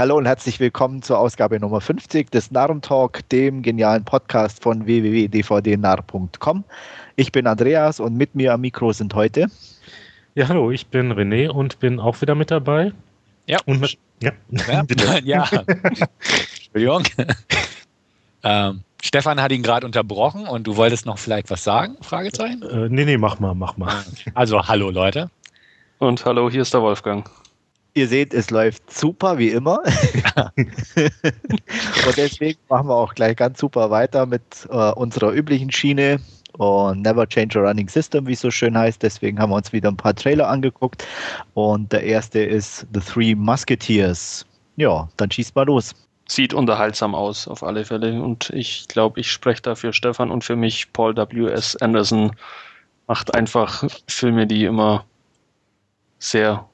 Hallo und herzlich willkommen zur Ausgabe Nummer 50 des Narrentalk, dem genialen Podcast von www.dvdnarr.com. Ich bin Andreas und mit mir am Mikro sind heute. Ja, hallo, ich bin René und bin auch wieder mit dabei. Ja. Und mit, ja, ja, bitte. ja. Entschuldigung. ähm, Stefan hat ihn gerade unterbrochen und du wolltest noch vielleicht was sagen? Fragezeichen? Äh, nee, nee, mach mal, mach mal. Also, hallo Leute. Und hallo, hier ist der Wolfgang. Ihr seht, es läuft super wie immer. und deswegen machen wir auch gleich ganz super weiter mit äh, unserer üblichen Schiene und Never Change a Running System, wie es so schön heißt. Deswegen haben wir uns wieder ein paar Trailer angeguckt. Und der erste ist The Three Musketeers. Ja, dann schießt mal los. Sieht unterhaltsam aus, auf alle Fälle. Und ich glaube, ich spreche da für Stefan und für mich Paul W.S. Anderson macht einfach Filme, die immer sehr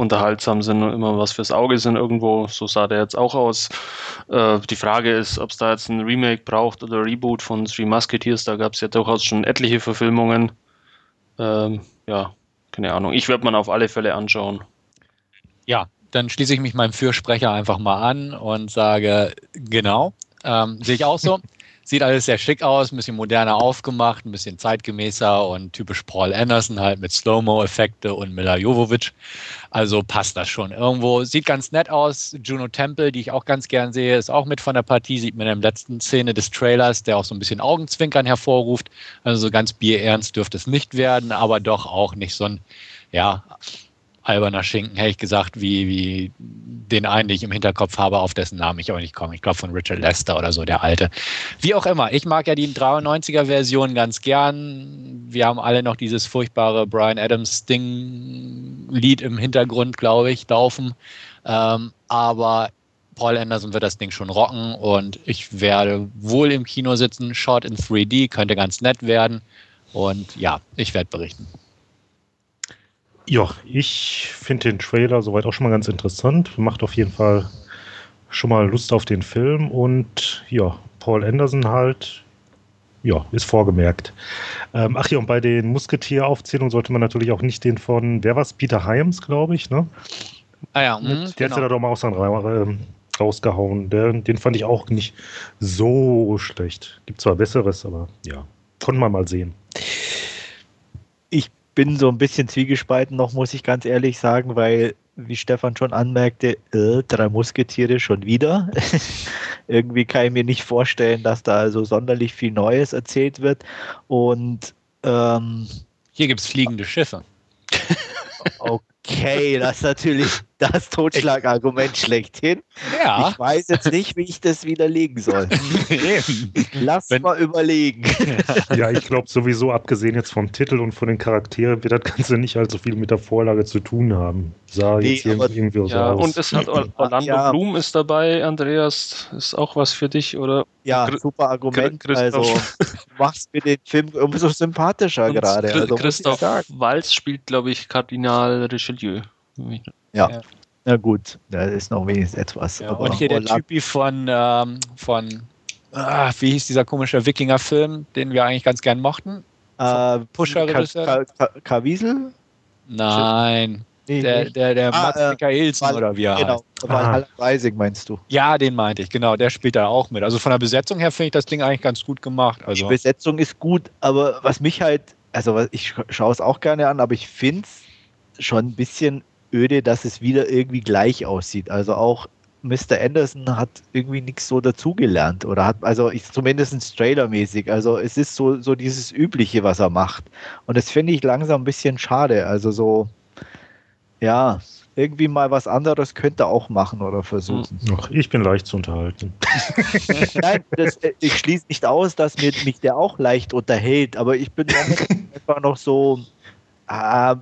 unterhaltsam sind und immer was fürs Auge sind irgendwo. So sah der jetzt auch aus. Äh, die Frage ist, ob es da jetzt ein Remake braucht oder Reboot von Three Musketeers. Da gab es ja durchaus schon etliche Verfilmungen. Ähm, ja, keine Ahnung. Ich werde man auf alle Fälle anschauen. Ja, dann schließe ich mich meinem Fürsprecher einfach mal an und sage, genau, ähm, sehe ich auch so. Sieht alles sehr schick aus, ein bisschen moderner aufgemacht, ein bisschen zeitgemäßer und typisch Paul Anderson halt mit Slow-Mo-Effekte und Mila Jovovich. Also passt das schon irgendwo. Sieht ganz nett aus. Juno Temple, die ich auch ganz gern sehe, ist auch mit von der Partie. Sieht man in der letzten Szene des Trailers, der auch so ein bisschen Augenzwinkern hervorruft. Also so ganz bierernst dürfte es nicht werden, aber doch auch nicht so ein, ja, alberner Schinken, hätte ich gesagt, wie, wie den einen, den ich im Hinterkopf habe, auf dessen Namen ich aber nicht komme. Ich glaube von Richard Lester oder so, der alte. Wie auch immer, ich mag ja die 93er-Version ganz gern. Wir haben alle noch dieses furchtbare Brian Adams Sting-Lied im Hintergrund, glaube ich, laufen. Ähm, aber Paul Anderson wird das Ding schon rocken und ich werde wohl im Kino sitzen. Shot in 3D könnte ganz nett werden. Und ja, ich werde berichten. Ja, ich finde den Trailer soweit auch schon mal ganz interessant. Macht auf jeden Fall schon mal Lust auf den Film und ja, Paul Anderson halt, ja, ist vorgemerkt. Ähm, ach ja, und bei den Musketier-Aufzählungen sollte man natürlich auch nicht den von, wer war's? Peter Hyams, glaube ich, ne? Ah ja, mh, der genau. hat ja da doch mal aus äh, rausgehauen. Der, den fand ich auch nicht so schlecht. Gibt zwar Besseres, aber ja, konnte man mal sehen bin so ein bisschen zwiegespalten noch, muss ich ganz ehrlich sagen, weil, wie Stefan schon anmerkte, äh, drei Musketiere schon wieder. Irgendwie kann ich mir nicht vorstellen, dass da also sonderlich viel Neues erzählt wird. Und ähm, hier gibt es fliegende Schiffe. Okay, das ist natürlich das Totschlagargument schlechthin. Ja. Ich weiß jetzt nicht, wie ich das widerlegen soll. Lass Wenn, mal überlegen. Ja, ich glaube sowieso, abgesehen jetzt vom Titel und von den Charakteren, wird das Ganze nicht allzu viel mit der Vorlage zu tun haben. Sah nee, jetzt aber, irgendwie so ja, aus. Und es hat Orlando ja. Bloom ist dabei, Andreas, ist auch was für dich, oder? Ja, super Argument. Also machst mir den Film umso sympathischer und gerade. Also, Christoph Walz spielt, glaube ich, Kardinal Richelieu. Ja. ja. Na gut, da ist noch wenigstens etwas. Ja, und hier der Typi von, ähm, von ah, wie hieß dieser komische Wikinger-Film, den wir eigentlich ganz gern mochten? Äh, Pusher-Regisseur? Kawiesel? Nein. Nee, der, der, der ah, Mats äh, Michaelsen Val, oder wie er Genau, Valhalla Rising meinst du? Ja, den meinte ich, genau, der spielt da auch mit. Also von der Besetzung her finde ich das Ding eigentlich ganz gut gemacht. Also. Die Besetzung ist gut, aber was mich halt, also ich schaue es auch gerne an, aber ich finde es schon ein bisschen öde, dass es wieder irgendwie gleich aussieht. Also auch Mr. Anderson hat irgendwie nichts so dazugelernt oder hat, also ich, zumindest trailermäßig. Also es ist so, so dieses Übliche, was er macht. Und das finde ich langsam ein bisschen schade. Also so, ja, irgendwie mal was anderes könnte er auch machen oder versuchen. Ach, ich bin leicht zu unterhalten. Nein, das, ich schließe nicht aus, dass mir, mich der auch leicht unterhält, aber ich bin einfach noch so, äh,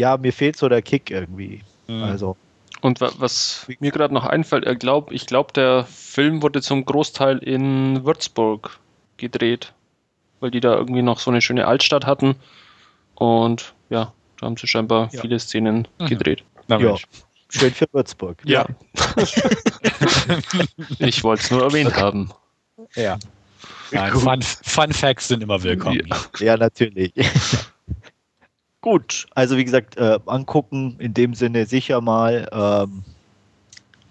ja, mir fehlt so der Kick irgendwie. Mhm. Also. Und was mir gerade noch einfällt, er glaub, ich glaube, der Film wurde zum Großteil in Würzburg gedreht, weil die da irgendwie noch so eine schöne Altstadt hatten. Und ja, da haben sie scheinbar ja. viele Szenen mhm. gedreht. Na, ja. Schön für Würzburg. Ja. ich wollte es nur erwähnt haben. Ja. Nein, Fun, Fun, Facts sind immer willkommen. Ja, ja natürlich. Gut, also wie gesagt, äh, angucken, in dem Sinne sicher mal. Ähm,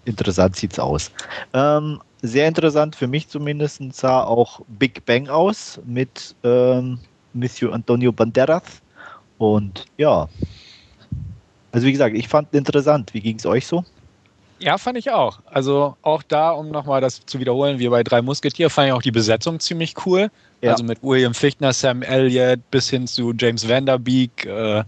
interessant sieht es aus. Ähm, sehr interessant für mich zumindest sah auch Big Bang aus mit ähm, Monsieur Antonio Banderas. Und ja, also wie gesagt, ich fand interessant. Wie ging es euch so? Ja, fand ich auch. Also auch da, um nochmal das zu wiederholen, wie bei Drei Musketier, fand ich auch die Besetzung ziemlich cool. Ja. Also mit William Fichtner, Sam Elliott bis hin zu James Vanderbeek äh,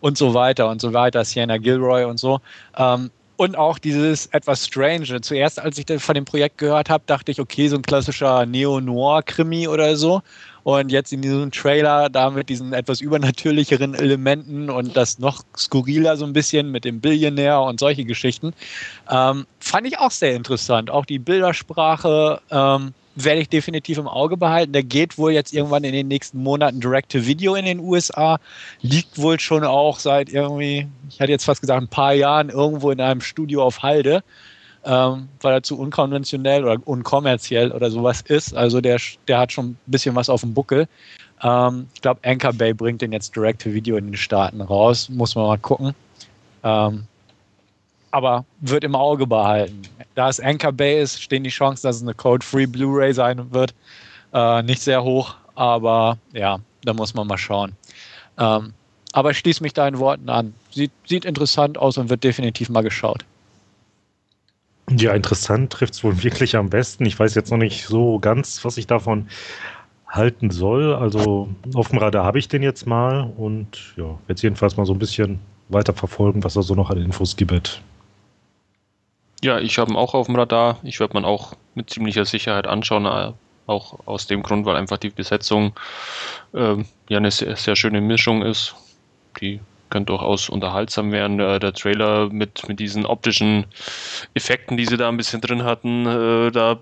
und so weiter und so weiter, Sienna Gilroy und so. Ähm, und auch dieses etwas Strange. Zuerst, als ich von dem Projekt gehört habe, dachte ich, okay, so ein klassischer Neo-Noir-Krimi oder so. Und jetzt in diesem Trailer da mit diesen etwas übernatürlicheren Elementen und das noch skurriler so ein bisschen mit dem Billionär und solche Geschichten, ähm, fand ich auch sehr interessant. Auch die Bildersprache ähm, werde ich definitiv im Auge behalten. Der geht wohl jetzt irgendwann in den nächsten Monaten Direct-to-Video in den USA. Liegt wohl schon auch seit irgendwie, ich hatte jetzt fast gesagt, ein paar Jahren irgendwo in einem Studio auf Halde ähm, weil er zu unkonventionell oder unkommerziell oder sowas ist. Also der, der hat schon ein bisschen was auf dem Buckel. Ähm, ich glaube, Anchor Bay bringt den jetzt Direct to Video in den Staaten raus. Muss man mal gucken. Ähm, aber wird im Auge behalten. Da es Anchor Bay ist, stehen die Chancen, dass es eine Code-Free Blu-ray sein wird, äh, nicht sehr hoch. Aber ja, da muss man mal schauen. Ähm, aber ich schließe mich deinen Worten an. Sieht, sieht interessant aus und wird definitiv mal geschaut. Ja, interessant trifft es wohl wirklich am besten. Ich weiß jetzt noch nicht so ganz, was ich davon halten soll. Also auf dem Radar habe ich den jetzt mal und ja, werde jedenfalls mal so ein bisschen weiter verfolgen, was er so noch an Infos gibt. Ja, ich habe ihn auch auf dem Radar. Ich werde man auch mit ziemlicher Sicherheit anschauen, äh, auch aus dem Grund, weil einfach die Besetzung äh, ja eine sehr, sehr schöne Mischung ist, die könnte durchaus unterhaltsam werden. Der, der, Trailer mit, mit diesen optischen Effekten, die sie da ein bisschen drin hatten, äh, da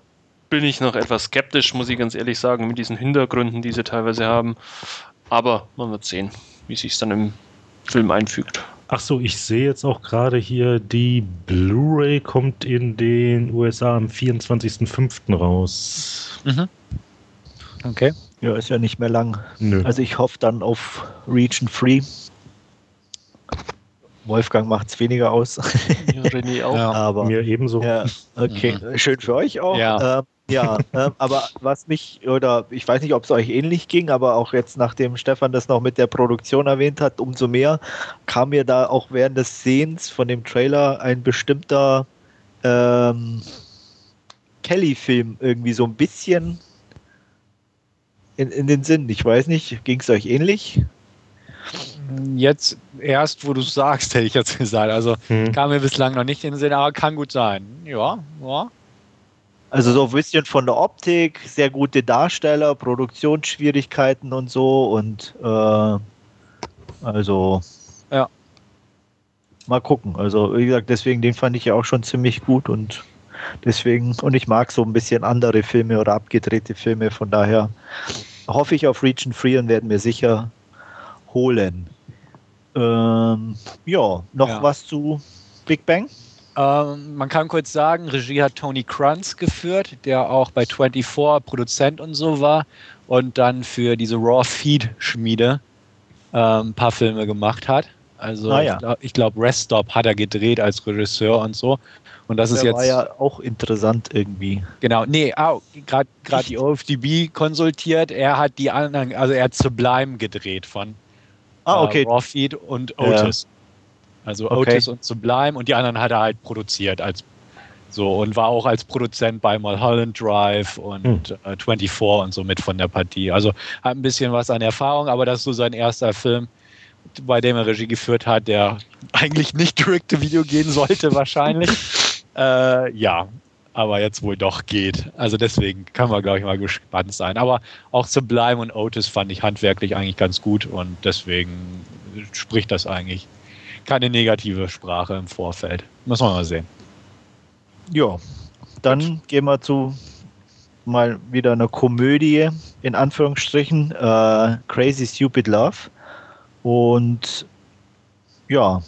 bin ich noch etwas skeptisch, muss ich ganz ehrlich sagen, mit diesen Hintergründen, die sie teilweise haben. Aber man wird sehen, wie sich es dann im Film einfügt. Ach so, ich sehe jetzt auch gerade hier, die Blu-ray kommt in den USA am 24.05. raus. Mhm. Okay. Ja, ist ja nicht mehr lang. Nö. Also ich hoffe dann auf Region Free. Wolfgang macht es weniger aus. Ja, René auch. Ja, aber, Mir ebenso. Ja, okay, mhm. schön für euch auch. Ja, ähm, ja ähm, aber was mich, oder ich weiß nicht, ob es euch ähnlich ging, aber auch jetzt, nachdem Stefan das noch mit der Produktion erwähnt hat, umso mehr kam mir da auch während des Sehens von dem Trailer ein bestimmter ähm, Kelly-Film irgendwie so ein bisschen in, in den Sinn. Ich weiß nicht, ging es euch ähnlich? Jetzt erst, wo du sagst, hätte ich jetzt gesagt. Also hm. kam mir bislang noch nicht in den Sinn, aber kann gut sein. Ja, ja. Also so ein bisschen von der Optik, sehr gute Darsteller, Produktionsschwierigkeiten und so und äh, also ja. Mal gucken. Also wie gesagt, deswegen den fand ich ja auch schon ziemlich gut und deswegen und ich mag so ein bisschen andere Filme oder abgedrehte Filme. Von daher hoffe ich auf Region Free und werden mir sicher holen. Ähm, ja, noch ja. was zu Big Bang? Ähm, man kann kurz sagen, Regie hat Tony Kranz geführt, der auch bei 24 Produzent und so war und dann für diese Raw Feed Schmiede ähm, ein paar Filme gemacht hat. Also ah, ja. ich glaube, glaub, Rest Stop hat er gedreht als Regisseur und so. Und das der ist jetzt. war ja auch interessant irgendwie. Genau, nee, oh, gerade die OFDB konsultiert. Er hat die anderen, also er hat Sublime gedreht von Ah, okay. Äh, Rawfeed und Otis. Ja. Also okay. Otis und Sublime und die anderen hat er halt produziert als so und war auch als Produzent bei Mulholland Drive und hm. äh, 24 und so mit von der Partie. Also hat ein bisschen was an Erfahrung, aber das ist so sein erster Film, bei dem er Regie geführt hat, der eigentlich nicht direct to Video gehen sollte wahrscheinlich. äh, ja, aber jetzt wohl doch geht. Also deswegen kann man, glaube ich, mal gespannt sein. Aber auch Sublime und Otis fand ich handwerklich eigentlich ganz gut und deswegen spricht das eigentlich keine negative Sprache im Vorfeld. Muss man mal sehen. Ja, dann gehen wir zu mal wieder einer Komödie, in Anführungsstrichen, äh, Crazy Stupid Love. Und ja,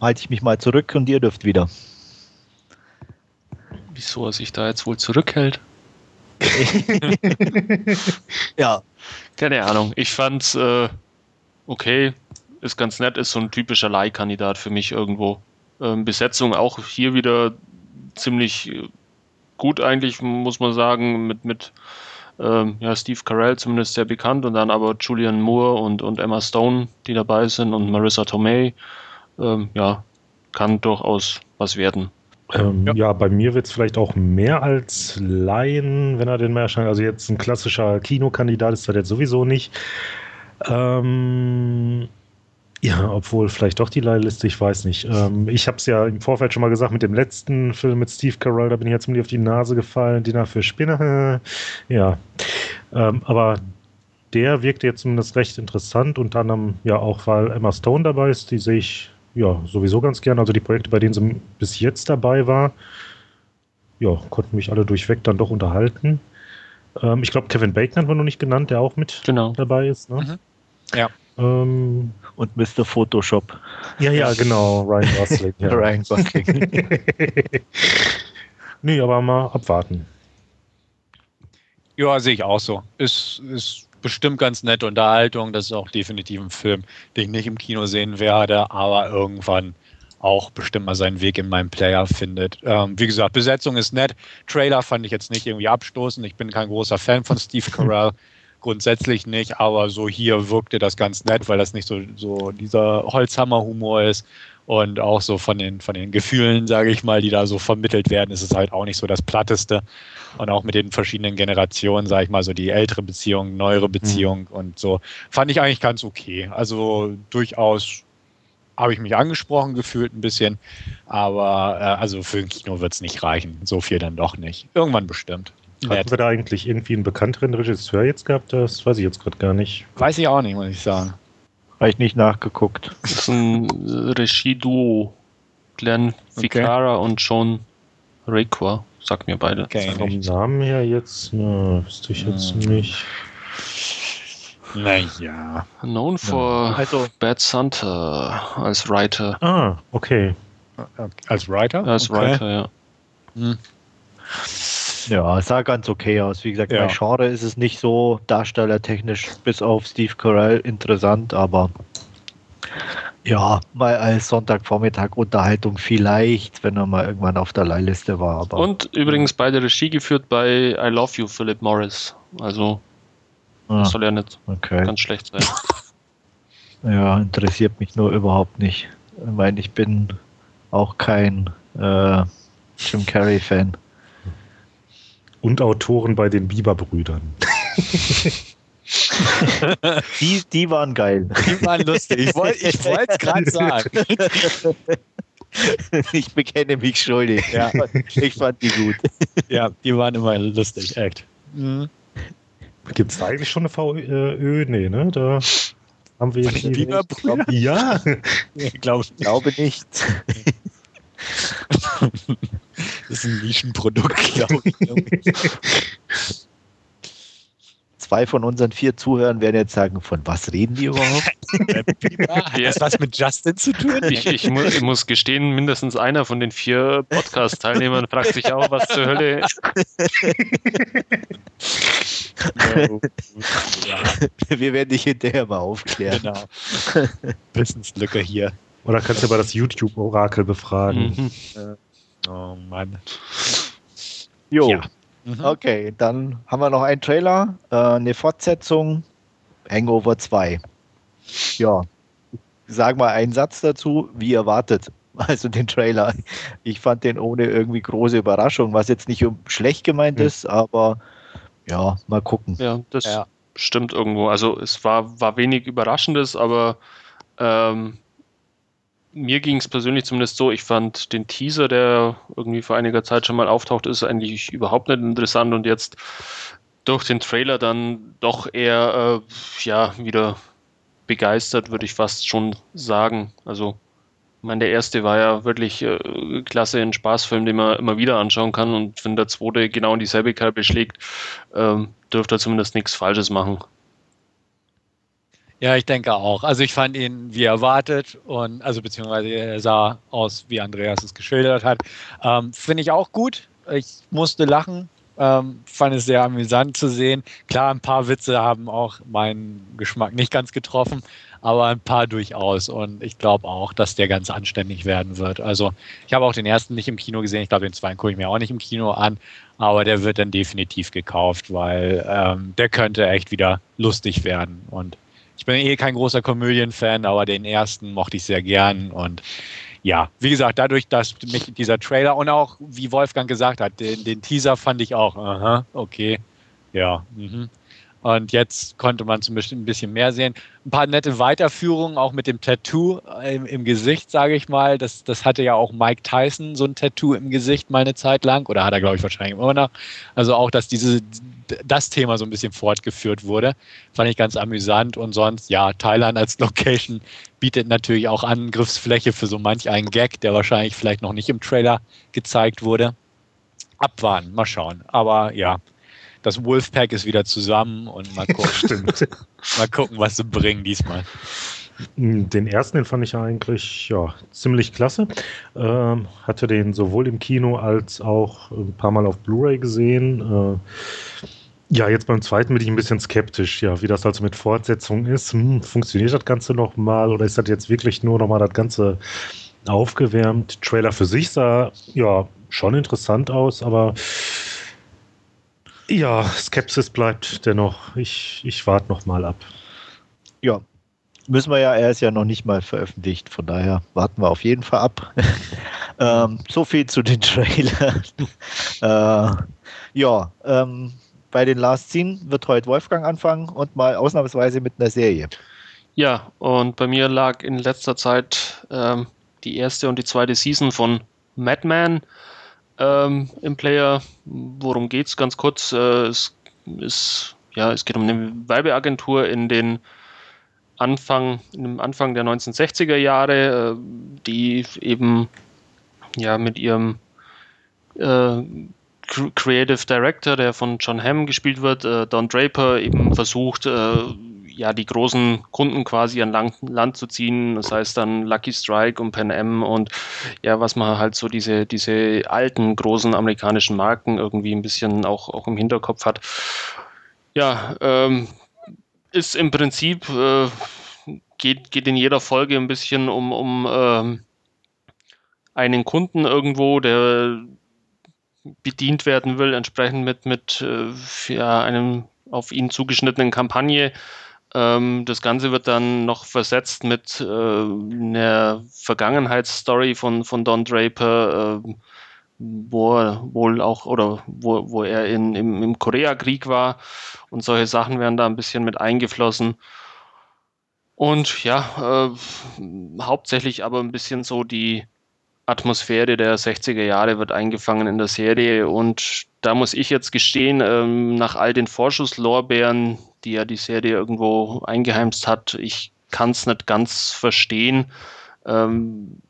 halte ich mich mal zurück und ihr dürft wieder wieso er sich da jetzt wohl zurückhält. ja. Keine Ahnung. Ich fand's äh, okay, ist ganz nett, ist so ein typischer Leihkandidat für mich irgendwo. Ähm, Besetzung auch hier wieder ziemlich gut eigentlich, muss man sagen, mit, mit ähm, ja, Steve Carell zumindest sehr bekannt und dann aber Julian Moore und, und Emma Stone, die dabei sind und Marissa Tomei. Ähm, ja, kann durchaus was werden. Ähm, ja. ja. bei mir wird es vielleicht auch mehr als Laien, wenn er denn mehr erscheint. Also jetzt ein klassischer Kinokandidat ist er jetzt sowieso nicht. Ähm, ja, obwohl vielleicht doch die Leihliste, ich weiß nicht. Ähm, ich habe es ja im Vorfeld schon mal gesagt, mit dem letzten Film mit Steve Carell, da bin ich jetzt ziemlich auf die Nase gefallen, Dinner für Spinner. ja, ähm, aber der wirkte jetzt zumindest recht interessant, unter anderem ja auch, weil Emma Stone dabei ist, die sehe ich ja sowieso ganz gern. Also die Projekte, bei denen sie bis jetzt dabei war, ja, konnten mich alle durchweg dann doch unterhalten. Ähm, ich glaube, Kevin Bacon hat man noch nicht genannt, der auch mit genau. dabei ist. Ne? Mhm. Ja. Ähm, und Mr. Photoshop. Ja, ja, genau, Ryan Gosling. Ja. Ryan Gosling. nee, aber mal abwarten. Ja, sehe ich auch so. Ist, ist bestimmt ganz nette Unterhaltung. Das ist auch definitiv ein Film, den ich nicht im Kino sehen werde, aber irgendwann auch bestimmt mal seinen Weg in meinem Player findet. Ähm, wie gesagt, Besetzung ist nett. Trailer fand ich jetzt nicht irgendwie abstoßend. Ich bin kein großer Fan von Steve Carell grundsätzlich nicht, aber so hier wirkte das ganz nett, weil das nicht so, so dieser Holzhammer-Humor ist und auch so von den, von den Gefühlen, sage ich mal, die da so vermittelt werden, ist es halt auch nicht so das Platteste. Und auch mit den verschiedenen Generationen, sage ich mal, so die ältere Beziehung, neuere Beziehung mhm. und so, fand ich eigentlich ganz okay. Also durchaus habe ich mich angesprochen gefühlt ein bisschen, aber äh, also für ein Kino wird es nicht reichen. So viel dann doch nicht. Irgendwann bestimmt. Hatten wir da eigentlich irgendwie einen bekannteren Regisseur jetzt gehabt? Das weiß ich jetzt gerade gar nicht. Weiß ich auch nicht, muss ich sagen. Habe ich nicht nachgeguckt. Das ist ein Regie-Duo. Glenn Ficarra okay. und John Requa. Sag mir beide. Okay, Vom Namen her jetzt, na, wüsste ich jetzt hm. nicht. Naja. Known for also, Bad Santa als Writer. Ah, okay. Als Writer? Als okay. Writer, ja. Hm. Ja, sah ganz okay aus. Wie gesagt, ja. bei Genre ist es nicht so darstellertechnisch bis auf Steve Carell interessant, aber ja, mal als Sonntagvormittag Unterhaltung vielleicht, wenn er mal irgendwann auf der Leihliste war. Aber Und übrigens beide Regie geführt bei I Love You, Philip Morris. Also ah, das soll ja nicht okay. ganz schlecht sein. Ja, interessiert mich nur überhaupt nicht. Ich meine, ich bin auch kein äh, Jim Carrey-Fan. Und Autoren bei den Bieber-Brüdern. die, die waren geil. Die waren lustig. Ich wollte es gerade sagen. Ich bekenne mich schuldig. Ja. Ich fand die gut. Ja, die waren immer lustig, echt. Mhm. Gibt es eigentlich schon eine VÖ? Nee, ne? Da haben wir jetzt. Bieber-Brüder? Ja. Ich glaube, glaube nicht. Das ist ein Nischenprodukt, glaube ich. Zwei von unseren vier Zuhörern werden jetzt sagen, von was reden die überhaupt? Hat das was mit Justin zu tun? Ich, ich, mu ich muss gestehen, mindestens einer von den vier Podcast-Teilnehmern fragt sich auch, was zur Hölle. ja. Wir werden dich hinterher mal aufklären. Genau. Wissenslücke hier. Oder kannst du aber das YouTube-Orakel befragen. Mhm. Oh Mann. Jo. Ja. Mhm. Okay, dann haben wir noch einen Trailer, äh, eine Fortsetzung, Hangover 2. Ja, sag mal einen Satz dazu, wie erwartet. Also den Trailer. Ich fand den ohne irgendwie große Überraschung, was jetzt nicht schlecht gemeint mhm. ist, aber ja, mal gucken. Ja, das ja. stimmt irgendwo. Also es war, war wenig Überraschendes, aber ähm, mir ging es persönlich zumindest so, ich fand den Teaser, der irgendwie vor einiger Zeit schon mal auftaucht, ist eigentlich überhaupt nicht interessant und jetzt durch den Trailer dann doch eher äh, ja wieder begeistert, würde ich fast schon sagen. Also ich meine, der erste war ja wirklich äh, klasse, ein Spaßfilm, den man immer wieder anschauen kann und wenn der zweite genau in dieselbe Kerbe schlägt, ähm, dürfte er zumindest nichts Falsches machen. Ja, ich denke auch. Also ich fand ihn wie erwartet und also beziehungsweise er sah aus, wie Andreas es geschildert hat. Ähm, Finde ich auch gut. Ich musste lachen. Ähm, fand es sehr amüsant zu sehen. Klar, ein paar Witze haben auch meinen Geschmack nicht ganz getroffen, aber ein paar durchaus. Und ich glaube auch, dass der ganz anständig werden wird. Also ich habe auch den ersten nicht im Kino gesehen. Ich glaube, den zweiten gucke ich mir auch nicht im Kino an. Aber der wird dann definitiv gekauft, weil ähm, der könnte echt wieder lustig werden. Und bin eh kein großer Komödien-Fan, aber den ersten mochte ich sehr gern. Und ja, wie gesagt, dadurch, dass mich dieser Trailer und auch, wie Wolfgang gesagt hat, den, den Teaser fand ich auch, aha, okay, ja, mhm. Und jetzt konnte man zum Beispiel ein bisschen mehr sehen. Ein paar nette Weiterführungen, auch mit dem Tattoo im, im Gesicht, sage ich mal. Das, das hatte ja auch Mike Tyson, so ein Tattoo im Gesicht mal eine Zeit lang. Oder hat er, glaube ich, wahrscheinlich immer noch. Also auch, dass diese, das Thema so ein bisschen fortgeführt wurde. Fand ich ganz amüsant. Und sonst, ja, Thailand als Location bietet natürlich auch Angriffsfläche für so manch einen Gag, der wahrscheinlich vielleicht noch nicht im Trailer gezeigt wurde. Abwarten, mal schauen. Aber ja, das Wolfpack ist wieder zusammen und mal gucken, mal gucken was sie bringen diesmal. Den ersten, den fand ich eigentlich ja, ziemlich klasse. Ähm, hatte den sowohl im Kino als auch ein paar Mal auf Blu-ray gesehen. Äh, ja, jetzt beim zweiten bin ich ein bisschen skeptisch, ja, wie das also mit Fortsetzung ist. Hm, funktioniert das Ganze nochmal oder ist das jetzt wirklich nur nochmal das Ganze aufgewärmt? Trailer für sich sah ja schon interessant aus, aber ja, Skepsis bleibt dennoch. Ich, ich warte noch mal ab. Ja, müssen wir ja. Er ist ja noch nicht mal veröffentlicht. Von daher warten wir auf jeden Fall ab. ähm, so viel zu den Trailern. äh, ja, ähm, bei den Last Scene wird heute Wolfgang anfangen und mal ausnahmsweise mit einer Serie. Ja, und bei mir lag in letzter Zeit ähm, die erste und die zweite Season von Madman ähm, im Player. Worum geht es ganz kurz? Äh, es, ist, ja, es geht um eine Werbeagentur in den Anfang, im Anfang der 1960er Jahre, äh, die eben ja mit ihrem äh, Creative Director, der von John Hamm gespielt wird, äh, Don Draper, eben versucht, äh, ja, die großen Kunden quasi an Land, Land zu ziehen. Das heißt dann Lucky Strike und Pan Am und ja, was man halt so diese, diese alten großen amerikanischen Marken irgendwie ein bisschen auch, auch im Hinterkopf hat. Ja, ähm, ist im Prinzip, äh, geht, geht in jeder Folge ein bisschen um, um ähm, einen Kunden irgendwo, der bedient werden will, entsprechend mit, mit äh, ja, einem auf ihn zugeschnittenen Kampagne ähm, das Ganze wird dann noch versetzt mit äh, einer Vergangenheitsstory von, von Don Draper, äh, wo er wohl auch oder wo, wo er in, im, im Koreakrieg war und solche Sachen werden da ein bisschen mit eingeflossen. Und ja, äh, hauptsächlich aber ein bisschen so die Atmosphäre der 60er Jahre wird eingefangen in der Serie und da muss ich jetzt gestehen, ähm, nach all den Vorschusslorbeeren, die ja die Serie irgendwo eingeheimst hat. Ich kann es nicht ganz verstehen. Ähm,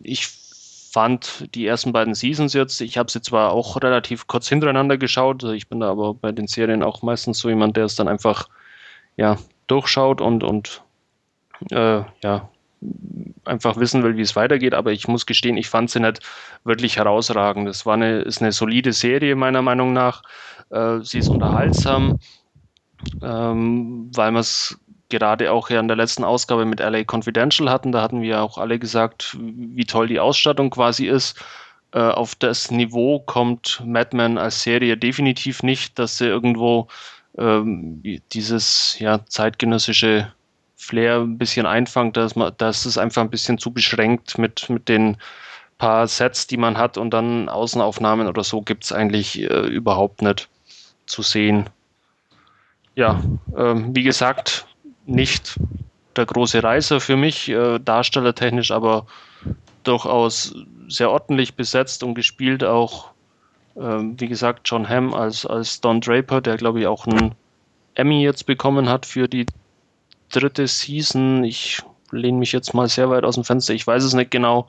ich fand die ersten beiden Seasons jetzt, ich habe sie zwar auch relativ kurz hintereinander geschaut, ich bin da aber bei den Serien auch meistens so jemand, der es dann einfach ja, durchschaut und, und äh, ja, einfach wissen will, wie es weitergeht, aber ich muss gestehen, ich fand sie nicht wirklich herausragend. Das war eine, ist eine solide Serie, meiner Meinung nach. Äh, sie ist unterhaltsam ähm, weil wir es gerade auch ja in der letzten Ausgabe mit LA Confidential hatten. Da hatten wir auch alle gesagt, wie toll die Ausstattung quasi ist. Äh, auf das Niveau kommt Madman als Serie definitiv nicht, dass sie irgendwo ähm, dieses ja, zeitgenössische Flair ein bisschen einfangt, dass man, dass es einfach ein bisschen zu beschränkt mit, mit den paar Sets, die man hat und dann Außenaufnahmen oder so gibt es eigentlich äh, überhaupt nicht zu sehen ja, ähm, wie gesagt, nicht der große Reißer für mich, äh, darstellertechnisch, aber durchaus sehr ordentlich besetzt und gespielt. Auch, ähm, wie gesagt, John Hamm als, als Don Draper, der glaube ich auch einen Emmy jetzt bekommen hat für die dritte Season. Ich lehne mich jetzt mal sehr weit aus dem Fenster, ich weiß es nicht genau.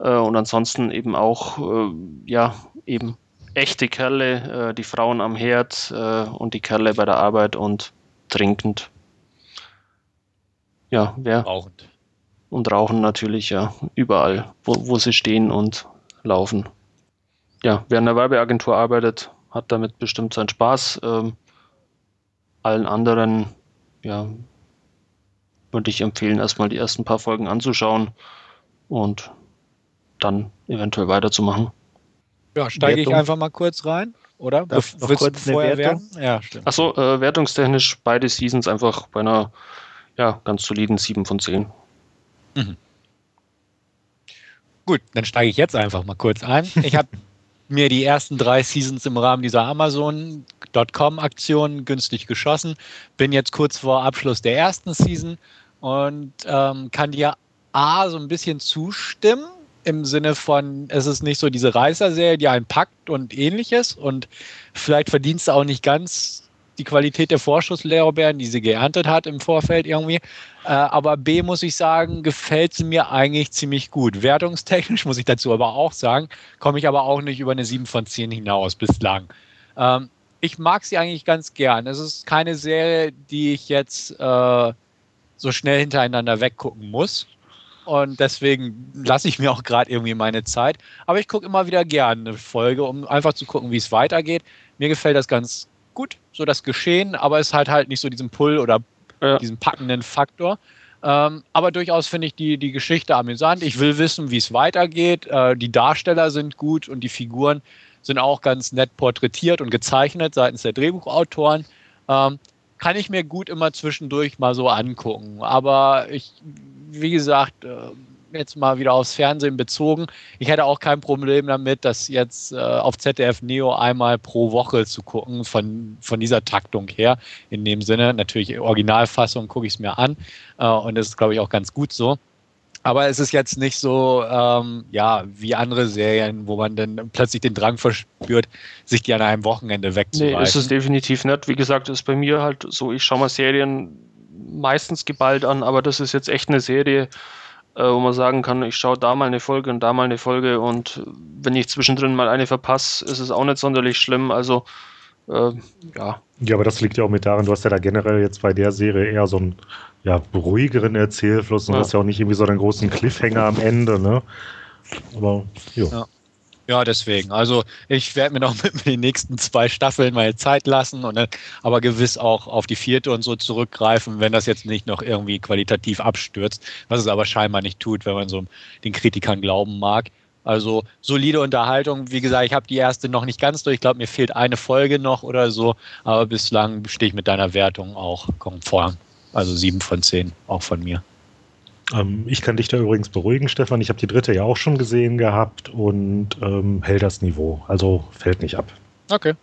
Äh, und ansonsten eben auch, äh, ja, eben echte Kerle, äh, die Frauen am Herd äh, und die Kerle bei der Arbeit und trinkend. Ja, wer? Rauchend. Und rauchen natürlich, ja, überall, wo, wo sie stehen und laufen. Ja, wer in der Werbeagentur arbeitet, hat damit bestimmt seinen Spaß. Ähm, allen anderen, ja, würde ich empfehlen, erstmal die ersten paar Folgen anzuschauen und dann eventuell weiterzumachen. Ja, steige ich einfach mal kurz rein, oder? Darf noch kurz eine vorher Wertung? werden? Ja, stimmt. Achso, äh, wertungstechnisch beide Seasons einfach bei einer ja, ganz soliden 7 von 10. Gut, dann steige ich jetzt einfach mal kurz ein. Ich habe mir die ersten drei Seasons im Rahmen dieser Amazon.com-Aktion günstig geschossen. Bin jetzt kurz vor Abschluss der ersten Season und ähm, kann dir A so ein bisschen zustimmen. Im Sinne von, es ist nicht so diese Reißerserie, die einen packt und ähnliches. Und vielleicht verdienst du auch nicht ganz die Qualität der Vorschusslorbeeren, die sie geerntet hat im Vorfeld irgendwie. Äh, aber B muss ich sagen, gefällt sie mir eigentlich ziemlich gut. Wertungstechnisch muss ich dazu aber auch sagen, komme ich aber auch nicht über eine 7 von 10 hinaus bislang. Ähm, ich mag sie eigentlich ganz gern. Es ist keine Serie, die ich jetzt äh, so schnell hintereinander weggucken muss. Und deswegen lasse ich mir auch gerade irgendwie meine Zeit. Aber ich gucke immer wieder gerne eine Folge, um einfach zu gucken, wie es weitergeht. Mir gefällt das ganz gut, so das Geschehen, aber es hat halt nicht so diesen Pull oder Ja. diesen packenden Faktor. Ähm, aber durchaus finde ich die, die Geschichte amüsant. Ich will wissen, wie es weitergeht. Äh, die Darsteller sind gut und die Figuren sind auch ganz nett porträtiert und gezeichnet seitens der Drehbuchautoren. Ähm, kann ich mir gut immer zwischendurch mal so angucken. Aber ich, wie gesagt, äh, jetzt mal wieder aufs Fernsehen bezogen. Ich hätte auch kein Problem damit, das jetzt äh, auf ZDF Neo einmal pro Woche zu gucken, von, von dieser Taktung her. In dem Sinne, natürlich Originalfassung gucke ich es mir an. Äh, und das ist, glaube ich, auch ganz gut so. Aber es ist jetzt nicht so, ähm, ja, wie andere Serien, wo man dann plötzlich den Drang verspürt, sich die an einem Wochenende Nee, wegzureißen. ist es definitiv nicht. Wie gesagt, ist bei mir halt so, ich schaue mal Serien meistens geballt an, aber das ist jetzt echt eine Serie, äh, wo man sagen kann, ich schaue da mal eine Folge und da mal eine Folge und wenn ich zwischendrin mal eine verpasse, ist es auch nicht sonderlich schlimm. Also, äh, ja, Ja, aber das liegt ja auch mit daran, du hast ja da generell jetzt bei der Serie eher so einen ja, ruhigeren Erzählfluss und Ja. du hast ja auch nicht irgendwie so einen großen Cliffhanger am Ende, ne? Aber, jo. Ja. Ja, deswegen. Also ich werde mir noch mit den nächsten zwei Staffeln mal Zeit lassen und dann aber gewiss auch auf die vierte und so zurückgreifen, wenn das jetzt nicht noch irgendwie qualitativ abstürzt, was es aber scheinbar nicht tut, wenn man so den Kritikern glauben mag. Also solide Unterhaltung. Wie gesagt, ich habe die erste noch nicht ganz durch. Ich glaube, mir fehlt eine Folge noch oder so, aber bislang stehe ich mit deiner Wertung auch konform. Also sieben von zehn, auch von mir. Ähm, ich kann dich da übrigens beruhigen, Stefan. Ich habe die dritte ja auch schon gesehen gehabt und ähm, hält das Niveau. Also fällt nicht ab. Okay,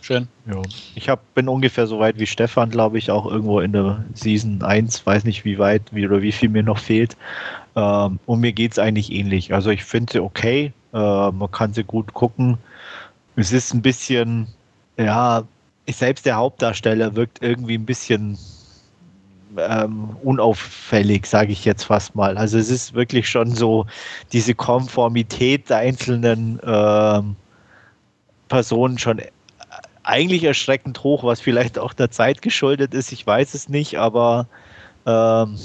schön. Ja. Ich hab, bin ungefähr so weit wie Stefan, glaube ich, auch irgendwo in der Season 1, weiß nicht wie weit wie, oder wie viel mir noch fehlt. Ähm, und mir geht es eigentlich ähnlich. Also ich finde sie okay, äh, man kann sie gut gucken. Es ist ein bisschen, ja, ich, selbst der Hauptdarsteller wirkt irgendwie ein bisschen ähm, unauffällig, sage ich jetzt fast mal. Also es ist wirklich schon so diese Konformität der einzelnen ähm, Personen schon eigentlich erschreckend hoch, was vielleicht auch der Zeit geschuldet ist. Ich weiß es nicht, aber ähm,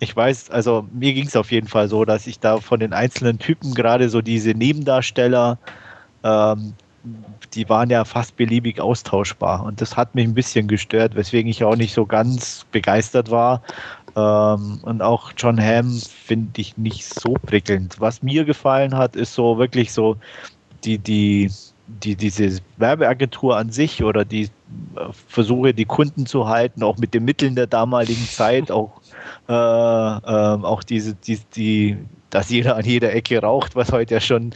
ich weiß, also mir ging es auf jeden Fall so, dass ich da von den einzelnen Typen gerade so diese Nebendarsteller, ähm, die waren ja fast beliebig austauschbar und das hat mich ein bisschen gestört, weswegen ich auch nicht so ganz begeistert war. Ähm, und auch John Hamm finde ich nicht so prickelnd. Was mir gefallen hat, ist so wirklich so die, die, die, diese Werbeagentur an sich oder die äh, Versuche, die Kunden zu halten, auch mit den Mitteln der damaligen Zeit, auch, äh, ähm, auch diese, die, die, dass jeder an jeder Ecke raucht, was heute ja schon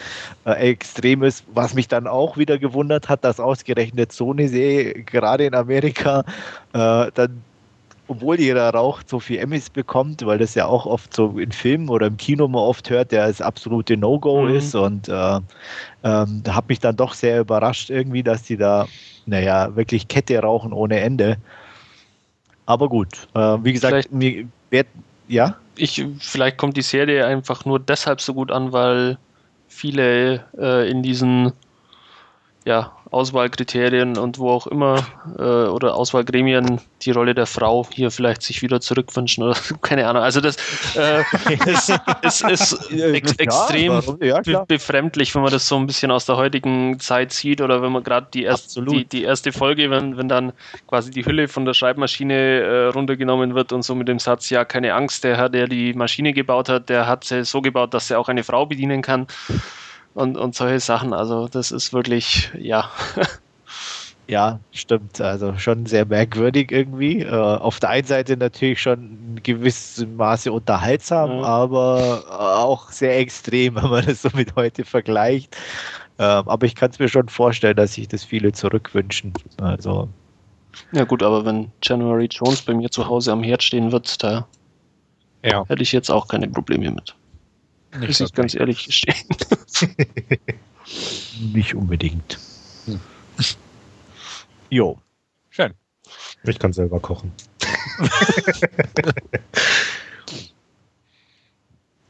äh, extrem ist, was mich dann auch wieder gewundert hat, dass ausgerechnet so eine Serie gerade in Amerika äh, dann obwohl jeder raucht, so viel Emmys bekommt, weil das ja auch oft so in Filmen oder im Kino man oft hört, der das absolute No-Go Mhm. ist. Und äh, ähm, da hat mich dann doch sehr überrascht irgendwie, dass die da, naja, wirklich Kette rauchen ohne Ende. Aber gut, äh, wie gesagt, Vielleicht- mir wird, ja, ich, vielleicht kommt die Serie einfach nur deshalb so gut an, weil viele äh, in diesen ja, Auswahlkriterien und wo auch immer äh, oder Auswahlgremien die Rolle der Frau hier vielleicht sich wieder zurückwünschen oder keine Ahnung. Also das äh, ist, ist, ist ex extrem ja, be befremdlich, wenn man das so ein bisschen aus der heutigen Zeit sieht oder wenn man gerade die, erst, die, die erste Folge, wenn, wenn dann quasi die Hülle von der Schreibmaschine äh, runtergenommen wird und so mit dem Satz, ja, keine Angst, der Herr, der die Maschine gebaut hat, der hat sie so gebaut, dass er auch eine Frau bedienen kann und, und solche Sachen. Also das ist wirklich, ja. Ja, stimmt. Also schon sehr merkwürdig irgendwie. Äh, auf der einen Seite natürlich schon in gewissem Maße unterhaltsam, ja. aber auch sehr extrem, wenn man das so mit heute vergleicht. Ähm, aber ich kann es mir schon vorstellen, dass sich das viele zurückwünschen. Also. Ja gut, aber wenn January Jones bei mir zu Hause am Herd stehen wird, da ja. hätte ich jetzt auch keine Probleme mit. Nicht muss ich ganz ehrlich gestehen. Nicht unbedingt. Hm. Jo. Schön. Ich kann selber kochen.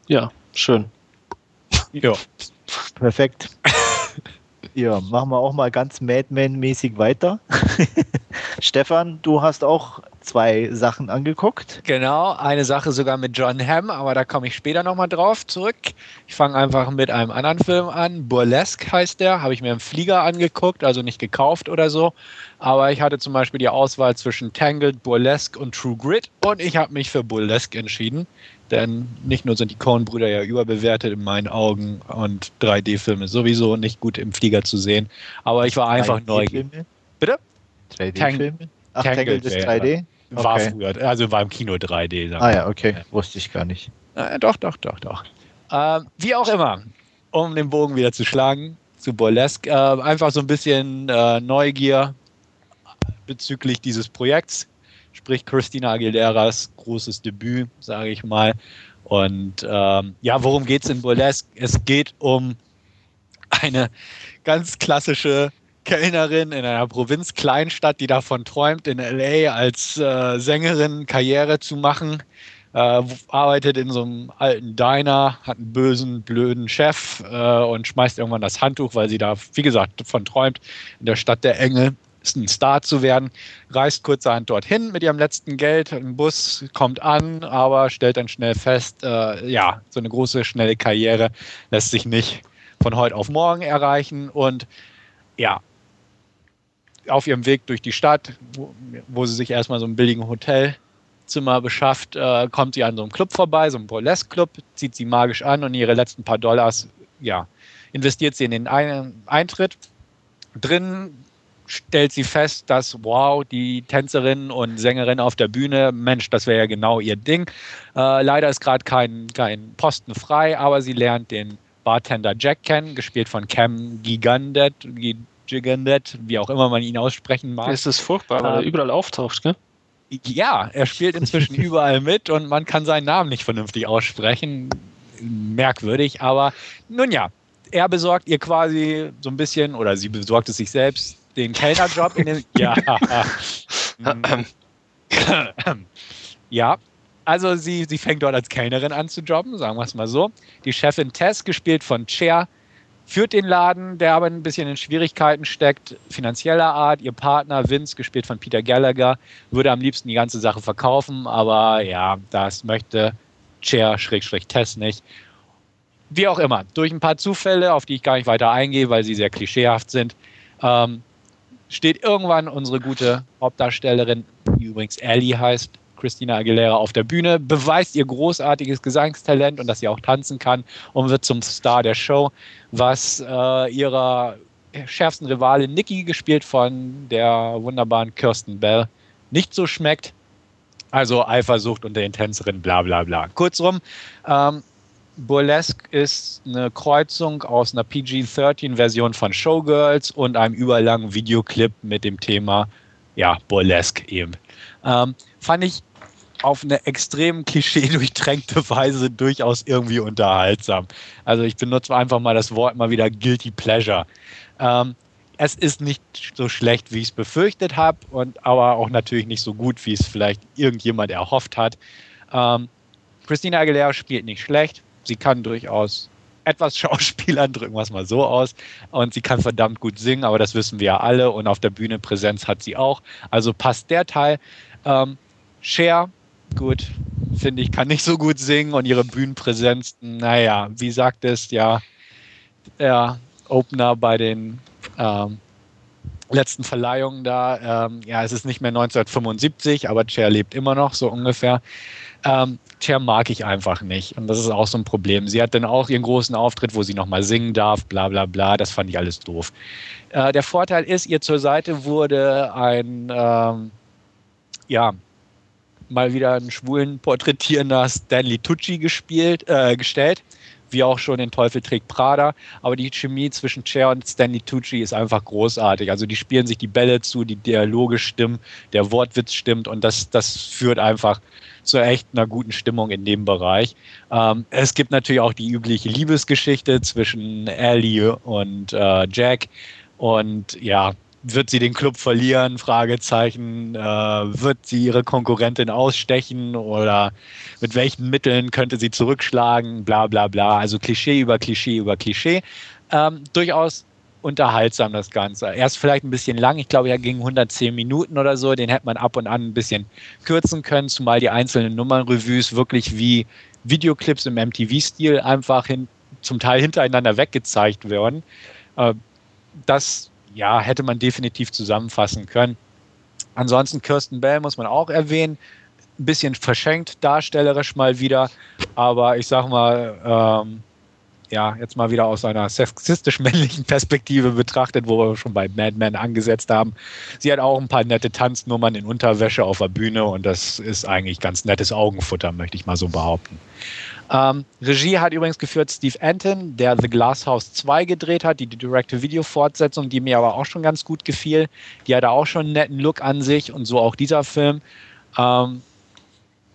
ja, schön. Ja. Perfekt. Ja, machen wir auch mal ganz Madman-mäßig weiter. Stefan, du hast auch zwei Sachen angeguckt. Genau, eine Sache sogar mit John Hamm, aber da komme ich später nochmal drauf zurück. Ich fange einfach mit einem anderen Film an. Burlesque heißt der, habe ich mir im Flieger angeguckt, also nicht gekauft oder so. Aber ich hatte zum Beispiel die Auswahl zwischen Tangled, Burlesque und True Grit und ich habe mich für Burlesque entschieden. Denn nicht nur sind die Coen-Brüder ja überbewertet in meinen Augen und 3D-Filme sowieso nicht gut im Flieger zu sehen, aber ich war einfach neugierig. Bitte? 3D-Filme? Ach, Tangled ist 3D? War okay. früher, also war im Kino 3D. Ah ja, okay, wusste ich gar nicht. Äh, doch, doch, doch, doch. Äh, wie auch immer, um den Bogen wieder zu schlagen, zu Burlesque, äh, einfach so ein bisschen äh, Neugier bezüglich dieses Projekts, sprich Christina Aguileras großes Debüt, sage ich mal. Und ähm, ja, worum geht es in Burlesque? Es geht um eine ganz klassische Kellnerin in einer Provinz-Kleinstadt, die davon träumt, in LA als äh, Sängerin Karriere zu machen. Äh, arbeitet in so einem alten Diner, hat einen bösen, blöden Chef äh, und schmeißt irgendwann das Handtuch, weil sie da, wie gesagt, davon träumt, in der Stadt der Engel ein Star zu werden. Reist kurzerhand dorthin mit ihrem letzten Geld. Ein Bus kommt an, aber stellt dann schnell fest, äh, ja, so eine große, schnelle Karriere lässt sich nicht von heute auf morgen erreichen. Und ja, auf ihrem Weg durch die Stadt, wo, wo sie sich erstmal so ein billigen Hotelzimmer beschafft, äh, kommt sie an so einem Club vorbei, so einem Burlesque-Club, zieht sie magisch an und ihre letzten paar Dollars, ja, investiert sie in den Ein Eintritt. Drin stellt sie fest, dass, wow, die Tänzerin und Sängerin auf der Bühne, Mensch, das wäre ja genau ihr Ding. Äh, leider ist gerade kein, kein Posten frei, aber sie lernt den Bartender Jack kennen, gespielt von Cam Gigandet, Gigandet, wie auch immer man ihn aussprechen mag. Es ist furchtbar, weil er ähm, überall auftaucht, gell? Ja, er spielt inzwischen überall mit und man kann seinen Namen nicht vernünftig aussprechen. Merkwürdig, aber nun ja, er besorgt ihr quasi so ein bisschen, oder sie besorgt es sich selbst, den Kellnerjob in den. Ja. ja. Also sie, sie fängt dort als Kellnerin an zu jobben, sagen wir es mal so. Die Chefin Tess, gespielt von Cher, führt den Laden, der aber ein bisschen in Schwierigkeiten steckt, finanzieller Art. Ihr Partner Vince, gespielt von Peter Gallagher, würde am liebsten die ganze Sache verkaufen, aber ja, das möchte Cher-Tess nicht. Wie auch immer, durch ein paar Zufälle, auf die ich gar nicht weiter eingehe, weil sie sehr klischeehaft sind, ähm, steht irgendwann unsere gute Hauptdarstellerin, die übrigens Ellie heißt, Christina Aguilera auf der Bühne, beweist ihr großartiges Gesangstalent und dass sie auch tanzen kann und wird zum Star der Show, was äh, ihrer schärfsten Rivalin Nikki, gespielt von der wunderbaren Kirsten Bell, nicht so schmeckt. Also Eifersucht unter den Tänzerinnen, bla bla bla. Kurzum, ähm, Burlesque ist eine Kreuzung aus einer PG-13-Version von Showgirls und einem überlangen Videoclip mit dem Thema, ja, Burlesque eben. Ähm, fand ich auf eine extrem klischee-durchtränkte Weise durchaus irgendwie unterhaltsam. Also ich benutze einfach mal das Wort mal wieder Guilty Pleasure. Ähm, es ist nicht so schlecht, wie ich es befürchtet habe, und aber auch natürlich nicht so gut, wie es vielleicht irgendjemand erhofft hat. Ähm, Christina Aguilera spielt nicht schlecht. Sie kann durchaus etwas Schauspielern, drücken wir es mal so aus. Und sie kann verdammt gut singen, aber das wissen wir ja alle. Und auf der Bühne Präsenz hat sie auch. Also passt der Teil. Ähm, Cher, gut, finde ich, kann nicht so gut singen und ihre Bühnenpräsenz, naja, wie sagt es, ja, der Opener bei den ähm, letzten Verleihungen da, ähm, ja, es ist nicht mehr 1975, aber Cher lebt immer noch, so ungefähr. Ähm, Cher mag ich einfach nicht. Und das ist auch so ein Problem. Sie hat dann auch ihren großen Auftritt, wo sie nochmal singen darf, bla bla bla. Das fand ich alles doof. Äh, der Vorteil ist, ihr zur Seite wurde ein, ähm, ja, mal wieder einen schwulen porträtierender Stanley Tucci gespielt, äh, gestellt wie auch schon in Teufel trägt Prada. Aber die Chemie zwischen Cher und Stanley Tucci ist einfach großartig. Also die spielen sich die Bälle zu, die Dialoge stimmen, der Wortwitz stimmt und das, das führt einfach zu echt einer guten Stimmung in dem Bereich. Ähm, es gibt natürlich auch die übliche Liebesgeschichte zwischen Ellie und äh, Jack. Und ja, wird sie den Club verlieren? Fragezeichen. Äh, wird sie ihre Konkurrentin ausstechen oder mit welchen Mitteln könnte sie zurückschlagen? Bla bla bla. Also Klischee über Klischee über Klischee. Ähm, durchaus unterhaltsam das Ganze. Er ist vielleicht ein bisschen lang. Ich glaube, er ging 110 Minuten oder so. Den hätte man ab und an ein bisschen kürzen können, zumal die einzelnen Nummernrevues wirklich wie Videoclips im MTV-Stil einfach hin, zum Teil hintereinander weggezeigt werden. Äh, das ja, hätte man definitiv zusammenfassen können. Ansonsten Kirsten Bell muss man auch erwähnen. Ein bisschen verschenkt darstellerisch mal wieder, aber ich sag mal, ähm, ja, jetzt mal wieder aus einer sexistisch-männlichen Perspektive betrachtet, wo wir schon bei Mad Men angesetzt haben. Sie hat auch ein paar nette Tanznummern in Unterwäsche auf der Bühne und das ist eigentlich ganz nettes Augenfutter, möchte ich mal so behaupten. Ähm, Regie hat übrigens geführt Steve Anton, der The Glass House 2 gedreht hat, die, die Direct-to-Video-Fortsetzung, die mir aber auch schon ganz gut gefiel. Die hatte auch schon einen netten Look an sich und so auch dieser Film. Ähm,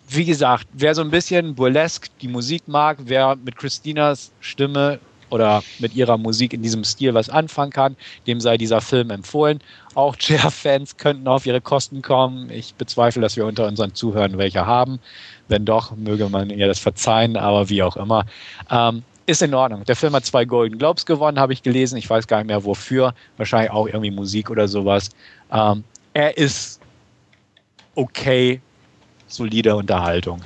wie gesagt, wer so ein bisschen burlesque die Musik mag, wer mit Christinas Stimme oder mit ihrer Musik in diesem Stil was anfangen kann, dem sei dieser Film empfohlen. Auch Chair-Fans könnten auf ihre Kosten kommen. Ich bezweifle, dass wir unter unseren Zuhörern welche haben. Wenn doch, möge man ihr das verzeihen, aber wie auch immer. Ähm, ist in Ordnung. Der Film hat zwei Golden Globes gewonnen, habe ich gelesen. Ich weiß gar nicht mehr wofür. Wahrscheinlich auch irgendwie Musik oder sowas. Ähm, er ist okay, solide Unterhaltung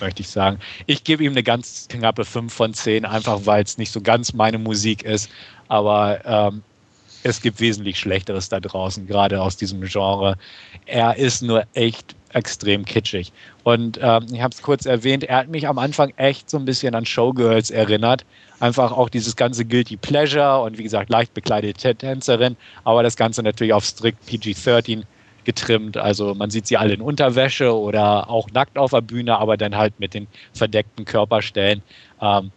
möchte ich sagen. Ich gebe ihm eine ganz knappe 5 von 10, einfach weil es nicht so ganz meine Musik ist. Aber ähm, es gibt wesentlich Schlechteres da draußen, gerade aus diesem Genre. Er ist nur echt extrem kitschig. Und ähm, ich habe es kurz erwähnt, er hat mich am Anfang echt so ein bisschen an Showgirls erinnert. Einfach auch dieses ganze Guilty Pleasure und wie gesagt, leicht bekleidete Tänzerin, aber das Ganze natürlich auf strikt PG-13 getrimmt. Also man sieht sie alle in Unterwäsche oder auch nackt auf der Bühne, aber dann halt mit den verdeckten Körperstellen. Ähm,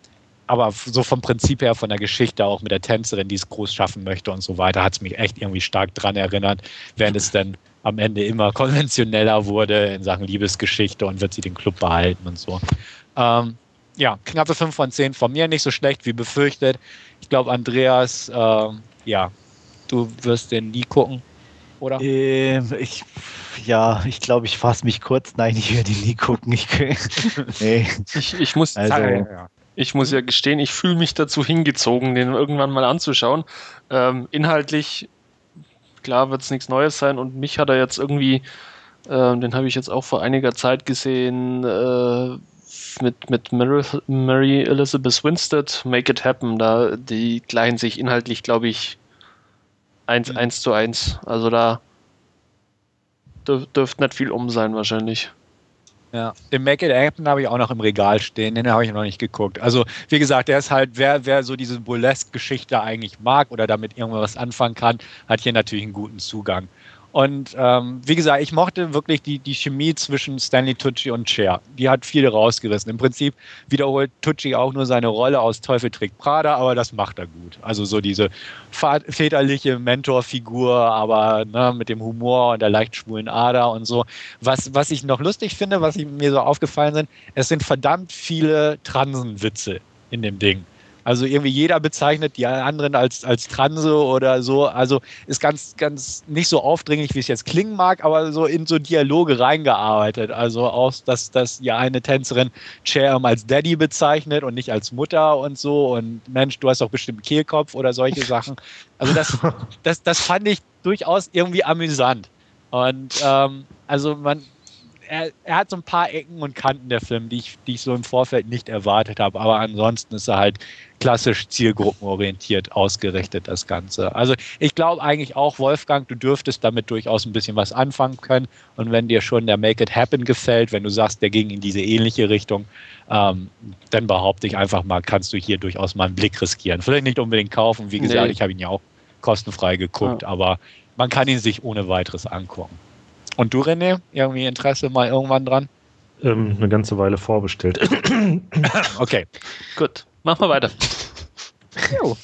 aber so vom Prinzip her, von der Geschichte, auch mit der Tänzerin, die es groß schaffen möchte und so weiter, hat es mich echt irgendwie stark dran erinnert, während es dann am Ende immer konventioneller wurde in Sachen Liebesgeschichte und wird sie den Club behalten und so. Ähm, ja, knappe 5 von 10 von mir, nicht so schlecht wie befürchtet. Ich glaube, Andreas, äh, ja, du wirst den nie gucken oder? Ähm, ich, ja, ich glaube, ich fasse mich kurz. Nein, ich werde ihn nie gucken. Ich, nee. ich, ich, muss, also, ich muss ja gestehen, ich fühle mich dazu hingezogen, den irgendwann mal anzuschauen. Ähm, inhaltlich, klar, wird es nichts Neues sein und mich hat er jetzt irgendwie, äh, den habe ich jetzt auch vor einiger Zeit gesehen, äh, mit, mit Mary, Mary Elizabeth Winstead, Make It Happen. Da, die gleichen sich inhaltlich, glaube ich, Eins, mhm. eins zu eins. Also da dürf, dürfte nicht viel um sein wahrscheinlich. Ja, den Make It Happen habe ich auch noch im Regal stehen, den habe ich noch nicht geguckt. Also, wie gesagt, der ist halt, wer, wer so diese Burlesque-Geschichte eigentlich mag oder damit irgendwas anfangen kann, hat hier natürlich einen guten Zugang. Und ähm, wie gesagt, ich mochte wirklich die, die Chemie zwischen Stanley Tucci und Cher. Die hat viel rausgerissen. Im Prinzip wiederholt Tucci auch nur seine Rolle aus Teufel trägt Prada, aber das macht er gut. Also so diese väterliche Mentorfigur, aber ne, mit dem Humor und der leicht schwulen Ader und so. Was, was ich noch lustig finde, was mir so aufgefallen sind, es sind verdammt viele Transenwitze in dem Ding. Also irgendwie jeder bezeichnet die anderen als, als Transe oder so. Also ist ganz, ganz nicht so aufdringlich, wie es jetzt klingen mag, aber so in so Dialoge reingearbeitet. Also auch, dass, dass ja eine Tänzerin Cher als Daddy bezeichnet und nicht als Mutter und so. Und Mensch, du hast doch bestimmt Kehlkopf oder solche Sachen. Also das, das, das fand ich durchaus irgendwie amüsant. Und ähm, also man, er, er, hat so ein paar Ecken und Kanten der Film, die ich, die ich so im Vorfeld nicht erwartet habe. Aber ansonsten ist er halt klassisch zielgruppenorientiert ausgerichtet, das Ganze. Also ich glaube eigentlich auch, Wolfgang, du dürftest damit durchaus ein bisschen was anfangen können. Und wenn dir schon der Make It Happen gefällt, wenn du sagst, der ging in diese ähnliche Richtung, ähm, dann behaupte ich einfach mal, kannst du hier durchaus mal einen Blick riskieren. Vielleicht nicht unbedingt kaufen, wie gesagt, nee. ich habe ihn ja auch kostenfrei geguckt, ja. aber man kann ihn sich ohne weiteres angucken. Und du, René, irgendwie Interesse mal irgendwann dran? Ähm, eine ganze Weile vorbestellt. okay, gut. Machen wir weiter. Jo.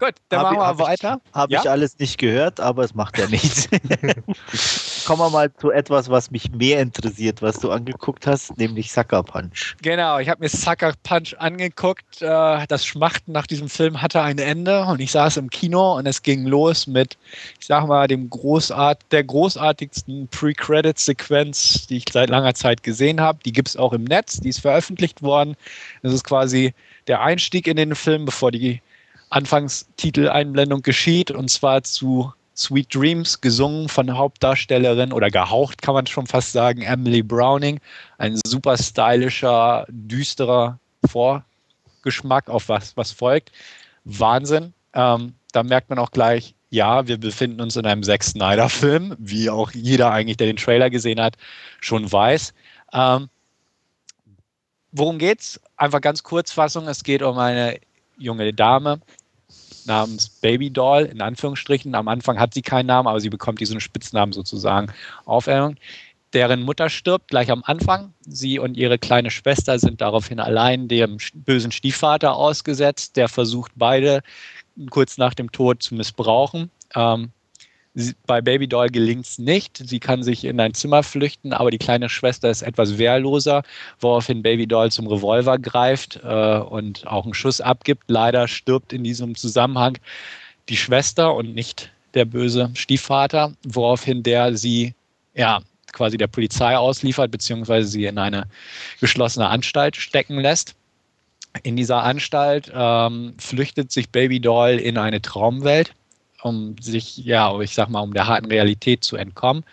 Gut, dann hab machen wir hab weiter. Habe ja? ich alles nicht gehört, aber es macht ja nichts. Kommen wir mal zu etwas, was mich mehr interessiert, was du angeguckt hast, nämlich Sucker Punch. Genau, ich habe mir Sucker Punch angeguckt. Äh, das Schmachten nach diesem Film hatte ein Ende und ich saß im Kino und es ging los mit, ich sag mal, dem Großart, der großartigsten Pre-Credit-Sequenz, die ich seit langer Zeit gesehen habe. Die gibt es auch im Netz, die ist veröffentlicht worden. Das ist quasi der Einstieg in den Film, bevor die Anfangstiteleinblendung geschieht, und zwar zu Sweet Dreams, gesungen von Hauptdarstellerin oder gehaucht, kann man schon fast sagen, Emily Browning. Ein super stylischer, düsterer Vorgeschmack auf was, was folgt. Wahnsinn. Ähm, da merkt man auch gleich, ja, wir befinden uns in einem Zack Snyder-Film, wie auch jeder eigentlich, der den Trailer gesehen hat, schon weiß. Ähm, worum geht's? Einfach ganz Kurzfassung. Es geht um eine junge Dame, namens Baby Doll, in Anführungsstrichen. Am Anfang hat sie keinen Namen, aber sie bekommt diesen Spitznamen sozusagen Aufhängung. Deren Mutter stirbt gleich am Anfang. Sie und ihre kleine Schwester sind daraufhin allein dem bösen Stiefvater ausgesetzt, der versucht, beide kurz nach dem Tod zu missbrauchen. Ähm, bei Baby Doll gelingt es nicht. Sie kann sich in ein Zimmer flüchten, aber die kleine Schwester ist etwas wehrloser, woraufhin Baby Doll zum Revolver greift äh, und auch einen Schuss abgibt. Leider stirbt in diesem Zusammenhang die Schwester und nicht der böse Stiefvater, woraufhin der sie ja quasi der Polizei ausliefert, beziehungsweise sie in eine geschlossene Anstalt stecken lässt. In dieser Anstalt ähm, flüchtet sich Baby Doll in eine Traumwelt um sich, ja, ich sag mal, um der harten Realität zu entkommen.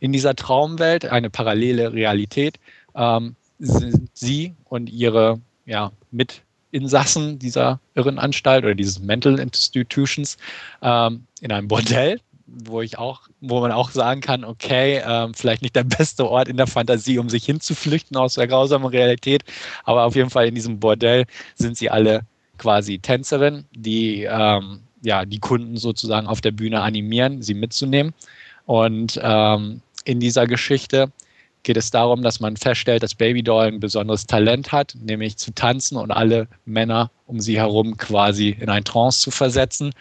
In dieser Traumwelt, eine parallele Realität, ähm, sind sie und ihre ja, Mitinsassen dieser Irrenanstalt oder dieses Mental Institutions ähm, in einem Bordell, wo ich auch, wo man auch sagen kann, okay, ähm, vielleicht nicht der beste Ort in der Fantasie, um sich hinzuflüchten aus der grausamen Realität, aber auf jeden Fall in diesem Bordell sind sie alle quasi Tänzerinnen, die ähm, ja, die Kunden sozusagen auf der Bühne animieren, sie mitzunehmen. Und ähm, in dieser Geschichte geht es darum, dass man feststellt, dass Baby Doll ein besonderes Talent hat, nämlich zu tanzen und alle Männer um sie herum quasi in ein Trance zu versetzen.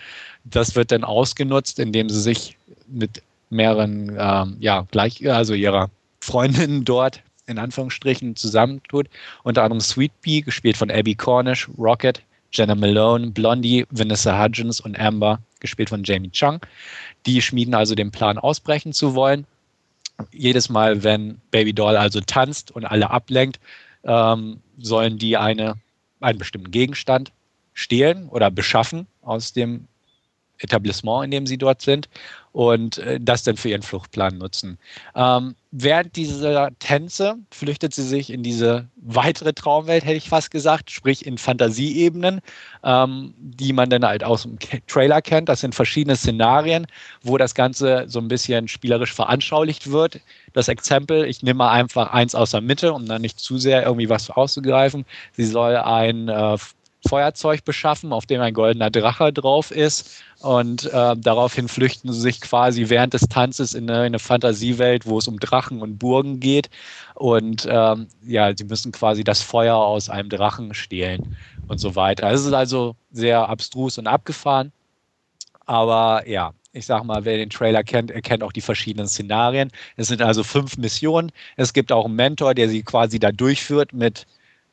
Das wird dann ausgenutzt, indem sie sich mit mehreren, ähm, ja, gleich, also ihrer Freundinnen dort in Anführungsstrichen zusammentut. Unter anderem Sweet Pea, gespielt von Abby Cornish, Rocket, Jenna Malone, Blondie, Vanessa Hudgens und Amber, gespielt von Jamie Chung. Die schmieden also den Plan, ausbrechen zu wollen. Jedes Mal, wenn Baby Doll also tanzt und alle ablenkt, ähm, sollen die eine, einen bestimmten Gegenstand stehlen oder beschaffen aus dem Etablissement, in dem sie dort sind und äh, das dann für ihren Fluchtplan nutzen. Ähm, während dieser Tänze flüchtet sie sich in diese weitere Traumwelt, hätte ich fast gesagt, sprich in Fantasieebenen, ähm, die man dann halt aus dem Trailer kennt. Das sind verschiedene Szenarien, wo das Ganze so ein bisschen spielerisch veranschaulicht wird. Das Exempel, ich nehme mal einfach eins aus der Mitte, um dann nicht zu sehr irgendwie was auszugreifen. Sie soll ein äh, Feuerzeug beschaffen, auf dem ein goldener Drache drauf ist. Und äh, daraufhin flüchten sie sich quasi während des Tanzes in eine, in eine, Fantasiewelt, wo es um Drachen und Burgen geht. Und ähm, ja, sie müssen quasi das Feuer aus einem Drachen stehlen und so weiter. Es ist also sehr abstrus und abgefahren. Aber ja, ich sag mal, wer den Trailer kennt, erkennt auch die verschiedenen Szenarien. Es sind also fünf Missionen. Es gibt auch einen Mentor, der sie quasi da durchführt mit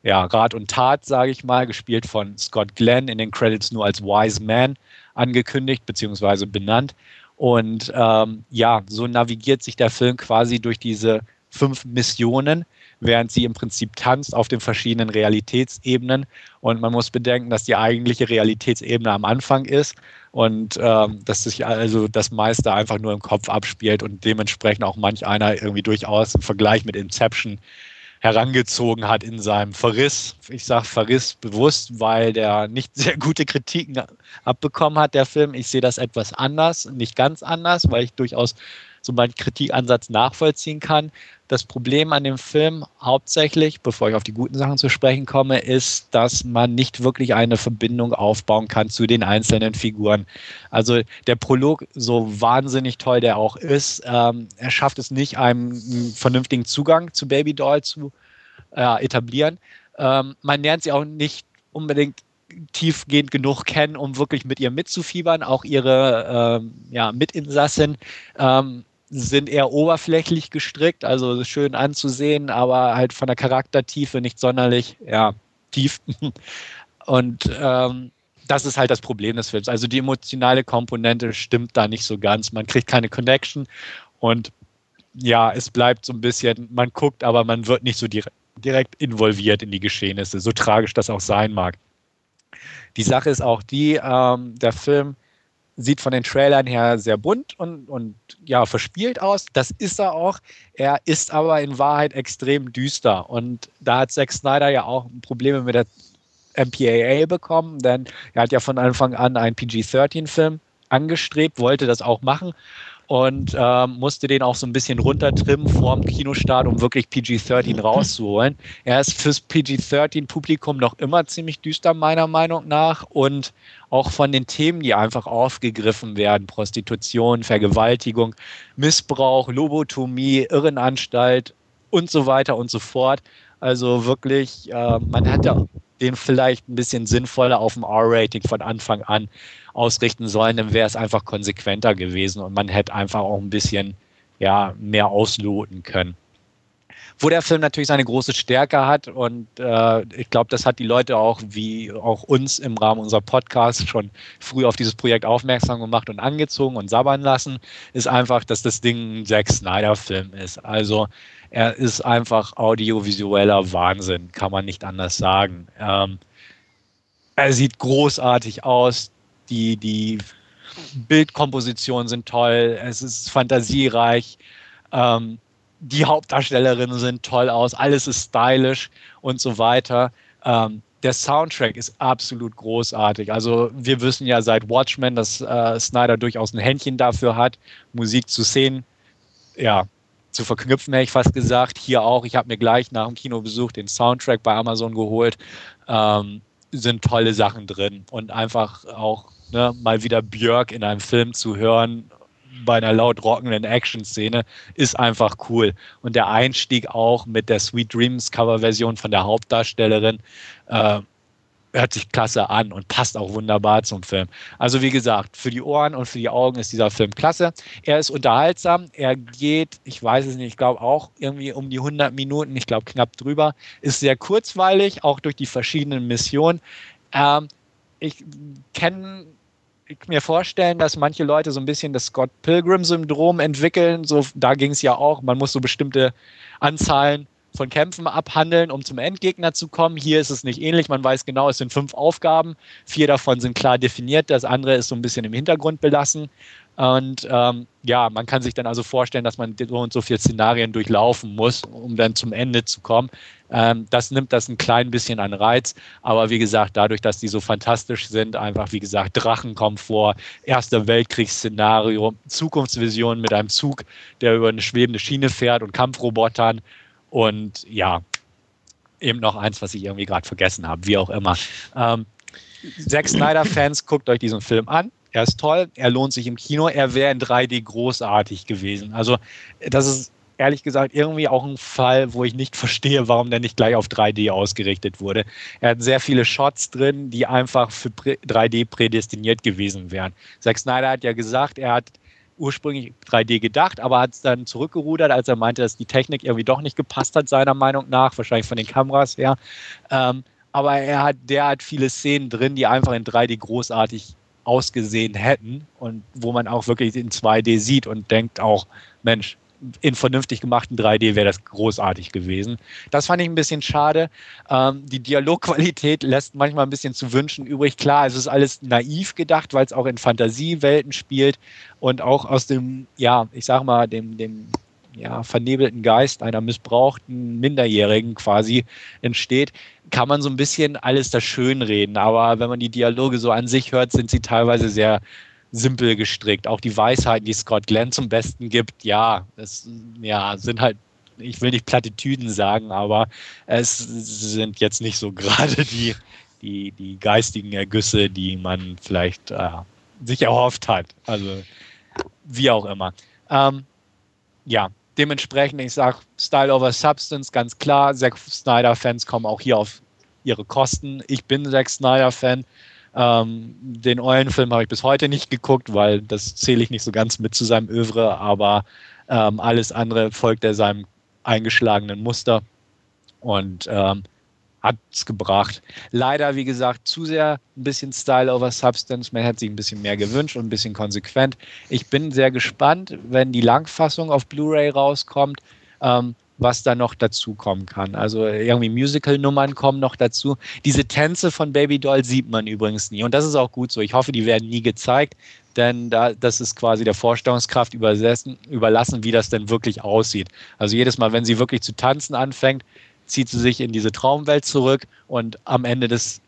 ja, Rat und Tat, sage ich mal, gespielt von Scott Glenn, in den Credits nur als Wise Man angekündigt bzw. benannt. Und ähm, ja, so navigiert sich der Film quasi durch diese fünf Missionen, während sie im Prinzip tanzt auf den verschiedenen Realitätsebenen. Und man muss bedenken, dass die eigentliche Realitätsebene am Anfang ist und ähm, dass sich also das meiste einfach nur im Kopf abspielt und dementsprechend auch manch einer irgendwie durchaus im Vergleich mit Inception herangezogen hat in seinem Verriss. Ich sage Verriss bewusst, weil der nicht sehr gute Kritiken abbekommen hat, der Film. Ich sehe das etwas anders, nicht ganz anders, weil ich durchaus so meinen Kritikansatz nachvollziehen kann. Das Problem an dem Film hauptsächlich, bevor ich auf die guten Sachen zu sprechen komme, ist, dass man nicht wirklich eine Verbindung aufbauen kann zu den einzelnen Figuren. Also der Prolog, so wahnsinnig toll der auch ist, ähm, er schafft es nicht, einen, vernünftigen Zugang zu Baby Doll zu äh, etablieren. Ähm, man lernt sie auch nicht unbedingt tiefgehend genug kennen, um wirklich mit ihr mitzufiebern. Auch ihre ähm, ja, Mitinsassin ähm, sind eher oberflächlich gestrickt, also schön anzusehen, aber halt von der Charaktertiefe nicht sonderlich ja, tief. Und ähm, das ist halt das Problem des Films. Also die emotionale Komponente stimmt da nicht so ganz. Man kriegt keine Connection und ja, es bleibt so ein bisschen, man guckt, aber man wird nicht so direkt, direkt involviert in die Geschehnisse, so tragisch das auch sein mag. Die Sache ist auch die, ähm, der Film sieht von den Trailern her sehr bunt und, und ja, verspielt aus. Das ist er auch. Er ist aber in Wahrheit extrem düster. Und da hat Zack Snyder ja auch Probleme mit der MPAA bekommen, denn er hat ja von Anfang an einen PG-13-Film angestrebt, wollte das auch machen und ähm, musste den auch so ein bisschen runtertrimmen vor dem Kinostart, um wirklich PG-13 rauszuholen. Er ist fürs PG-13-Publikum noch immer ziemlich düster, meiner Meinung nach. Und auch von den Themen, die einfach aufgegriffen werden, Prostitution, Vergewaltigung, Missbrauch, Lobotomie, Irrenanstalt und so weiter und so fort. Also wirklich, äh, man hätte den vielleicht ein bisschen sinnvoller auf dem R-Rating von Anfang an ausrichten sollen, dann wäre es einfach konsequenter gewesen und man hätte einfach auch ein bisschen ja, mehr ausloten können. Wo der Film natürlich seine große Stärke hat und äh, ich glaube, das hat die Leute auch wie auch uns im Rahmen unserer Podcasts schon früh auf dieses Projekt aufmerksam gemacht und angezogen und sabbern lassen, ist einfach, dass das Ding ein Zack Snyder-Film ist. Also er ist einfach audiovisueller Wahnsinn, kann man nicht anders sagen. Ähm, er sieht großartig aus, die, die Bildkompositionen sind toll, es ist fantasiereich, ähm, die Hauptdarstellerinnen sind toll aus, alles ist stylisch und so weiter. Ähm, der Soundtrack ist absolut großartig. Also wir wissen ja seit Watchmen, dass äh, Snyder durchaus ein Händchen dafür hat, Musik zu sehen, ja, zu verknüpfen, hätte ich fast gesagt. Hier auch. Ich habe mir gleich nach dem Kinobesuch den Soundtrack bei Amazon geholt. Ähm, sind tolle Sachen drin und einfach auch ne, mal wieder Björk in einem Film zu hören bei einer laut rockenden Action-Szene ist einfach cool. Und der Einstieg auch mit der Sweet Dreams Cover-Version von der Hauptdarstellerin äh, hört sich klasse an und passt auch wunderbar zum Film. Also wie gesagt, für die Ohren und für die Augen ist dieser Film klasse. Er ist unterhaltsam. Er geht, ich weiß es nicht, ich glaube auch irgendwie um die 100 Minuten, ich glaube knapp drüber. Ist sehr kurzweilig, auch durch die verschiedenen Missionen. Ähm, ich kenne mir vorstellen, dass manche Leute so ein bisschen das Scott Pilgrim-Syndrom entwickeln. So, da ging es ja auch, man muss so bestimmte Anzahlen von Kämpfen abhandeln, um zum Endgegner zu kommen. Hier ist es nicht ähnlich. Man weiß genau, es sind fünf Aufgaben. Vier davon sind klar definiert. Das andere ist so ein bisschen im Hintergrund belassen. Und ähm, ja, man kann sich dann also vorstellen, dass man so und so viele Szenarien durchlaufen muss, um dann zum Ende zu kommen. Ähm, das nimmt das ein klein bisschen an Reiz. Aber wie gesagt, dadurch, dass die so fantastisch sind, einfach wie gesagt, Drachen kommen vor, Erster Weltkriegsszenario, Zukunftsvision mit einem Zug, der über eine schwebende Schiene fährt und Kampfrobotern. Und ja, eben noch eins, was ich irgendwie gerade vergessen habe, wie auch immer. Ähm, Zack Snyder-Fans, guckt euch diesen Film an er ist toll, er lohnt sich im Kino, er wäre in 3D großartig gewesen. Also das ist ehrlich gesagt irgendwie auch ein Fall, wo ich nicht verstehe, warum der nicht gleich auf 3D ausgerichtet wurde. Er hat sehr viele Shots drin, die einfach für 3D prädestiniert gewesen wären. Zack Snyder hat ja gesagt, er hat ursprünglich 3D gedacht, aber hat es dann zurückgerudert, als er meinte, dass die Technik irgendwie doch nicht gepasst hat, seiner Meinung nach, wahrscheinlich von den Kameras her. Ähm, aber er hat derart viele Szenen drin, die einfach in 3D großartig ausgesehen hätten und wo man auch wirklich in 2D sieht und denkt auch, Mensch, in vernünftig gemachten 3D wäre das großartig gewesen. Das fand ich ein bisschen schade. Ähm, die Dialogqualität lässt manchmal ein bisschen zu wünschen übrig. Klar, es ist alles naiv gedacht, weil es auch in Fantasiewelten spielt und auch aus dem, ja, ich sag mal, dem, dem ja, vernebelten Geist einer missbrauchten Minderjährigen quasi entsteht, kann man so ein bisschen alles da schön reden. Aber wenn man die Dialoge so an sich hört, sind sie teilweise sehr simpel gestrickt. Auch die Weisheiten, die Scott Glenn zum Besten gibt, ja, das ja, sind halt, ich will nicht Plattitüden sagen, aber es sind jetzt nicht so gerade die, die, die geistigen Ergüsse, die man vielleicht äh, sich erhofft hat. Also wie auch immer. Ähm, ja, dementsprechend, ich sage Style over Substance, ganz klar. Zack Snyder-Fans kommen auch hier auf ihre Kosten. Ich bin Zack Snyder-Fan. Ähm, den Eulenfilm habe ich bis heute nicht geguckt, weil das zähle ich nicht so ganz mit zu seinem Övre, aber ähm, alles andere folgt er seinem eingeschlagenen Muster. Und ähm, hat es gebracht. Leider, wie gesagt, zu sehr ein bisschen Style over Substance. Man hätte sich ein bisschen mehr gewünscht und ein bisschen konsequent. Ich bin sehr gespannt, wenn die Langfassung auf Blu-ray rauskommt, ähm, was da noch dazu kommen kann. Also irgendwie Musical-Nummern kommen noch dazu. Diese Tänze von Baby Doll sieht man übrigens nie. Und das ist auch gut so. Ich hoffe, die werden nie gezeigt, denn da, das ist quasi der Vorstellungskraft überlassen, wie das denn wirklich aussieht. Also jedes Mal, wenn sie wirklich zu tanzen anfängt, zieht sie sich in diese Traumwelt zurück und am Ende des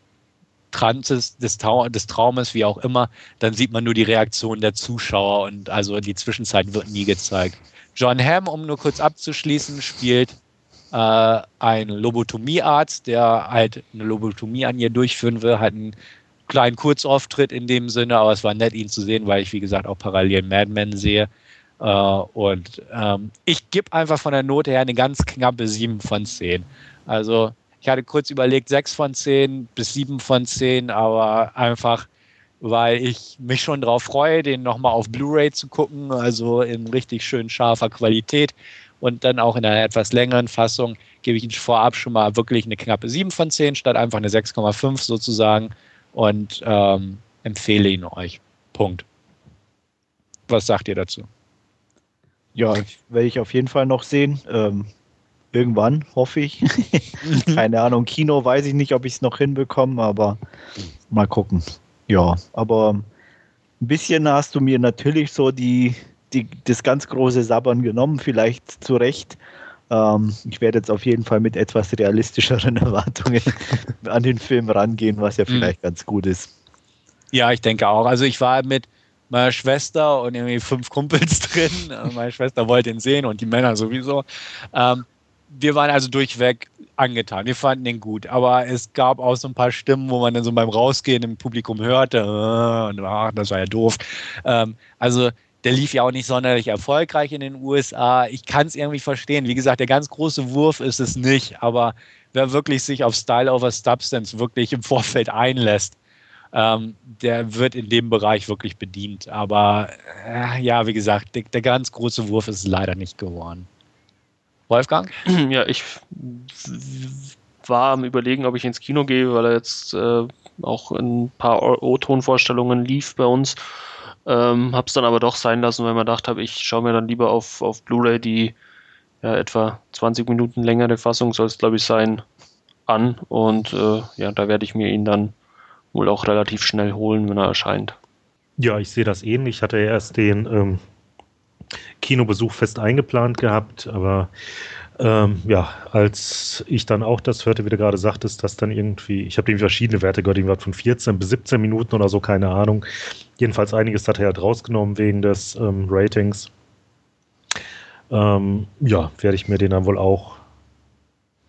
Trances, des, des Traumes, wie auch immer, dann sieht man nur die Reaktion der Zuschauer und also die Zwischenzeit wird nie gezeigt. John Hamm, um nur kurz abzuschließen, spielt äh, ein Lobotomiearzt, der halt eine Lobotomie an ihr durchführen will, hat einen kleinen Kurzauftritt in dem Sinne, aber es war nett, ihn zu sehen, weil ich, wie gesagt, auch parallel Mad Men sehe. Äh, und ähm, ich gebe einfach von der Note her eine ganz knappe 7 von 10. Also ich hatte kurz überlegt 6 von 10 bis 7 von 10, aber einfach, weil ich mich schon darauf freue, den nochmal auf Blu-ray zu gucken, also in richtig schön scharfer Qualität und dann auch in einer etwas längeren Fassung gebe ich Ihnen vorab schon mal wirklich eine knappe 7 von 10 statt einfach eine 6,5 sozusagen und ähm, empfehle ihn euch. Punkt. Was sagt ihr dazu? Ja, werde ich auf jeden Fall noch sehen. Ähm, irgendwann, hoffe ich. Keine Ahnung, Kino weiß ich nicht, ob ich es noch hinbekomme, aber mal gucken. Ja, aber ein bisschen hast du mir natürlich so die, die, das ganz große Sabbern genommen, vielleicht zu Recht. Ähm, ich werde jetzt auf jeden Fall mit etwas realistischeren Erwartungen an den Film rangehen, was ja mhm. vielleicht mhm. ganz gut ist. Ja, ich denke auch. Also ich war mit meiner Schwester und irgendwie fünf Kumpels drin. Meine Schwester wollte ihn sehen und die Männer sowieso. Ähm, wir waren also durchweg angetan. Wir fanden ihn gut. Aber es gab auch so ein paar Stimmen, wo man dann so beim Rausgehen im Publikum hörte, äh, und, ach, das war ja doof. Ähm, also der lief ja auch nicht sonderlich erfolgreich in den USA. Ich kann es irgendwie verstehen. Wie gesagt, der ganz große Wurf ist es nicht. Aber wer wirklich sich auf Style over Substance wirklich im Vorfeld einlässt, ähm, der wird in dem Bereich wirklich bedient. Aber äh, ja, wie gesagt, der, der, ganz große Wurf ist leider nicht geworden. Wolfgang? Ja, ich war am Überlegen, ob ich ins Kino gehe, weil er jetzt äh, auch ein paar O-Ton-Vorstellungen lief bei uns. Ähm, hab's dann aber doch sein lassen, weil man dachte, ich schaue mir dann lieber auf, auf Blu-ray die ja, etwa 20 Minuten längere Fassung, soll es glaube ich sein, an. Und äh, ja, da werde ich mir ihn dann wohl auch relativ schnell holen, wenn er erscheint. Ja, ich sehe das ähnlich. Ich hatte erst den ähm, Kinobesuch fest eingeplant gehabt, aber ähm, ja, als ich dann auch das hörte, wie du gerade sagtest, dass dann irgendwie, ich habe irgendwie verschiedene Werte gehört, irgendwas von 14 bis 17 Minuten oder so, keine Ahnung. Jedenfalls einiges hat er halt rausgenommen wegen des ähm, Ratings. Ähm, ja, werde ich mir den dann wohl auch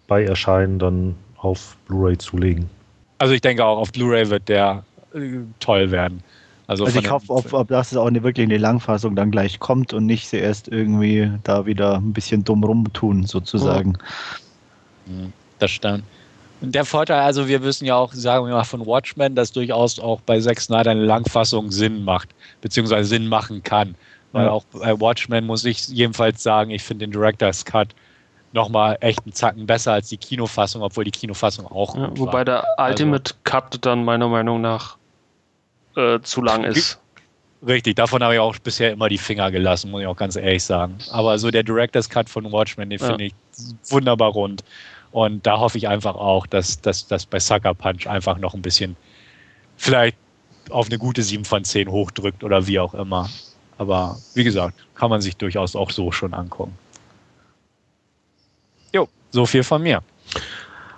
bei Erscheinen dann auf Blu-ray zulegen. Also ich denke auch, auf Blu-ray wird der äh, toll werden. Also, also ich hoffe, ob, ob das auch eine, wirklich eine Langfassung dann gleich kommt und nicht sie erst irgendwie da wieder ein bisschen dumm rumtun, sozusagen. Mhm. Das stimmt. Der Vorteil, also wir wissen ja auch, sagen wir mal von Watchmen, dass durchaus auch bei Zack Snyder eine Langfassung Sinn macht, beziehungsweise Sinn machen kann. Weil auch bei Watchmen muss ich jedenfalls sagen, ich finde den Director's Cut nochmal echt einen Zacken besser als die Kinofassung, obwohl die Kinofassung auch Ja, gut wobei war. der Ultimate Cut dann meiner Meinung nach äh, zu lang ist. Richtig, davon habe ich auch bisher immer die Finger gelassen, muss ich auch ganz ehrlich sagen. Aber so der Director's Cut von Watchmen, den Ja. finde ich wunderbar rund. Und da hoffe ich einfach auch, dass das bei Sucker Punch einfach noch ein bisschen vielleicht auf eine gute 7 von 10 hochdrückt oder wie auch immer. Aber wie gesagt, kann man sich durchaus auch so schon angucken. Jo, so viel von mir.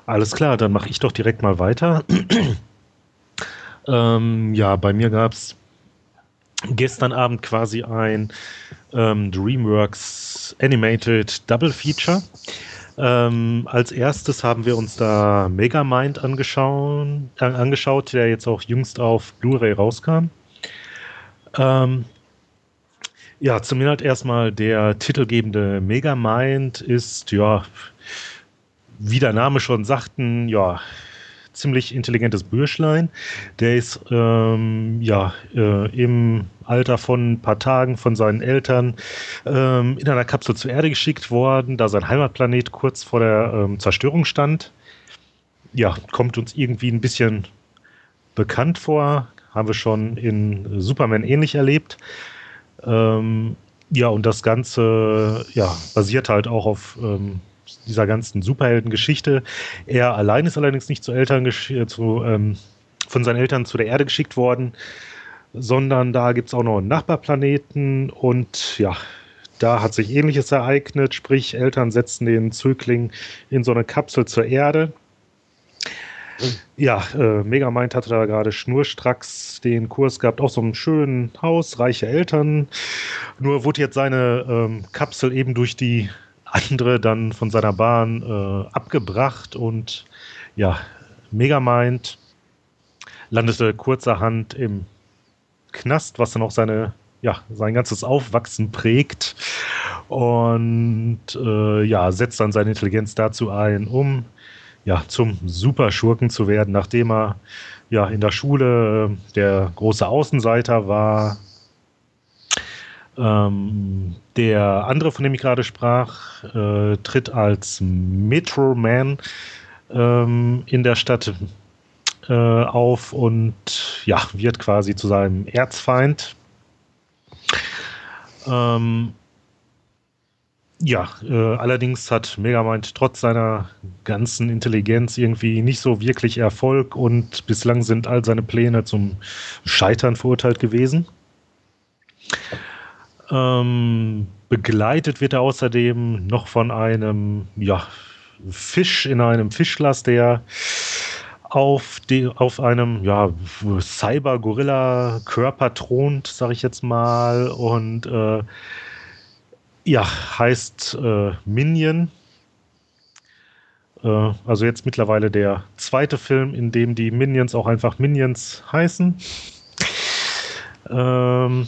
Alles klar, dann mache ich doch direkt mal weiter. Ähm, ja, bei mir gab es gestern Abend quasi ein ähm, DreamWorks Animated Double Feature. Ähm, als erstes haben wir uns da Megamind angeschaut, äh, angeschaut, der jetzt auch jüngst auf Blu-ray rauskam. Ähm, ja, zum Inhalt erstmal der titelgebende Megamind ist, ja, wie der Name schon sagten, ja, ziemlich intelligentes Bürschlein. Der ist ähm, ja äh, im Alter von ein paar Tagen von seinen Eltern ähm, in einer Kapsel zur Erde geschickt worden, da sein Heimatplanet kurz vor der ähm, Zerstörung stand. Ja, kommt uns irgendwie ein bisschen bekannt vor. Haben wir schon in Superman ähnlich erlebt. Ähm, ja, und das Ganze ja, basiert halt auch auf ähm, dieser ganzen Superheldengeschichte. Er allein ist allerdings nicht zu Eltern gesch- zu, ähm, von seinen Eltern zu der Erde geschickt worden, sondern da gibt es auch noch einen Nachbarplaneten und ja, da hat sich ähnliches ereignet, sprich Eltern setzen den Zögling in so eine Kapsel zur Erde. Ja, äh, Megamind hatte da gerade schnurstracks den Kurs gehabt, auch so einem schönen Haus, reiche Eltern. Nur wurde jetzt seine ähm, Kapsel eben durch die andere dann von seiner Bahn äh, abgebracht und ja, Megamind landete kurzerhand im Knast, was dann auch seine, ja, sein ganzes Aufwachsen prägt. Und äh, ja, setzt dann seine Intelligenz dazu ein, um ja, zum Superschurken zu werden, nachdem er ja in der Schule äh, der große Außenseiter war, ähm, der andere, von dem ich gerade sprach, äh, tritt als Metro Man ähm, in der Stadt äh, auf und ja, wird quasi zu seinem Erzfeind. Ähm, ja, äh, allerdings hat Megamind trotz seiner ganzen Intelligenz irgendwie nicht so wirklich Erfolg und bislang sind all seine Pläne zum Scheitern verurteilt gewesen. Ähm, begleitet wird er außerdem noch von einem ja, Fisch in einem Fischglas, der auf, die, auf einem ja, Cyber-Gorilla-Körper thront, sag ich jetzt mal, und äh, ja, heißt äh, Minion. Äh, also jetzt mittlerweile der zweite Film, in dem die Minions auch einfach Minions heißen. Ähm,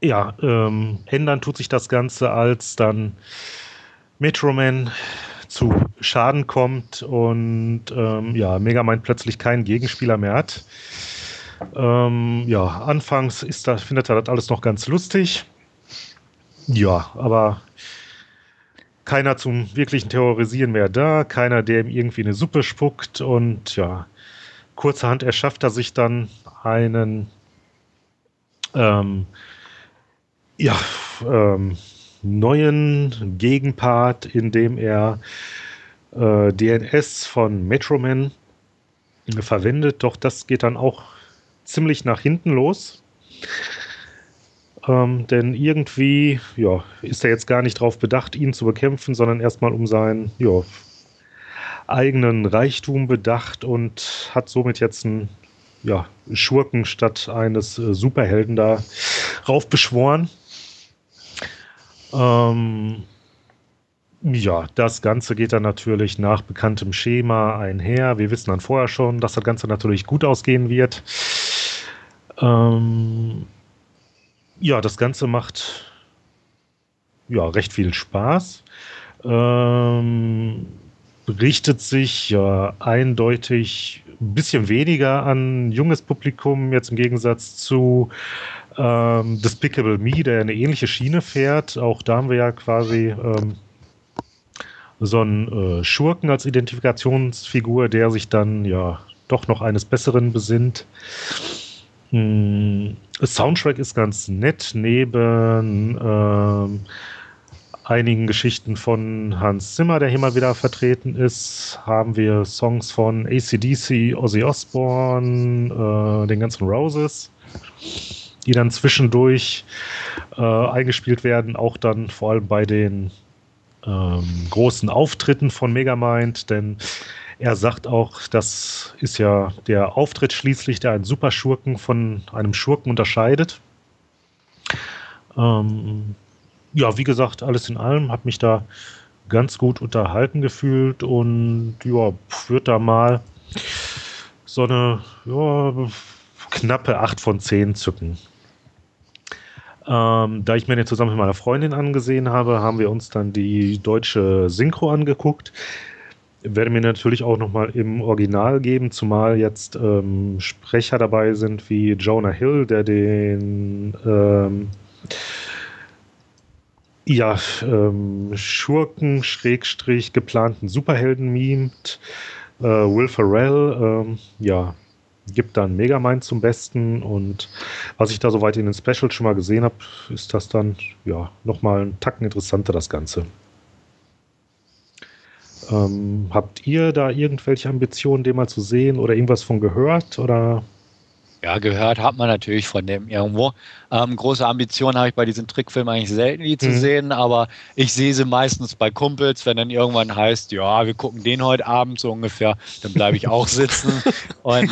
ja, ähm, ändern tut sich das Ganze, als dann Metro Man zu Schaden kommt und ähm, ja, Megamind plötzlich keinen Gegenspieler mehr hat. Ähm, ja, anfangs ist da, findet er das alles noch ganz lustig. Ja, aber keiner zum wirklichen Terrorisieren mehr da, keiner, der ihm irgendwie eine Suppe spuckt und ja, kurzerhand erschafft er sich dann einen ähm, ja, ähm, neuen Gegenpart, in dem er äh, DNS von Metroman verwendet, doch das geht dann auch ziemlich nach hinten los. Ähm, denn irgendwie ja, ist er jetzt gar nicht darauf bedacht, ihn zu bekämpfen, sondern erstmal um seinen ja, eigenen Reichtum bedacht und hat somit jetzt einen ja, Schurken statt eines äh, Superhelden da raufbeschworen. Ähm, ja, das Ganze geht dann natürlich nach bekanntem Schema einher. Wir wissen dann vorher schon, dass das Ganze natürlich gut ausgehen wird. Ähm, ja, das Ganze macht ja recht viel Spaß. Ähm, richtet sich ja eindeutig ein bisschen weniger an junges Publikum, jetzt im Gegensatz zu ähm, Despicable Me, der eine ähnliche Schiene fährt. Auch da haben wir ja quasi ähm, so einen äh, Schurken als Identifikationsfigur, der sich dann ja doch noch eines Besseren besinnt. Hm, Soundtrack ist ganz nett, neben ähm, einigen Geschichten von Hans Zimmer, der hier mal wieder vertreten ist, haben wir Songs von ACDC, Ozzy Osbourne, äh, den ganzen Roses, die dann zwischendurch äh, eingespielt werden, auch dann vor allem bei den ähm, großen Auftritten von Megamind, denn er sagt auch, das ist ja der Auftritt schließlich, der einen Superschurken von einem Schurken unterscheidet. Ähm, ja, wie gesagt, alles in allem hat mich da ganz gut unterhalten gefühlt und ja, wird da mal so eine ja, knappe 8 von 10 zücken. Ähm, da ich mir den zusammen mit meiner Freundin angesehen habe, haben wir uns dann die deutsche Synchro angeguckt. Werde mir natürlich auch nochmal im Original geben, zumal jetzt ähm, Sprecher dabei sind wie Jonah Hill, der den ähm, ja, ähm, Schurken, Schrägstrich, geplanten Superhelden mimt. Äh, Will Ferrell, ähm, ja, gibt dann Megamind zum Besten und was ich da soweit in den Specials schon mal gesehen habe, ist das dann ja nochmal ein Tacken interessanter, das Ganze. Ähm, habt ihr da irgendwelche Ambitionen, den mal zu sehen oder irgendwas von gehört? Oder ja, gehört hat man natürlich von dem irgendwo. Ähm, große Ambitionen habe ich bei diesen Trickfilmen eigentlich selten, die zu mhm. sehen, aber ich sehe sie meistens bei Kumpels, wenn dann irgendwann heißt, ja, wir gucken den heute Abend so ungefähr, dann bleibe ich auch sitzen. und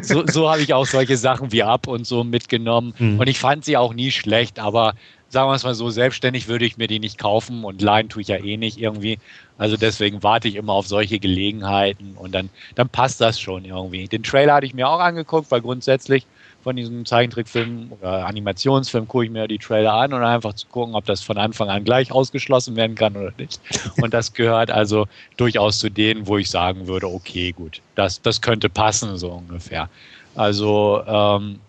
so, so habe ich auch solche Sachen wie Ab und so mitgenommen. Mhm. Und ich fand sie auch nie schlecht, aber sagen wir es mal so, selbstständig würde ich mir die nicht kaufen und leihen tue ich ja eh nicht irgendwie. Also deswegen warte ich immer auf solche Gelegenheiten und dann, dann passt das schon irgendwie. Den Trailer hatte ich mir auch angeguckt, weil grundsätzlich von diesem Zeichentrickfilm oder Animationsfilm gucke ich mir die Trailer an und einfach zu gucken, ob das von Anfang an gleich ausgeschlossen werden kann oder nicht. Und das gehört also durchaus zu denen, wo ich sagen würde, okay, gut, das, das könnte passen so ungefähr. Also ähm,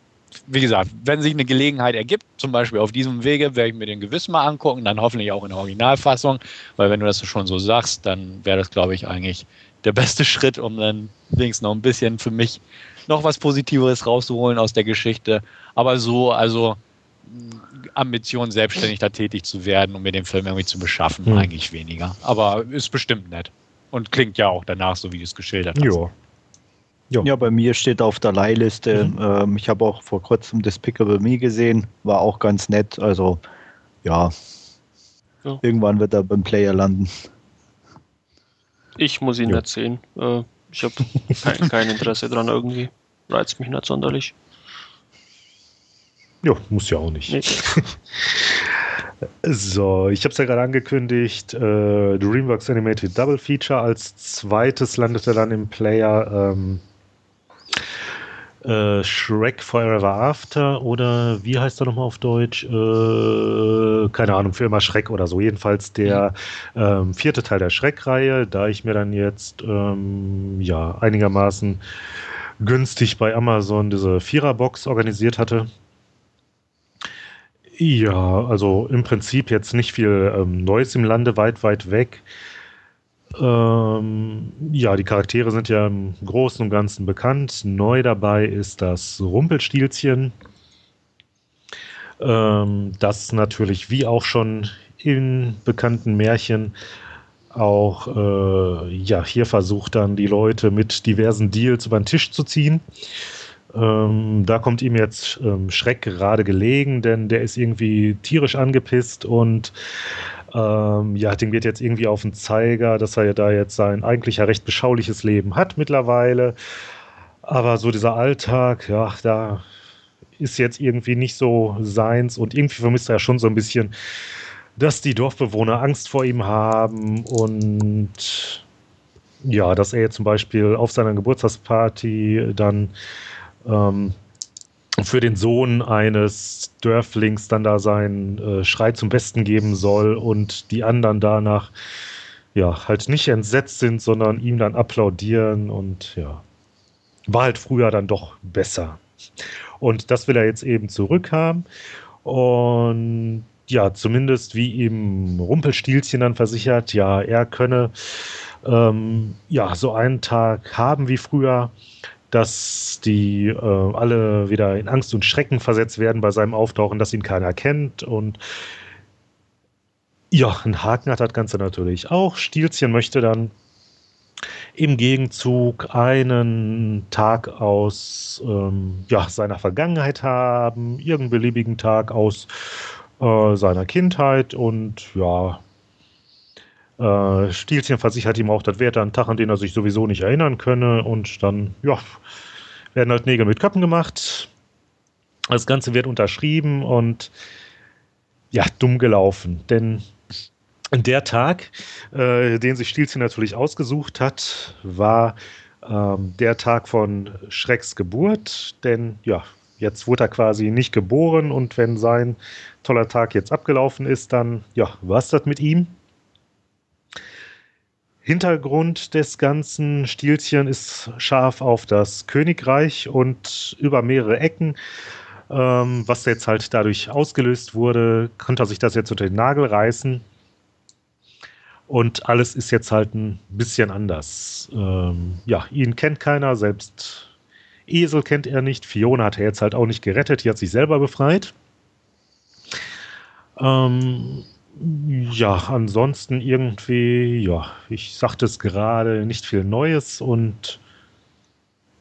wie gesagt, wenn sich eine Gelegenheit ergibt, zum Beispiel auf diesem Wege, werde ich mir den gewiss mal angucken, dann hoffentlich auch in der Originalfassung, weil wenn du das schon so sagst, dann wäre das, glaube ich, eigentlich der beste Schritt, um dann wenigstens noch ein bisschen für mich noch was Positiveres rauszuholen aus der Geschichte. Aber so, also Ambition, selbstständig da tätig zu werden, um mir den Film irgendwie zu beschaffen, hm. eigentlich weniger. Aber ist bestimmt nett. Und klingt ja auch danach, so wie du es geschildert hast. Ja. Jo. Ja, bei mir steht auf der Leihliste. Mhm. Ähm, ich habe auch vor kurzem Despicable Me gesehen, war auch ganz nett. Also ja, ja. irgendwann wird er beim Player landen. Ich muss ihn jo. nicht sehen. Äh, ich habe kein, kein, Interesse dran irgendwie. Reizt mich nicht sonderlich. Ja, muss ja auch nicht. Nee. So, ich habe es ja gerade angekündigt, äh, DreamWorks Animated Double Feature als zweites landete dann im Player ähm, äh, Shrek Forever After oder wie heißt er nochmal auf Deutsch? Äh, keine Ahnung, für immer Schreck oder so. Jedenfalls der ähm, vierte Teil der Schreck-Reihe, da ich mir dann jetzt ähm, ja einigermaßen günstig bei Amazon diese Viererbox organisiert hatte. Ja, also im Prinzip jetzt nicht viel ähm, Neues im Lande, weit, weit weg. Ähm, ja, die Charaktere sind ja im Großen und Ganzen bekannt. Neu dabei ist das Rumpelstilzchen. Ähm, das natürlich wie auch schon in bekannten Märchen auch äh, ja, hier versucht dann die Leute mit diversen Deals über den Tisch zu ziehen. Ähm, da kommt ihm jetzt ähm, Schreck gerade gelegen, denn der ist irgendwie tierisch angepisst und ähm, ja, dem geht jetzt irgendwie auf den Zeiger, dass er ja da jetzt sein eigentlich ja recht beschauliches Leben hat mittlerweile. Aber so dieser Alltag, ja, da ist jetzt irgendwie nicht so seins und irgendwie vermisst er ja schon so ein bisschen, dass die Dorfbewohner Angst vor ihm haben und ja, dass er jetzt zum Beispiel auf seiner Geburtstagsparty dann ähm, für den Sohn eines Dörflings dann da seinen äh, Schrei zum Besten geben soll und die anderen danach ja, halt nicht entsetzt sind, sondern ihm dann applaudieren und ja, war halt früher dann doch besser. Und das will er jetzt eben zurückhaben. Und ja, zumindest wie ihm Rumpelstilzchen dann versichert, ja, er könne ähm, ja so einen Tag haben wie früher, dass die äh, alle wieder in Angst und Schrecken versetzt werden bei seinem Auftauchen, dass ihn keiner kennt und ja, ein Haken hat das Ganze natürlich auch. Stilzchen möchte dann im Gegenzug einen Tag aus ähm, ja, seiner Vergangenheit haben, irgendeinen beliebigen Tag aus äh, seiner Kindheit und ja, äh, Stilzchen versichert ihm auch, das wäre dann ein Tag, an den er sich sowieso nicht erinnern könne. Und dann, ja, werden halt Nägel mit Köppen gemacht. Das Ganze wird unterschrieben und ja, dumm gelaufen. Denn der Tag, äh, den sich Stilzchen natürlich ausgesucht hat, war ähm, der Tag von Schrecks Geburt. Denn ja, jetzt wurde er quasi nicht geboren und wenn sein toller Tag jetzt abgelaufen ist, dann ja, war es das mit ihm. Hintergrund des ganzen Stilchen ist scharf auf das Königreich und über mehrere Ecken. Ähm, was jetzt halt dadurch ausgelöst wurde, konnte er sich das jetzt unter den Nagel reißen. Und alles ist jetzt halt ein bisschen anders. Ähm, ja, ihn kennt keiner, selbst Esel kennt er nicht. Fiona hat er jetzt halt auch nicht gerettet, die hat sich selber befreit. Ähm, ja, ansonsten irgendwie, ja, ich sagte es gerade, nicht viel Neues und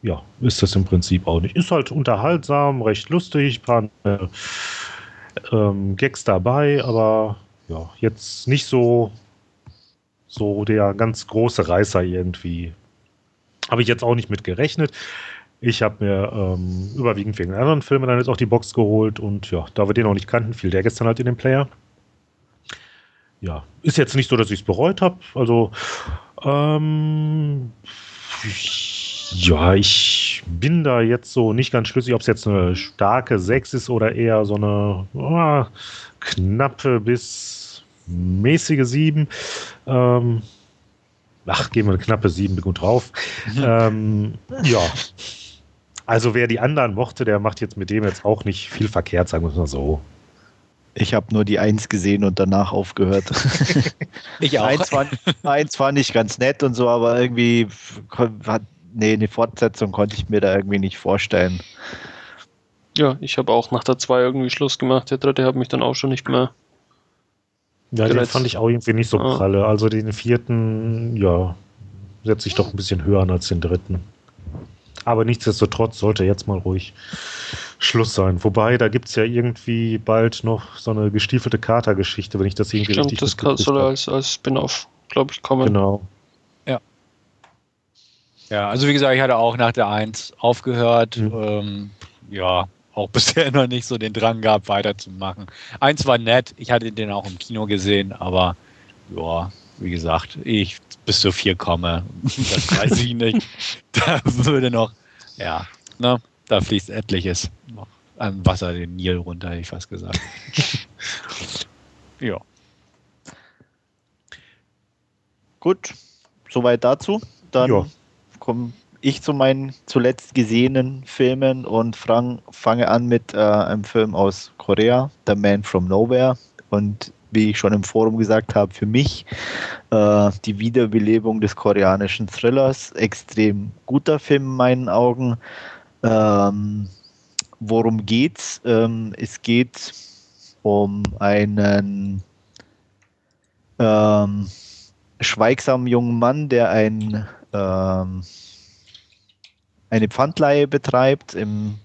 ja, ist das im Prinzip auch nicht. Ist halt unterhaltsam, recht lustig, paar äh, ähm, Gags dabei, aber ja, jetzt nicht so, so der ganz große Reißer irgendwie. Habe ich jetzt auch nicht mit gerechnet. Ich habe mir ähm, überwiegend wegen anderen Filmen dann jetzt auch die Box geholt und ja, da wir den noch nicht kannten, fiel der gestern halt in den Player ja, ist jetzt nicht so, dass ich es bereut habe. Also, ähm, ja, ich bin da jetzt so nicht ganz schlüssig, ob es jetzt eine starke 6 ist oder eher so eine oh, knappe bis mäßige 7. Ähm, ach, gehen wir eine knappe 7, bin gut drauf. Ähm, ja. Also wer die anderen mochte, der macht jetzt mit dem jetzt auch nicht viel verkehrt, sagen wir es mal so. Ich habe nur die Eins gesehen und danach aufgehört. ich auch. Eins fand, eins fand ich ganz nett und so, aber irgendwie hat, nee, eine Fortsetzung konnte ich mir da irgendwie nicht vorstellen. Ja, ich habe auch nach der 2 irgendwie Schluss gemacht. Der dritte hat mich dann auch schon nicht mehr. Ja, gereizt. den fand ich auch irgendwie nicht so ah. pralle. Also den vierten, ja, setze ich doch ein bisschen höher an als den dritten. Aber nichtsdestotrotz sollte jetzt mal ruhig Schluss sein. Wobei, da gibt es ja irgendwie bald noch so eine gestiefelte Kater-Geschichte, wenn ich das irgendwie Stimmt, richtig das soll als, als Spin-off, glaube ich, kommen. Genau. Ja. Ja, also wie gesagt, ich hatte auch nach der 1 aufgehört. Mhm. Ähm, ja, auch bisher noch nicht so den Drang gehabt, weiterzumachen. Eins war nett, ich hatte den auch im Kino gesehen, aber ja, wie gesagt, ich bis zu vier komme, das weiß ich nicht. Da würde noch, ja, ne, da fließt etliches noch an Wasser den Nil runter, hätte ich fast gesagt. ja. Gut, soweit dazu. Dann komme ich zu meinen zuletzt gesehenen Filmen und fang, fange an mit äh, einem Film aus Korea, The Man from Nowhere. Und wie ich schon im Forum gesagt habe, für mich äh, die Wiederbelebung des koreanischen Thrillers. Extrem guter Film in meinen Augen. Ähm, worum geht's? Ähm, es geht um einen ähm, schweigsamen jungen Mann, der ein, ähm, eine Pfandleihe betreibt. Im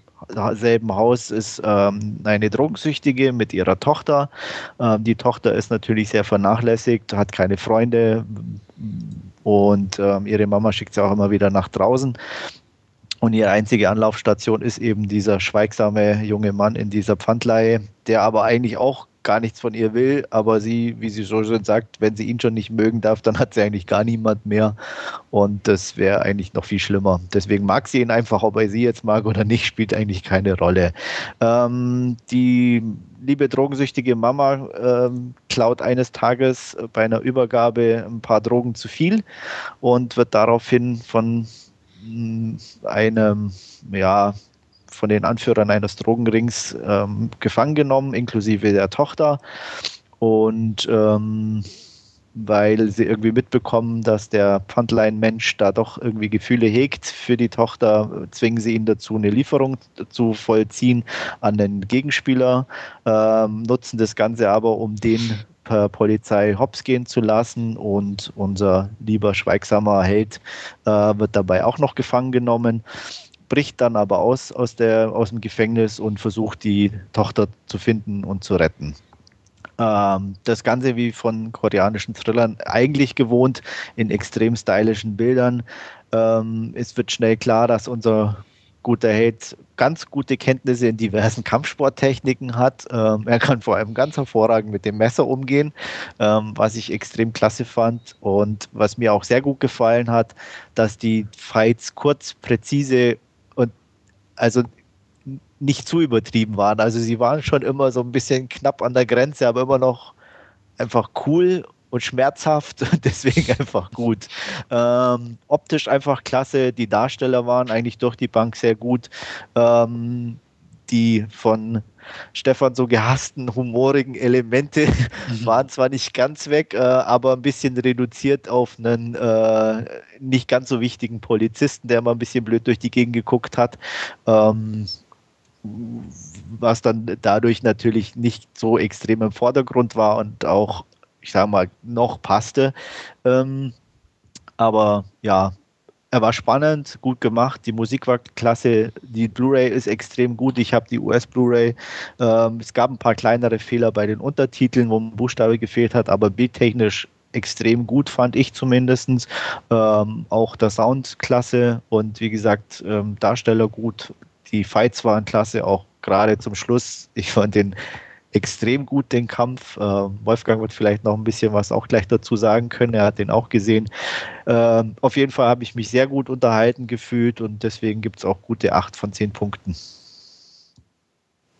selben Haus ist ähm, eine Drogensüchtige mit ihrer Tochter. Ähm, die Tochter ist natürlich sehr vernachlässigt, hat keine Freunde und ähm, ihre Mama schickt sie auch immer wieder nach draußen. Und ihre einzige Anlaufstation ist eben dieser schweigsame junge Mann in dieser Pfandleihe, der aber eigentlich auch gar nichts von ihr will, aber sie, wie sie schon sagt, wenn sie ihn schon nicht mögen darf, dann hat sie eigentlich gar niemand mehr und das wäre eigentlich noch viel schlimmer. Deswegen mag sie ihn einfach, ob er sie jetzt mag oder nicht, spielt eigentlich keine Rolle. Ähm, die liebe drogensüchtige Mama ähm, klaut eines Tages bei einer Übergabe ein paar Drogen zu viel und wird daraufhin von mm, einem, ja, von den Anführern eines Drogenrings ähm, gefangen genommen, inklusive der Tochter. Und ähm, weil sie irgendwie mitbekommen, dass der Pfandlein-Mensch da doch irgendwie Gefühle hegt für die Tochter, zwingen sie ihn dazu, eine Lieferung zu vollziehen an den Gegenspieler, ähm, nutzen das Ganze aber, um den per Polizei hops gehen zu lassen und unser lieber schweigsamer Held äh, wird dabei auch noch gefangen genommen bricht dann aber aus aus, der, aus dem Gefängnis und versucht die Tochter zu finden und zu retten. Ähm, das Ganze wie von koreanischen Thrillern eigentlich gewohnt in extrem stylischen Bildern. Ähm, es wird schnell klar, dass unser guter Held ganz gute Kenntnisse in diversen Kampfsporttechniken hat. Ähm, er kann vor allem ganz hervorragend mit dem Messer umgehen, ähm, was ich extrem klasse fand. Und was mir auch sehr gut gefallen hat, dass die Fights kurz, präzise also nicht zu übertrieben waren. Also sie waren schon immer so ein bisschen knapp an der Grenze, aber immer noch einfach cool und schmerzhaft, deswegen einfach gut. Ähm, optisch einfach klasse, die Darsteller waren eigentlich durch die Bank sehr gut. Ähm, die von Stefan so gehassten humorigen Elemente mhm. waren zwar nicht ganz weg, äh, aber ein bisschen reduziert auf einen äh, nicht ganz so wichtigen Polizisten, der mal ein bisschen blöd durch die Gegend geguckt hat. Ähm, was dann dadurch natürlich nicht so extrem im Vordergrund war und auch, ich sage mal, noch passte. Ähm, aber ja, er war spannend, gut gemacht, die Musik war klasse, die Blu-ray ist extrem gut. Ich habe die US-Blu-ray. Ähm, es gab ein paar kleinere Fehler bei den Untertiteln, wo ein Buchstabe gefehlt hat, aber bildtechnisch extrem gut, fand ich zumindest. Ähm, auch der Sound klasse und wie gesagt, ähm, Darsteller gut, die Fights waren klasse, auch gerade zum Schluss. Ich fand den extrem gut, den Kampf. Äh, Wolfgang wird vielleicht noch ein bisschen was auch gleich dazu sagen können. Er hat den auch gesehen. Äh, auf jeden Fall habe ich mich sehr gut unterhalten gefühlt und deswegen gibt es auch gute 8 von 10 Punkten.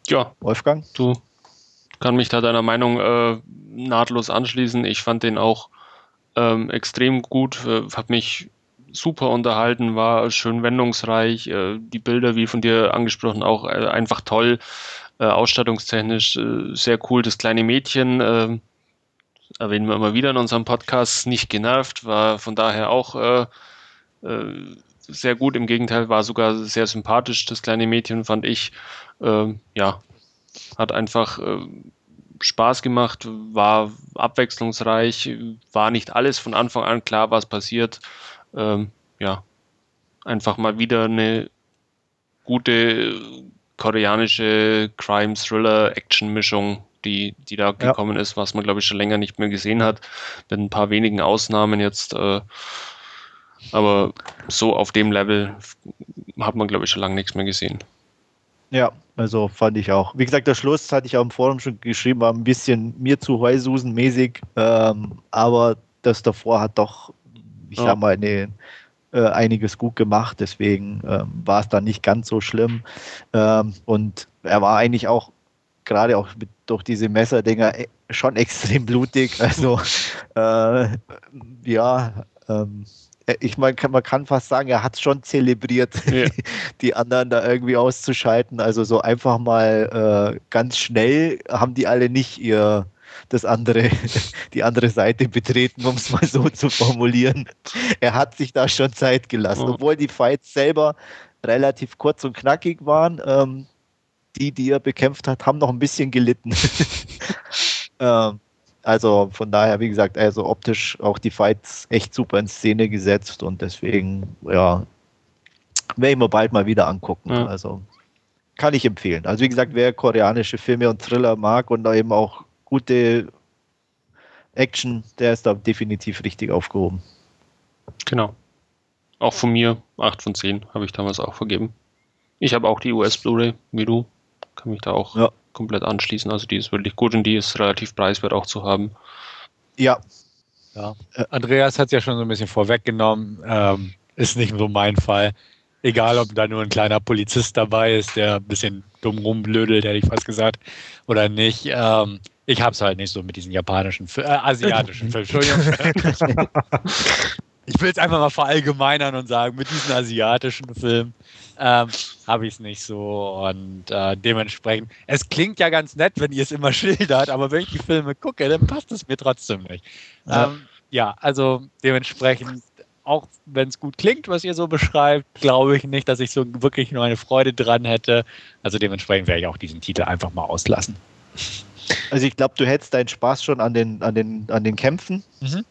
Ja. Wolfgang? Du kann mich da deiner Meinung äh, nahtlos anschließen. Ich fand den auch ähm, extrem gut, äh, habe mich super unterhalten, war schön wendungsreich, äh, die Bilder, wie von dir angesprochen, auch äh, einfach toll, äh, ausstattungstechnisch sehr cool. Das kleine Mädchen, erwähnen wir immer wieder in unserem Podcast, nicht genervt, war von daher auch sehr gut. Im Gegenteil, war sogar sehr sympathisch, das kleine Mädchen, fand ich. ja, hat einfach Spaß gemacht, war abwechslungsreich, war nicht alles von Anfang an klar, was passiert ähm, ja, einfach mal wieder eine gute koreanische Crime-Thriller-Action-Mischung, die, die da ja. gekommen ist, was man, glaube ich, schon länger nicht mehr gesehen hat, mit ein paar wenigen Ausnahmen jetzt. Äh, aber so auf dem Level hat man, glaube ich, schon lange nichts mehr gesehen. Ja, also fand ich auch. Wie gesagt, der Schluss hatte ich auch im Forum schon geschrieben, war ein bisschen mir zu Heususen-mäßig, ähm, aber das davor hat doch ich ja. sag mal, nee, äh, einiges gut gemacht, deswegen ähm, war es dann nicht ganz so schlimm. Ähm, und er war eigentlich auch gerade auch mit, durch diese Messerdinger e, schon extrem blutig. Also äh, ja, ähm, äh, ich meine, man kann fast sagen, er hat es schon zelebriert, ja. die anderen da irgendwie auszuschalten. Also so einfach mal äh, ganz schnell haben die alle nicht ihr das andere, die andere Seite betreten, um es mal so zu formulieren. Er hat sich da schon Zeit gelassen, obwohl die Fights selber relativ kurz und knackig waren. Ähm, die, die er bekämpft hat, haben noch ein bisschen gelitten. ähm, also von daher, wie gesagt, also optisch auch die Fights echt super in Szene gesetzt und deswegen, ja, werde ich mir bald mal wieder angucken. Ja. Also kann ich empfehlen. Also wie gesagt, wer koreanische Filme und Thriller mag und da eben auch gute Action, der ist da definitiv richtig aufgehoben. Genau. Auch von mir 8 von 10 habe ich damals auch vergeben. Ich habe auch die US Blu-ray, wie du. Kann mich da auch ja. komplett anschließen. Also die ist wirklich gut und die ist relativ preiswert auch zu haben. Ja. ja. Andreas hat es ja schon so ein bisschen vorweggenommen. Ähm, ist nicht so mein Fall. Egal, ob da nur ein kleiner Polizist dabei ist, der ein bisschen dumm rumblödelt, hätte ich fast gesagt, oder nicht. Ähm, ich habe es halt nicht so mit diesen japanischen, äh, asiatischen Filmen. Entschuldigung. ich will es einfach mal verallgemeinern und sagen, mit diesen asiatischen Filmen ähm, habe ich es nicht so. Und äh, dementsprechend, es klingt ja ganz nett, wenn ihr es immer schildert, aber wenn ich die Filme gucke, dann passt es mir trotzdem nicht. Ja, ähm, ja also dementsprechend, auch wenn es gut klingt, was ihr so beschreibt, glaube ich nicht, dass ich so wirklich nur eine Freude dran hätte. Also dementsprechend werde ich auch diesen Titel einfach mal auslassen. Also ich glaube, du hättest deinen Spaß schon an den, an den, an den Kämpfen. Mhm.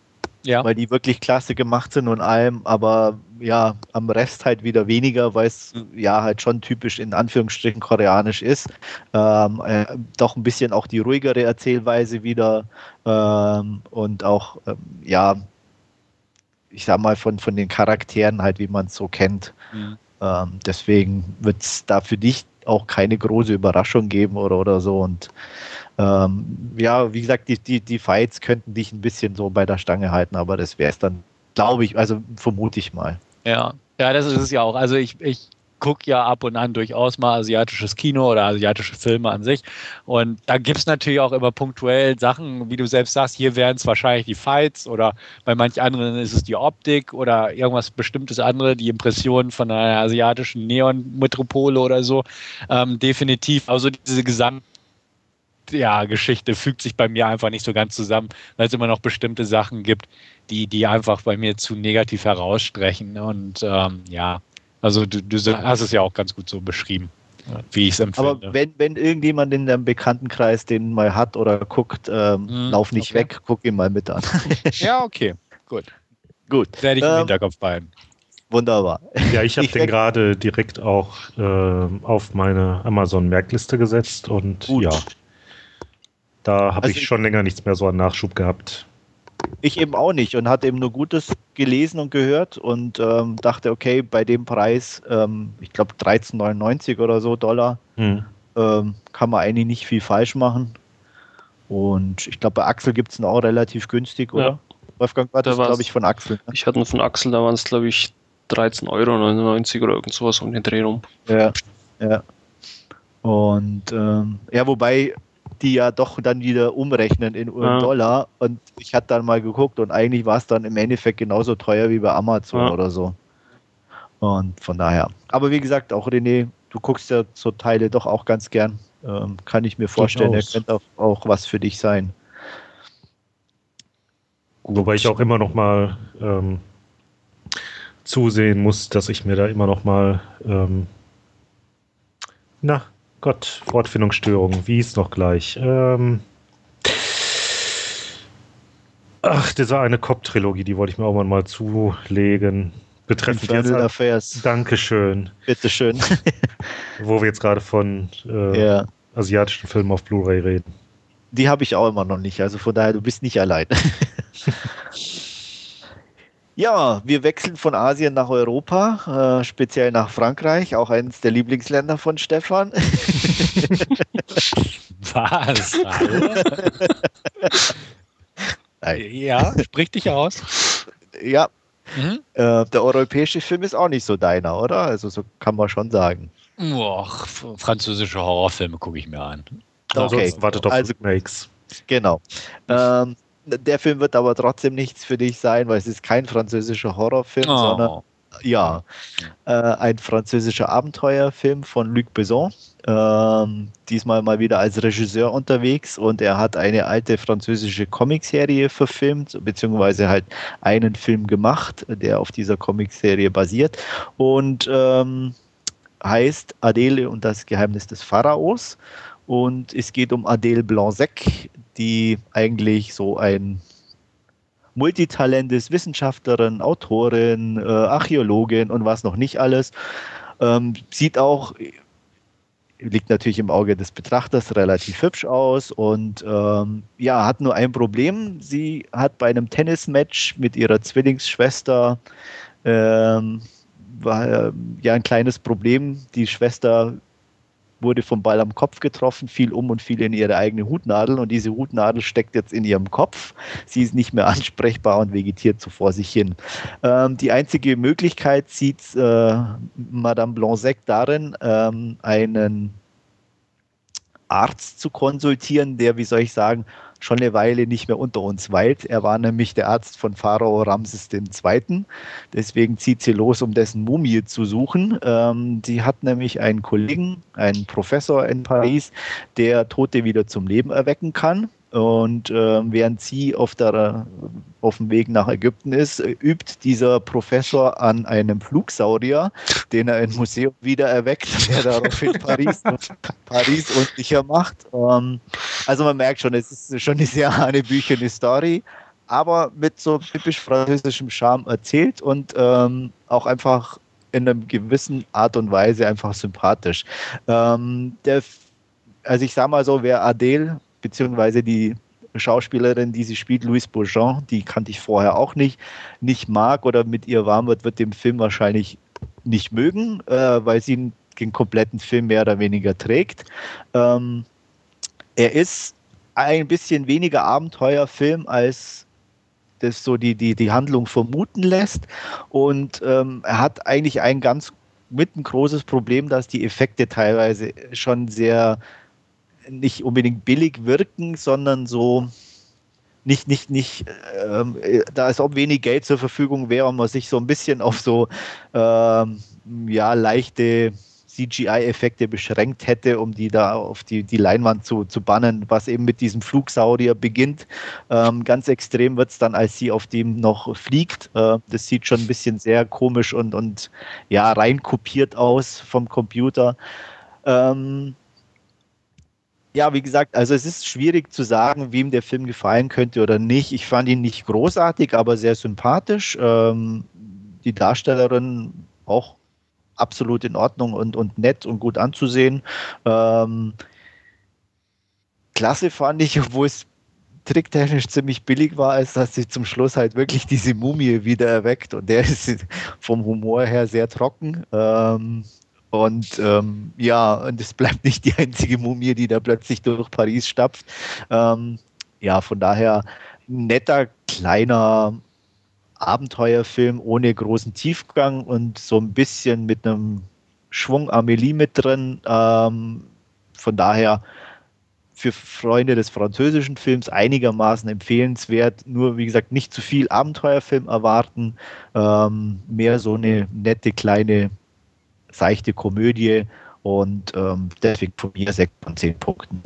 Ja. Weil die wirklich klasse gemacht sind und allem, aber ja, am Rest halt wieder weniger, weil es ja halt schon typisch in Anführungsstrichen koreanisch ist. Ähm, äh, doch ein bisschen auch die ruhigere Erzählweise wieder ähm, und auch, ähm, ja, ich sag mal, von, von den Charakteren halt, wie man es so kennt. Mhm. Ähm, deswegen wird es da für dich auch keine große Überraschung geben oder, oder so. Und ähm, ja, wie gesagt, die, die, die Fights könnten dich ein bisschen so bei der Stange halten, aber das wäre es dann, glaube ich, also vermute ich mal. Ja, ja, das ist es ja auch. Also ich, ich gucke ja ab und an durchaus mal asiatisches Kino oder asiatische Filme an sich. Und da gibt es natürlich auch immer punktuell Sachen, wie du selbst sagst, hier wären es wahrscheinlich die Fights oder bei manch anderen ist es die Optik oder irgendwas bestimmtes andere, die Impression von einer asiatischen Neon-Metropole oder so. Ähm, definitiv. Also diese Gesamt ja, Geschichte fügt sich bei mir einfach nicht so ganz zusammen, weil es immer noch bestimmte Sachen gibt, die, die einfach bei mir zu negativ herausstrechen. Und ähm, ja, also du, du hast es ja auch ganz gut so beschrieben, wie ich es empfinde. Aber wenn, wenn irgendjemand in deinem Bekanntenkreis den mal hat oder guckt, ähm, hm, lauf nicht okay. weg, guck ihn mal mit an. ja, okay, gut. Gut. Werde ich im ähm, Hinterkopf behalten. Wunderbar. Ja, ich habe den gerade direkt auch äh, auf meine Amazon-Merkliste gesetzt und Gut. ja, da habe also ich schon länger nichts mehr so an Nachschub gehabt. Ich eben auch nicht und hatte eben nur Gutes gelesen und gehört und ähm, dachte, okay, bei dem Preis, ähm, ich glaube 13,99 oder so Dollar, hm. ähm, kann man eigentlich nicht viel falsch machen. Und ich glaube, bei Axel gibt es ihn auch relativ günstig, oder? Ja. Wolfgang war das, glaube ich, von Axel. Ne? Ich hatte ihn von Axel, da waren es, glaube ich, 13,99 Euro oder irgend sowas um den Dreh rum. Ja, ja. Und ähm, ja, wobei die ja doch dann wieder umrechnen in ja. Dollar. Und ich hatte dann mal geguckt und eigentlich war es dann im Endeffekt genauso teuer wie bei Amazon ja. oder so. Und von daher. Aber wie gesagt, auch René, du guckst ja so Teile doch auch ganz gern. Ähm, kann ich mir vorstellen, er könnte auch, auch was für dich sein. Wobei ich auch immer noch mal ähm, zusehen muss, dass ich mir da immer noch mal ähm, na, Gott, Wortfindungsstörung, wie ist noch gleich? Ähm, ach, diese eine Cop-Trilogie, die wollte ich mir auch mal zulegen. Betreffend Infernal jetzt, Affairs. Dankeschön. Bitteschön. Wo wir jetzt gerade von äh, ja. asiatischen Filmen auf Blu-ray reden. Die habe ich auch immer noch nicht, also von daher, du bist nicht allein. Ja, wir wechseln von Asien nach Europa, äh, speziell nach Frankreich, auch eines der Lieblingsländer von Stefan. Was? ja, sprich dich aus. Ja. Mhm. Äh, der europäische Film ist auch nicht so deiner, oder? Also so kann man schon sagen. Och, französische Horrorfilme gucke ich mir an. Okay. Also, wartet auf also, Remakes. Genau. Ähm, der Film wird aber trotzdem nichts für dich sein, weil es ist kein französischer Horrorfilm, oh. sondern ja, äh, ein französischer Abenteuerfilm von Luc Besson. Ähm, diesmal mal wieder als Regisseur unterwegs und er hat eine alte französische Comicserie verfilmt, beziehungsweise halt einen Film gemacht, der auf dieser Comicserie basiert und ähm, heißt Adele und das Geheimnis des Pharaos. Und es geht um Adele Blanc-Sec, die eigentlich so ein Multitalent ist, Wissenschaftlerin, Autorin, äh, Archäologin und was noch nicht alles. Ähm, sieht auch, liegt natürlich im Auge des Betrachters, relativ hübsch aus und ähm, ja, hat nur ein Problem. Sie hat bei einem Tennismatch mit ihrer Zwillingsschwester ähm, war, ja ein kleines Problem. Die Schwester wurde vom Ball am Kopf getroffen, fiel um und fiel in ihre eigene Hutnadel und diese Hutnadel steckt jetzt in ihrem Kopf. Sie ist nicht mehr ansprechbar und vegetiert so vor sich hin. Ähm, die einzige Möglichkeit sieht äh, Madame Blanc darin, ähm, einen Arzt zu konsultieren, der, wie soll ich sagen, schon eine Weile nicht mehr unter uns weilt. Er war nämlich der Arzt von Pharao Ramses II. Deswegen zieht sie los, um dessen Mumie zu suchen. Ähm, sie hat nämlich einen Kollegen, einen Professor in Paris, der Tote wieder zum Leben erwecken kann. Und äh, während sie auf, der, auf dem Weg nach Ägypten ist, übt dieser Professor an einem Flugsaurier, den er im Museum wieder erweckt, der daraufhin Paris, Paris unsicher macht. Ähm, also man merkt schon, es ist schon eine sehr hanebüchene Story, aber mit so typisch französischem Charme erzählt und ähm, auch einfach in einer gewissen Art und Weise einfach sympathisch. Ähm, der, also ich sag mal so, wer Adele beziehungsweise die Schauspielerin, die sie spielt, Louise Bourgeon, die kannte ich vorher auch nicht, nicht mag oder mit ihr warm wird, wird den Film wahrscheinlich nicht mögen, äh, weil sie den kompletten Film mehr oder weniger trägt. Ähm, er ist ein bisschen weniger Abenteuerfilm, als das so die, die, die Handlung vermuten lässt. Und ähm, er hat eigentlich ein ganz mit ein großes Problem, dass die Effekte teilweise schon sehr nicht unbedingt billig wirken, sondern so nicht, nicht, nicht, ähm, da ist auch wenig Geld zur Verfügung wäre und man sich so ein bisschen auf so ähm, ja, leichte CGI-Effekte beschränkt hätte, um die da auf die, die Leinwand zu, zu bannen, was eben mit diesem Flugsaurier beginnt. Ähm, ganz extrem wird es dann, als sie auf dem noch fliegt. Äh, das sieht schon ein bisschen sehr komisch und, und ja, rein kopiert aus vom Computer. Ähm, ja, wie gesagt, also es ist schwierig zu sagen, wem der Film gefallen könnte oder nicht. Ich fand ihn nicht großartig, aber sehr sympathisch. Ähm, die Darstellerin auch absolut in Ordnung und, und nett und gut anzusehen. Ähm, klasse fand ich, obwohl es tricktechnisch ziemlich billig war, ist, dass sie zum Schluss halt wirklich diese Mumie wieder erweckt und der ist vom Humor her sehr trocken. Ähm, und ähm, ja, und es bleibt nicht die einzige Mumie, die da plötzlich durch Paris stapft. Ähm, ja, von daher netter, kleiner Abenteuerfilm ohne großen Tiefgang und so ein bisschen mit einem Schwung Amelie mit drin. Ähm, von daher für Freunde des französischen Films einigermaßen empfehlenswert. Nur, wie gesagt, nicht zu viel Abenteuerfilm erwarten. Ähm, mehr so eine nette kleine seichte Komödie und ähm, deswegen von mir 6 von 10 Punkten.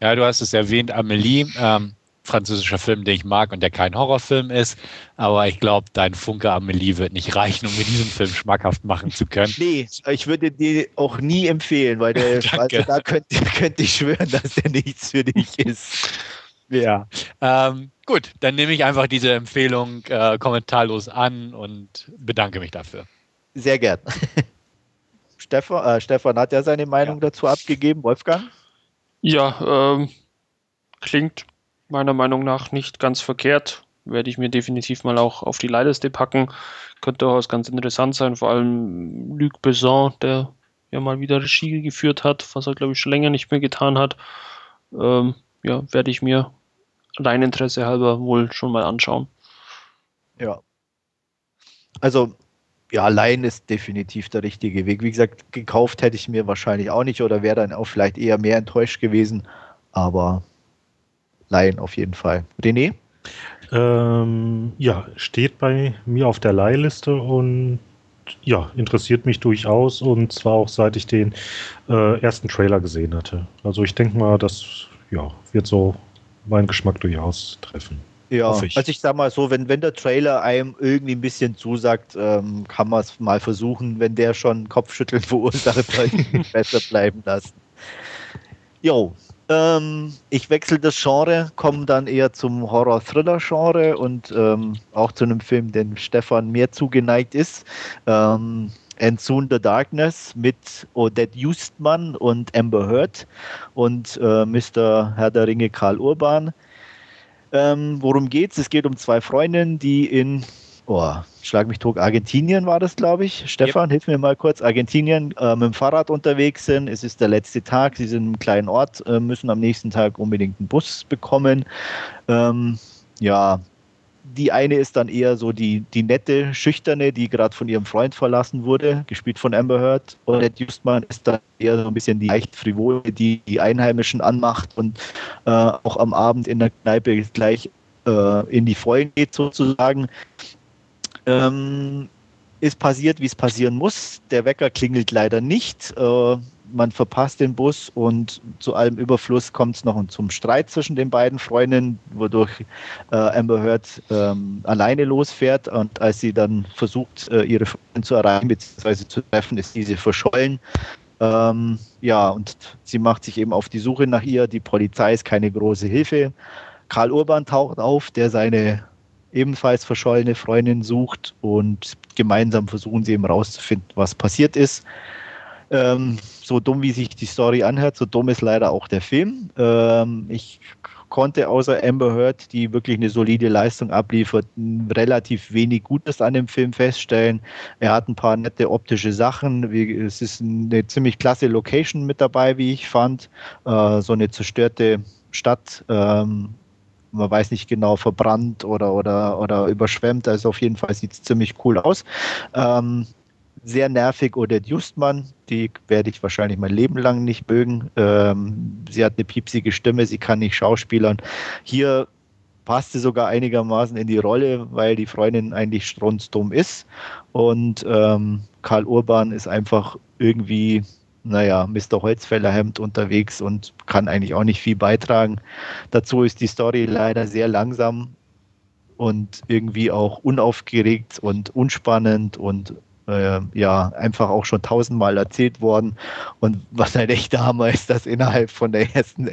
Ja, du hast es erwähnt, Amelie, ähm, französischer Film, den ich mag und der kein Horrorfilm ist. Aber ich glaube, dein Funke Amelie wird nicht reichen, um mir diesen Film schmackhaft machen zu können. Nee, ich würde dir auch nie empfehlen, weil der, also da könnte, könnte ich schwören, dass der nichts für dich ist. Ja, ähm, gut, dann nehme ich einfach diese Empfehlung äh, kommentarlos an und bedanke mich dafür. Sehr gern. Stefan, äh, Stefan hat ja seine Meinung ja. dazu abgegeben. Wolfgang? Ja, ähm, klingt meiner Meinung nach nicht ganz verkehrt. Werde ich mir definitiv mal auch auf die Leihliste packen. Könnte durchaus ganz interessant sein. Vor allem Luc Besson, der ja mal wieder Regie geführt hat, was er, glaube ich, schon länger nicht mehr getan hat. Ähm, ja, werde ich mir rein Interesse halber wohl schon mal anschauen. Ja. Also ja, leihen ist definitiv der richtige Weg. Wie gesagt, gekauft hätte ich mir wahrscheinlich auch nicht oder wäre dann auch vielleicht eher mehr enttäuscht gewesen. Aber leihen auf jeden Fall. René? Ähm, ja, steht bei mir auf der Leihliste und ja, interessiert mich durchaus und zwar auch seit ich den äh, ersten Trailer gesehen hatte. Also ich denke mal, das ja, wird so meinen Geschmack durchaus treffen. Ja, ich. also ich sag mal so, wenn, wenn der Trailer einem irgendwie ein bisschen zusagt, ähm, kann man es mal versuchen, wenn der schon Kopfschütteln verursacht, besser bleiben lassen. Jo, ähm, ich wechsle das Genre, komme dann eher zum Horror-Thriller-Genre und ähm, auch zu einem Film, den Stefan mehr zugeneigt ist. Ähm, And Soon the Darkness mit Odette Justmann und Amber Heard und äh, Mr. Herr der Ringe Karl Urban. Ähm, worum geht's? Es geht um zwei Freundinnen, die in oh, schlag mich tot, Argentinien war das, glaube ich. Stefan, yep. hilf mir mal kurz. Argentinien äh, mit dem Fahrrad unterwegs sind. Es ist der letzte Tag. Sie sind in einem kleinen Ort, äh, müssen am nächsten Tag unbedingt einen Bus bekommen. Ähm, ja, die eine ist dann eher so die, die nette, schüchterne, die gerade von ihrem Freund verlassen wurde, gespielt von Amber Heard. Und Ed Justman ist dann eher so ein bisschen die leicht frivole, die die Einheimischen anmacht und äh, auch am Abend in der Kneipe gleich äh, in die Vollen geht sozusagen. Ähm, ist passiert, wie es passieren muss. Der Wecker klingelt leider nicht. Äh, man verpasst den Bus und zu allem Überfluss kommt es noch zum Streit zwischen den beiden Freundinnen, wodurch äh, Amber Heard ähm, alleine losfährt und als sie dann versucht, äh, ihre Freundin zu erreichen bzw. zu treffen, ist diese verschollen. Ähm, ja, und sie macht sich eben auf die Suche nach ihr. Die Polizei ist keine große Hilfe. Karl Urban taucht auf, der seine ebenfalls verschollene Freundin sucht und gemeinsam versuchen sie eben rauszufinden, was passiert ist. Ähm, so dumm wie sich die Story anhört, so dumm ist leider auch der Film. Ähm, ich konnte außer Amber Heard, die wirklich eine solide Leistung abliefert, relativ wenig Gutes an dem Film feststellen. Er hat ein paar nette optische Sachen. Es ist eine ziemlich klasse Location mit dabei, wie ich fand. Äh, so eine zerstörte Stadt. Ähm, man weiß nicht genau, verbrannt oder, oder, oder überschwemmt. Also auf jeden Fall sieht es ziemlich cool aus. Ähm, sehr nervig Odette Justmann, die werde ich wahrscheinlich mein Leben lang nicht mögen. Ähm, sie hat eine piepsige Stimme, sie kann nicht schauspielern. Hier passt sie sogar einigermaßen in die Rolle, weil die Freundin eigentlich strunzdumm ist. Und ähm, Karl Urban ist einfach irgendwie naja, Mr. Holzfällerhemd unterwegs und kann eigentlich auch nicht viel beitragen. Dazu ist die Story leider sehr langsam und irgendwie auch unaufgeregt und unspannend und äh, ja einfach auch schon tausendmal erzählt worden. Und was halt echt der Hammer ist, dass innerhalb von der ersten,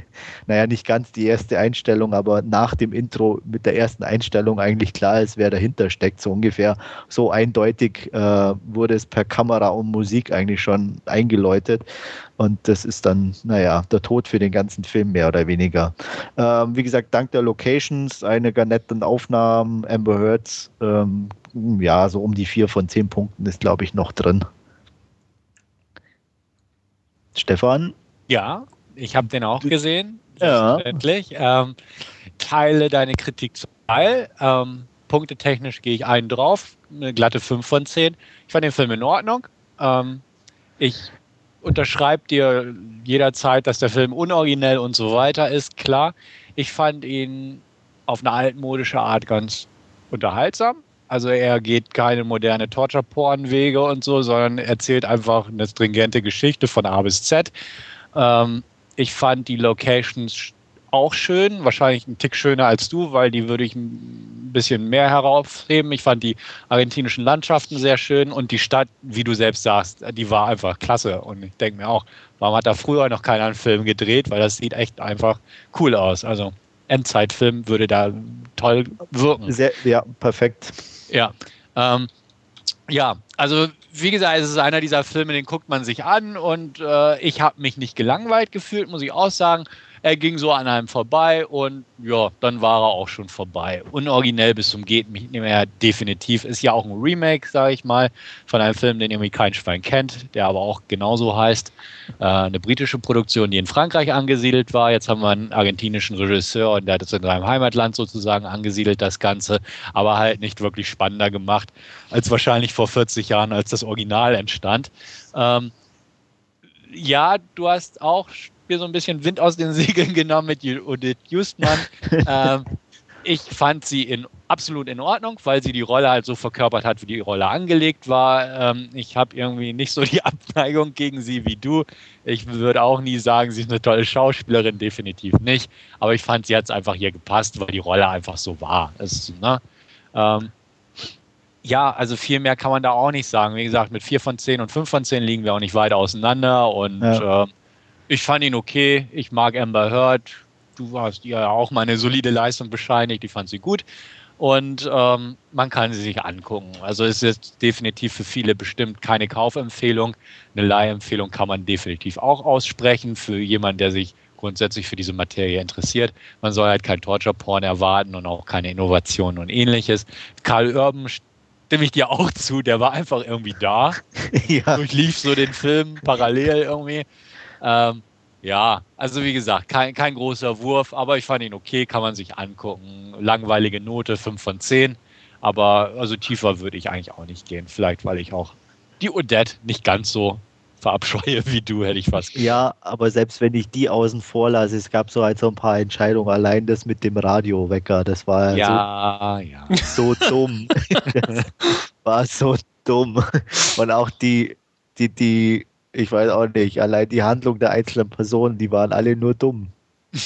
naja, nicht ganz die erste Einstellung, aber nach dem Intro mit der ersten Einstellung eigentlich klar ist, wer dahinter steckt, so ungefähr. So eindeutig äh, wurde es per Kamera und Musik eigentlich schon eingeläutet. Und das ist dann, naja, der Tod für den ganzen Film mehr oder weniger. Ähm, wie gesagt, dank der Locations, einiger netten Aufnahmen, Amber Heards, ähm, ja, so um die vier von zehn Punkten ist, glaube ich, noch drin. Stefan? Ja, ich habe den auch gesehen. Ja. Ähm, teile deine Kritik zu Teil. Ähm, punktetechnisch gehe ich einen drauf, eine glatte 5 von 10. Ich fand den Film in Ordnung. Ähm, ich unterschreibe dir jederzeit, dass der Film unoriginell und so weiter ist, klar. Ich fand ihn auf eine altmodische Art ganz unterhaltsam. Also er geht keine moderne Torture-Porn-Wege und so, sondern erzählt einfach eine stringente Geschichte von A bis Z. Ähm, ich fand die Locations auch schön, wahrscheinlich ein Tick schöner als du, weil die würde ich ein bisschen mehr herausheben. Ich fand die argentinischen Landschaften sehr schön und die Stadt, wie du selbst sagst, die war einfach klasse. Und ich denke mir auch, warum hat da früher noch keiner einen Film gedreht, weil das sieht echt einfach cool aus. Also Endzeitfilm würde da toll wirken. Sehr, ja, perfekt. Ja. Ähm, ja, also wie gesagt, es ist einer dieser Filme, den guckt man sich an und äh, ich habe mich nicht gelangweilt gefühlt, muss ich auch sagen. Er ging so an einem vorbei und ja, dann war er auch schon vorbei. Unoriginell bis zum geht nicht mehr definitiv. Ist ja auch ein Remake, sage ich mal, von einem Film, den irgendwie kein Schwein kennt, der aber auch genauso heißt. Äh, eine britische Produktion, die in Frankreich angesiedelt war. Jetzt haben wir einen argentinischen Regisseur und der hat es in seinem Heimatland sozusagen angesiedelt, das Ganze, aber halt nicht wirklich spannender gemacht als wahrscheinlich vor 40 Jahren, als das Original entstand. Ähm, ja, du hast auch mir so ein bisschen Wind aus den Segeln genommen mit Judith Justmann. ähm, ich fand sie in, absolut in Ordnung, weil sie die Rolle halt so verkörpert hat, wie die Rolle angelegt war. Ähm, ich habe irgendwie nicht so die Abneigung gegen sie wie du. Ich würde auch nie sagen, sie ist eine tolle Schauspielerin, definitiv nicht. Aber ich fand, sie hat es einfach hier gepasst, weil die Rolle einfach so war. Es, ne? ähm, ja, also viel mehr kann man da auch nicht sagen. Wie gesagt, mit 4 von 10 und 5 von 10 liegen wir auch nicht weit auseinander. Und ja. äh, ich fand ihn okay. Ich mag Amber Heard. Du hast ihr ja auch mal eine solide Leistung bescheinigt. Ich fand sie gut. Und ähm, man kann sie sich angucken. Also es ist definitiv für viele bestimmt keine Kaufempfehlung. Eine Leihempfehlung kann man definitiv auch aussprechen für jemanden, der sich grundsätzlich für diese Materie interessiert. Man soll halt kein Torture-Porn erwarten und auch keine Innovationen und ähnliches. Karl Urban stimme ich dir auch zu, der war einfach irgendwie da. ja. Durchlief so den Film parallel irgendwie. Ähm, ja, also wie gesagt, kein, kein großer Wurf, aber ich fand ihn okay, kann man sich angucken. Langweilige Note, 5 von 10. Aber also tiefer würde ich eigentlich auch nicht gehen. Vielleicht, weil ich auch die Odette nicht ganz so verabscheue wie du, hätte ich fast gesagt. Ja, aber selbst wenn ich die außen vor lasse, es gab so halt so ein paar Entscheidungen. Allein das mit dem Radiowecker, das war ja, so, ja. so dumm. war so dumm. Und auch die, die, die, ich weiß auch nicht, allein die Handlung der einzelnen Personen, die waren alle nur dumm.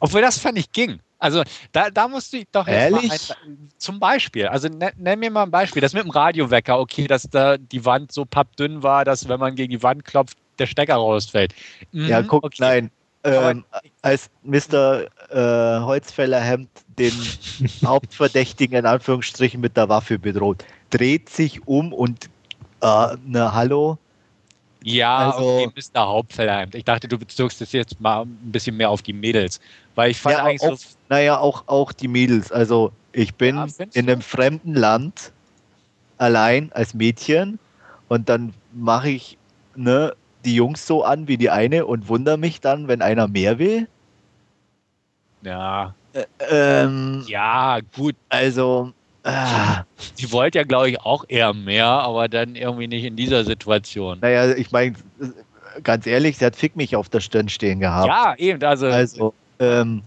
Obwohl das fand ich ging. Also da, da musst du doch jetzt Ehrlich? mal ein, zum Beispiel, also nenn, nenn, mir mal ein Beispiel, das mit dem Radiowecker, okay, dass da die Wand so pappdünn war, dass wenn man gegen die Wand klopft, der Stecker rausfällt. Mhm, ja, guck, okay. nein. Ähm, als Mr. Äh, Holzfällerhemd den Hauptverdächtigen in Anführungsstrichen mit der Waffe bedroht, dreht sich um und äh, ne Hallo, ja, also, okay, Mr. Hauptfeldheim. Ich dachte, du bezogst es jetzt mal ein bisschen mehr auf die Mädels. Weil ich fand ja, eigentlich auch, so. Naja, auch, auch die Mädels. Also, ich bin ja, in einem fremden Land allein als Mädchen und dann mache ich ne, die Jungs so an wie die eine und wundere mich dann, wenn einer mehr will. Ja. Äh, ähm, ja, gut. Also, Ah. Sie wollte ja, glaube ich, auch eher mehr, aber dann irgendwie nicht in dieser Situation. Naja, ich meine, ganz ehrlich, sie hat Fick mich auf der Stirn stehen gehabt. Ja, eben. Also, also ähm,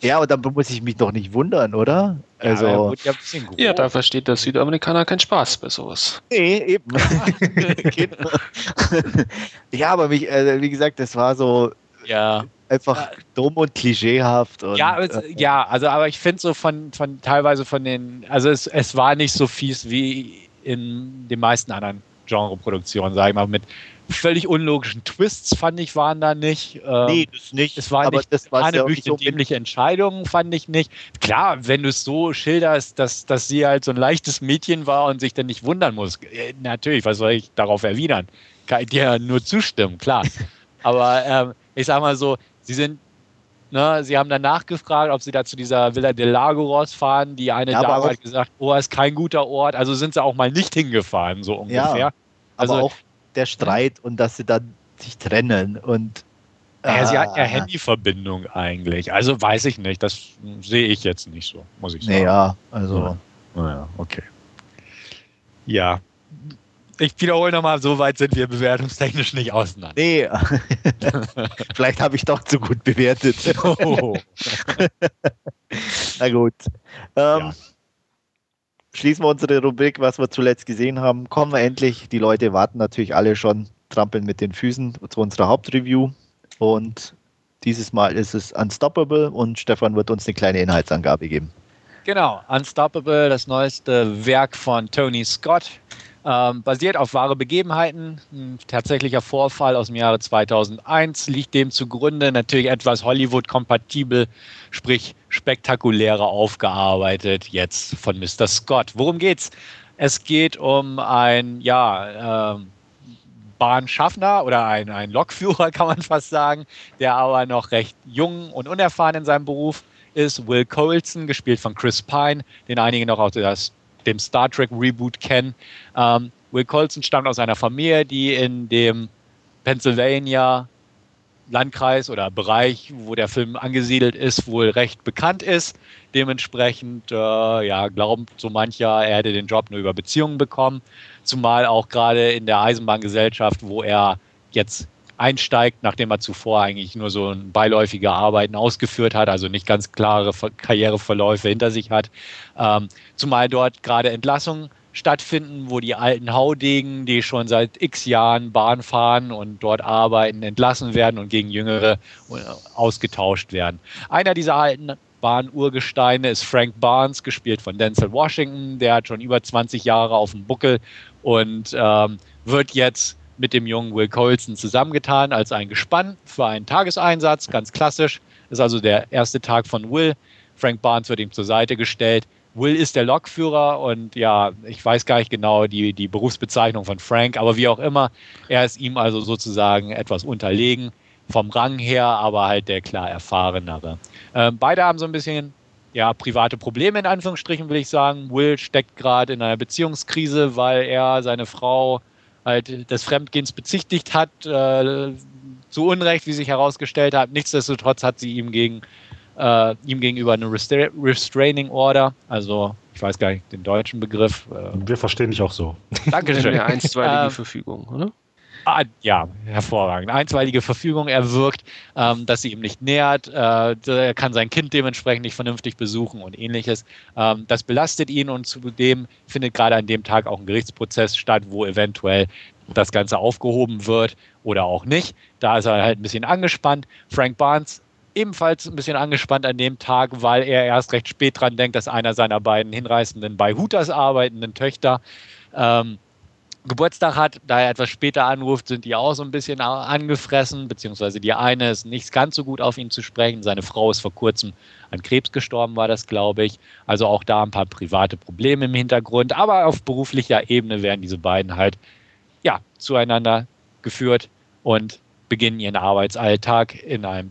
ja, und dann muss ich mich doch nicht wundern, oder? Also, ja, ja, ja, da versteht der Südamerikaner keinen Spaß bei sowas. Nee, eben. ja, aber mich, äh, wie gesagt, das war so. Ja einfach ja. dumm und klischeehaft. Und, ja, es, äh, ja, also aber ich finde so von, von teilweise von den, also es, es war nicht so fies wie in den meisten anderen Genreproduktionen, sage ich mal, mit völlig unlogischen Twists, fand ich, waren da nicht. Ähm, nee, das nicht. Es war aber nicht das eine ja so dämliche Entscheidung, fand ich nicht. Klar, wenn du es so schilderst, dass, dass sie halt so ein leichtes Mädchen war und sich dann nicht wundern muss. Äh, natürlich, was soll ich darauf erwidern? Kann ich dir nur zustimmen, klar. aber ähm, ich sag mal so, sie sind, ne, sie haben danach gefragt, ob sie da zu dieser Villa del Lago rausfahren. Die eine ja, Dame hat gesagt, oh, ist kein guter Ort. Also sind sie auch mal nicht hingefahren, so ungefähr. Ja, also, aber auch der Streit und dass sie dann sich trennen und ja, sie hat ja ah. Handyverbindung eigentlich. Also weiß ich nicht. Das sehe ich jetzt nicht so, muss ich sagen. Naja, also. Naja, okay. Ja, ich wiederhole nochmal, so weit sind wir bewertungstechnisch nicht auseinander. Nee, vielleicht habe ich doch zu gut bewertet. Oh. Na gut. Ähm, ja. Schließen wir unsere Rubrik, was wir zuletzt gesehen haben. Kommen wir endlich. Die Leute warten natürlich alle schon, trampeln mit den Füßen zu unserer Hauptreview. Und dieses Mal ist es Unstoppable und Stefan wird uns eine kleine Inhaltsangabe geben. Genau, Unstoppable, das neueste Werk von Tony Scott ähm, basiert auf wahre Begebenheiten. Ein tatsächlicher Vorfall aus dem Jahre 2001 liegt dem zugrunde. Natürlich etwas Hollywood-kompatibel, sprich spektakulärer aufgearbeitet jetzt von Mr. Scott. Worum geht's? Es geht um ein, ja, äh, Bahnschaffner oder ein, ein Lokführer, kann man fast sagen, der aber noch recht jung und unerfahren in seinem Beruf ist. Will Colson, gespielt von Chris Pine, den einige noch aus das dem Star Trek Reboot kennen. Ähm, Will Colson stammt aus einer Familie, die in dem Pennsylvania Landkreis oder Bereich, wo der Film angesiedelt ist, wohl recht bekannt ist. Dementsprechend äh, ja, glaubt so mancher, er hätte den Job nur über Beziehungen bekommen. Zumal auch gerade in der Eisenbahngesellschaft, wo er jetzt einsteigt, nachdem er zuvor eigentlich nur so beiläufige Arbeiten ausgeführt hat, also nicht ganz klare Karriereverläufe hinter sich hat. Ähm, zumal dort gerade Entlassungen stattfinden, wo die alten Haudegen, die schon seit x Jahren Bahn fahren und dort arbeiten, entlassen werden und gegen Jüngere äh, ausgetauscht werden. Einer dieser alten Bahn-Urgesteine ist Frank Barnes, gespielt von Denzel Washington. Der hat schon über 20 Jahre auf dem Buckel und ähm, wird jetzt mit dem jungen Will Colson zusammengetan als ein Gespann für einen Tageseinsatz, ganz klassisch. Das ist also der erste Tag von Will. Frank Barnes wird ihm zur Seite gestellt. Will ist der Lokführer und ja, ich weiß gar nicht genau die, die Berufsbezeichnung von Frank, aber wie auch immer, er ist ihm also sozusagen etwas unterlegen, vom Rang her, aber halt der klar erfahrenere. Äh, beide haben so ein bisschen ja, private Probleme in Anführungsstrichen, will ich sagen. Will steckt gerade in einer Beziehungskrise, weil er seine Frau halt des Fremdgehens bezichtigt hat, äh, zu Unrecht, wie sich herausgestellt hat. Nichtsdestotrotz hat sie ihm, gegen, äh, ihm gegenüber eine Restra Restraining Order, also ich weiß gar nicht den deutschen Begriff. Äh, Wir verstehen dich auch so. Dankeschön. Eine einstweilige ähm, Verfügung, oder? Ah, ja, hervorragend. Einstweilige Verfügung erwirkt, ähm, dass sie ihm nicht nähert. Äh, er kann sein Kind dementsprechend nicht vernünftig besuchen und ähnliches. Ähm, das belastet ihn und zudem findet gerade an dem Tag auch ein Gerichtsprozess statt, wo eventuell das Ganze aufgehoben wird oder auch nicht. Da ist er halt ein bisschen angespannt. Frank Barnes ebenfalls ein bisschen angespannt an dem Tag, weil er erst recht spät dran denkt, dass einer seiner beiden hinreißenden bei Hooters arbeitenden Töchter ähm, Geburtstag hat, da er etwas später anruft, sind die auch so ein bisschen angefressen, beziehungsweise die eine ist nicht ganz so gut auf ihn zu sprechen. Seine Frau ist vor kurzem an Krebs gestorben, war das, glaube ich. Also auch da ein paar private Probleme im Hintergrund. Aber auf beruflicher Ebene werden diese beiden halt ja, zueinander geführt und beginnen ihren Arbeitsalltag in einem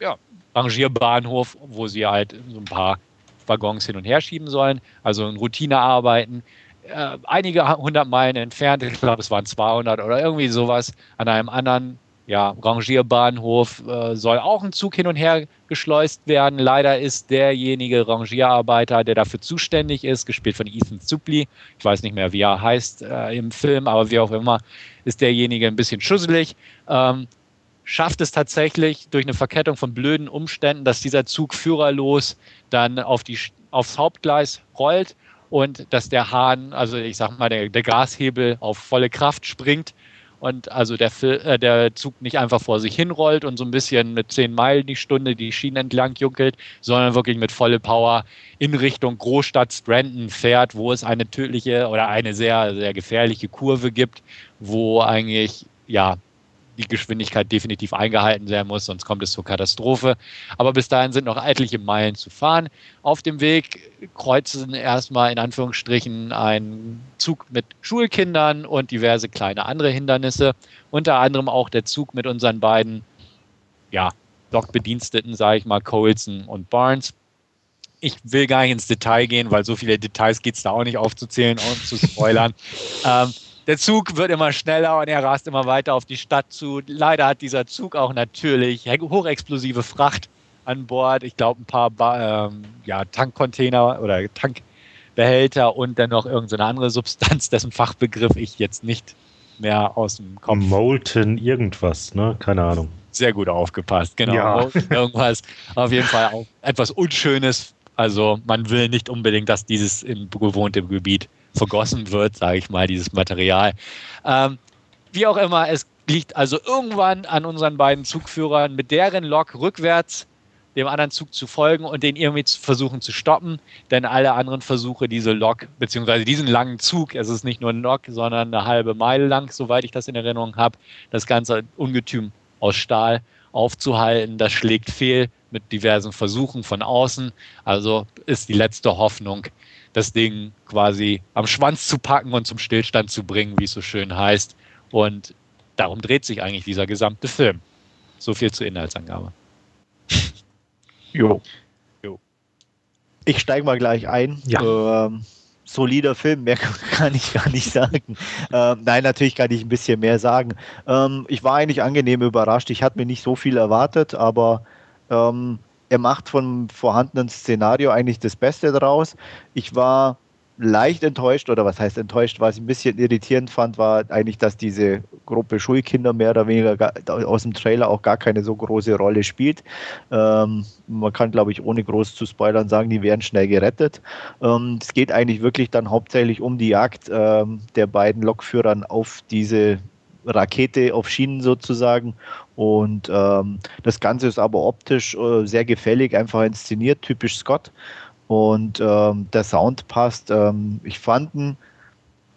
ja, Rangierbahnhof, wo sie halt so ein paar Waggons hin und her schieben sollen, also in Routinearbeiten äh, einige hundert Meilen entfernt, ich glaube es waren 200 oder irgendwie sowas, an einem anderen ja, Rangierbahnhof äh, soll auch ein Zug hin und her geschleust werden. Leider ist derjenige Rangierarbeiter, der dafür zuständig ist, gespielt von Ethan Suplee, ich weiß nicht mehr, wie er heißt äh, im Film, aber wie auch immer, ist derjenige ein bisschen schusselig. Ähm, schafft es tatsächlich durch eine Verkettung von blöden Umständen, dass dieser Zug führerlos dann auf die, aufs Hauptgleis rollt und dass der Hahn, also ich sag mal, der, der Gashebel auf volle Kraft springt und also der, äh, der Zug nicht einfach vor sich hinrollt und so ein bisschen mit 10 Meilen die Stunde die Schienen entlang juckelt, sondern wirklich mit volle Power in Richtung Großstadt Strandon fährt, wo es eine tödliche oder eine sehr, sehr gefährliche Kurve gibt, wo eigentlich ja die Geschwindigkeit definitiv eingehalten werden muss, sonst kommt es zur Katastrophe. Aber bis dahin sind noch etliche Meilen zu fahren. Auf dem Weg kreuzen erstmal in Anführungsstrichen ein Zug mit Schulkindern und diverse kleine andere Hindernisse. Unter anderem auch der Zug mit unseren beiden, ja, Dockbediensteten, sage ich mal, Colson und Barnes. Ich will gar nicht ins Detail gehen, weil so viele Details geht es da auch nicht aufzuzählen und zu spoilern. ähm, der Zug wird immer schneller und er rast immer weiter auf die Stadt zu. Leider hat dieser Zug auch natürlich hochexplosive Fracht an Bord. Ich glaube, ein paar ba ähm, ja, Tankcontainer oder Tankbehälter und dann noch irgendeine andere Substanz, dessen Fachbegriff ich jetzt nicht mehr aus dem Kopf. Molten irgendwas, ne? Keine Ahnung. Sehr gut aufgepasst, genau. Ja. Irgendwas. Auf jeden Fall auch etwas Unschönes. Also man will nicht unbedingt, dass dieses im bewohnten Gebiet vergossen wird, sage ich mal, dieses Material. Ähm, wie auch immer, es liegt also irgendwann an unseren beiden Zugführern, mit deren Lok rückwärts dem anderen Zug zu folgen und den irgendwie zu versuchen zu stoppen, denn alle anderen Versuche, diese Lok, beziehungsweise diesen langen Zug, es ist nicht nur ein Lok, sondern eine halbe Meile lang, soweit ich das in Erinnerung habe, das ganze Ungetüm aus Stahl aufzuhalten, das schlägt fehl mit diversen Versuchen von außen, also ist die letzte Hoffnung, das Ding quasi am Schwanz zu packen und zum Stillstand zu bringen, wie es so schön heißt. Und darum dreht sich eigentlich dieser gesamte Film. So viel zur Inhaltsangabe. Jo. jo. Ich steige mal gleich ein. Ja. Ähm, solider Film, mehr kann ich gar nicht sagen. Ähm, nein, natürlich kann ich ein bisschen mehr sagen. Ähm, ich war eigentlich angenehm überrascht. Ich hatte mir nicht so viel erwartet, aber ähm, er macht vom vorhandenen Szenario eigentlich das Beste daraus. Ich war leicht enttäuscht, oder was heißt enttäuscht, was ich ein bisschen irritierend fand, war eigentlich, dass diese Gruppe Schulkinder mehr oder weniger aus dem Trailer auch gar keine so große Rolle spielt. Ähm, man kann, glaube ich, ohne groß zu spoilern sagen, die werden schnell gerettet. Ähm, es geht eigentlich wirklich dann hauptsächlich um die Jagd ähm, der beiden Lokführern auf diese Rakete auf Schienen sozusagen. Und ähm, das Ganze ist aber optisch äh, sehr gefällig, einfach inszeniert, typisch Scott. Und ähm, der Sound passt. Ähm, ich fand ihn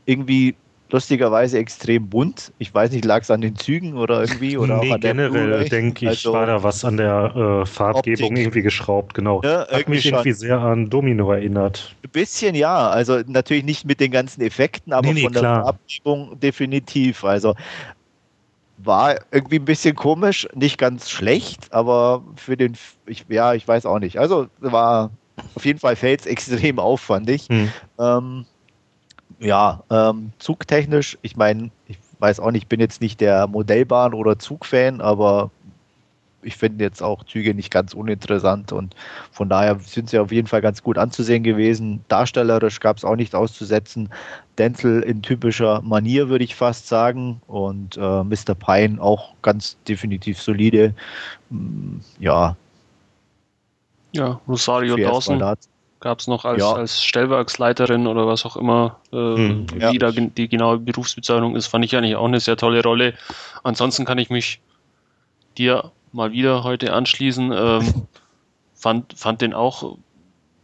irgendwie lustigerweise extrem bunt. Ich weiß nicht, lag es an den Zügen oder irgendwie? Oder nee, generell denke ich, also, war da was an der äh, Farbgebung Optik. irgendwie geschraubt, genau. Ja, Hat mich schon. irgendwie sehr an Domino erinnert. Ein bisschen ja, also natürlich nicht mit den ganzen Effekten, aber nee, nee, von klar. der Farbgebung definitiv. Also war irgendwie ein bisschen komisch, nicht ganz schlecht, aber für den, ich, ja, ich weiß auch nicht. Also war auf jeden Fall fällt es extrem auf, fand ich. Hm. Ähm, ja, ähm, zugtechnisch, ich meine, ich weiß auch nicht, ich bin jetzt nicht der Modellbahn- oder Zugfan, aber ich finde jetzt auch Züge nicht ganz uninteressant und von daher sind sie auf jeden Fall ganz gut anzusehen gewesen. Darstellerisch gab es auch nichts auszusetzen. Denzel in typischer Manier, würde ich fast sagen. Und äh, Mr. Pine auch ganz definitiv solide. Mm, Ja, Ja, Rosario Dawson. Gab es noch als, Ja. als Stellwerksleiterin oder was auch immer, äh, Hm, ja. wie da die genaue Berufsbezeichnung ist, fand ich eigentlich auch eine sehr tolle Rolle. Ansonsten kann ich mich dir mal wieder heute anschließen. Ähm, fand, fand den auch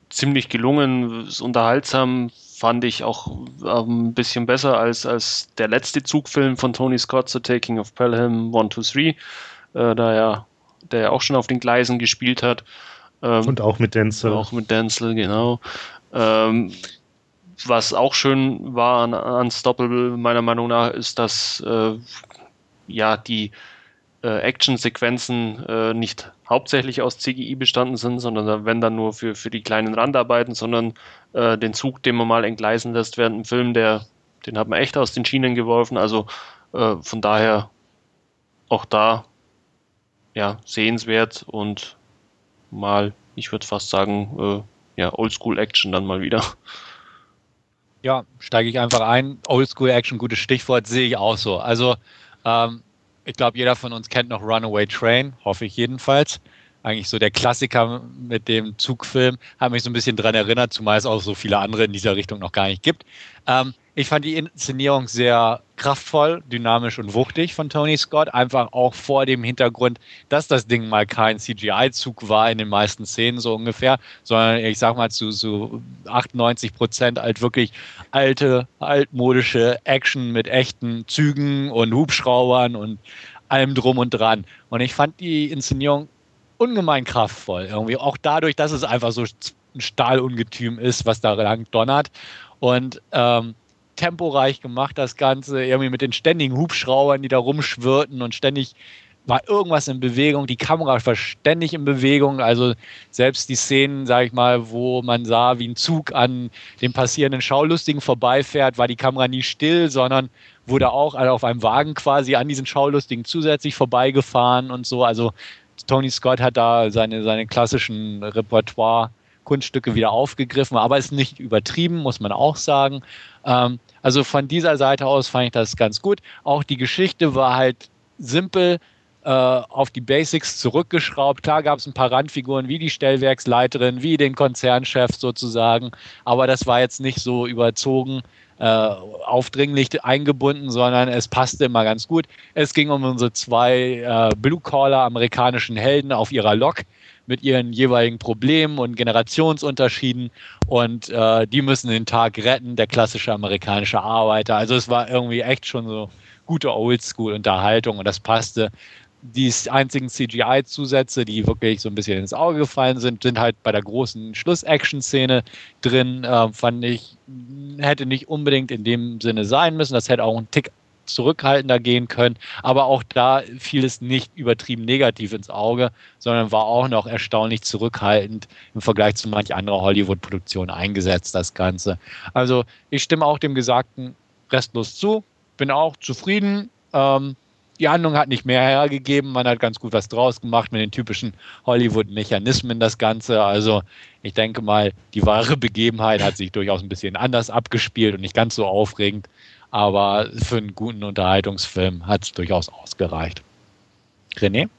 ziemlich gelungen, ist unterhaltsam, fand ich auch ähm, ein bisschen besser als, als der letzte Zugfilm von Tony Scott, The Taking of Pelham 1, 2, 3, äh, da ja, der ja auch schon auf den Gleisen gespielt hat. Ähm, Und auch mit Denzel. auch mit Denzel, genau. Ähm, was auch schön war an Unstoppable, meiner Meinung nach, ist, dass äh, ja die äh, Action-Sequenzen äh, nicht hauptsächlich aus CGI bestanden sind, sondern wenn dann nur für, für die kleinen Randarbeiten, sondern äh, den Zug, den man mal entgleisen lässt während dem Film, der, den hat man echt aus den Schienen geworfen. Also äh, von daher auch da ja sehenswert und mal, ich würde fast sagen, äh, ja, Oldschool-Action dann mal wieder. Ja, steige ich einfach ein. Oldschool Action, gutes Stichwort, sehe ich auch so. Also, ähm, ich glaube, jeder von uns kennt noch Runaway Train, hoffe ich jedenfalls. Eigentlich so der Klassiker mit dem Zugfilm. Hat mich so ein bisschen dran erinnert, zumal es auch so viele andere in dieser Richtung noch gar nicht gibt. Ähm, ich fand die Inszenierung sehr kraftvoll, dynamisch und wuchtig von Tony Scott. Einfach auch vor dem Hintergrund, dass das Ding mal kein CGI-Zug war in den meisten Szenen so ungefähr, sondern ich sag mal zu so 98 Prozent halt wirklich alte, altmodische Action mit echten Zügen und Hubschraubern und allem drum und dran. Und ich fand die Inszenierung ungemein kraftvoll. Irgendwie auch dadurch, dass es einfach so ein Stahlungetüm ist, was da lang donnert. Und ähm, temporeich gemacht, das Ganze, irgendwie mit den ständigen Hubschraubern, die da rumschwirrten und ständig war irgendwas in Bewegung, die Kamera war ständig in Bewegung, also selbst die Szenen, sage ich mal, wo man sah, wie ein Zug an dem passierenden Schaulustigen vorbeifährt, war die Kamera nie still, sondern wurde auch auf einem Wagen quasi an diesen Schaulustigen zusätzlich vorbeigefahren und so, also Tony Scott hat da seine, seine klassischen Repertoire Kunststücke wieder aufgegriffen, aber ist nicht übertrieben, muss man auch sagen. Ähm, also von dieser Seite aus fand ich das ganz gut. Auch die Geschichte war halt simpel äh, auf die Basics zurückgeschraubt. Klar gab es ein paar Randfiguren wie die Stellwerksleiterin, wie den Konzernchef sozusagen, aber das war jetzt nicht so überzogen. Äh, aufdringlich eingebunden, sondern es passte immer ganz gut. Es ging um unsere zwei äh, Blue-Collar amerikanischen Helden auf ihrer Lok mit ihren jeweiligen Problemen und Generationsunterschieden und äh, die müssen den Tag retten, der klassische amerikanische Arbeiter. Also es war irgendwie echt schon so gute Oldschool-Unterhaltung und das passte. Die einzigen CGI-Zusätze, die wirklich so ein bisschen ins Auge gefallen sind, sind halt bei der großen Schluss-Action-Szene drin. Äh, fand ich, hätte nicht unbedingt in dem Sinne sein müssen. Das hätte auch ein Tick zurückhaltender gehen können. Aber auch da fiel es nicht übertrieben negativ ins Auge, sondern war auch noch erstaunlich zurückhaltend im Vergleich zu manch anderer Hollywood-Produktion eingesetzt, das Ganze. Also ich stimme auch dem Gesagten restlos zu, bin auch zufrieden. Ähm, die Handlung hat nicht mehr hergegeben, man hat ganz gut was draus gemacht mit den typischen Hollywood-Mechanismen, das Ganze. Also ich denke mal, die wahre Begebenheit hat sich durchaus ein bisschen anders abgespielt und nicht ganz so aufregend. Aber für einen guten Unterhaltungsfilm hat es durchaus ausgereicht. René?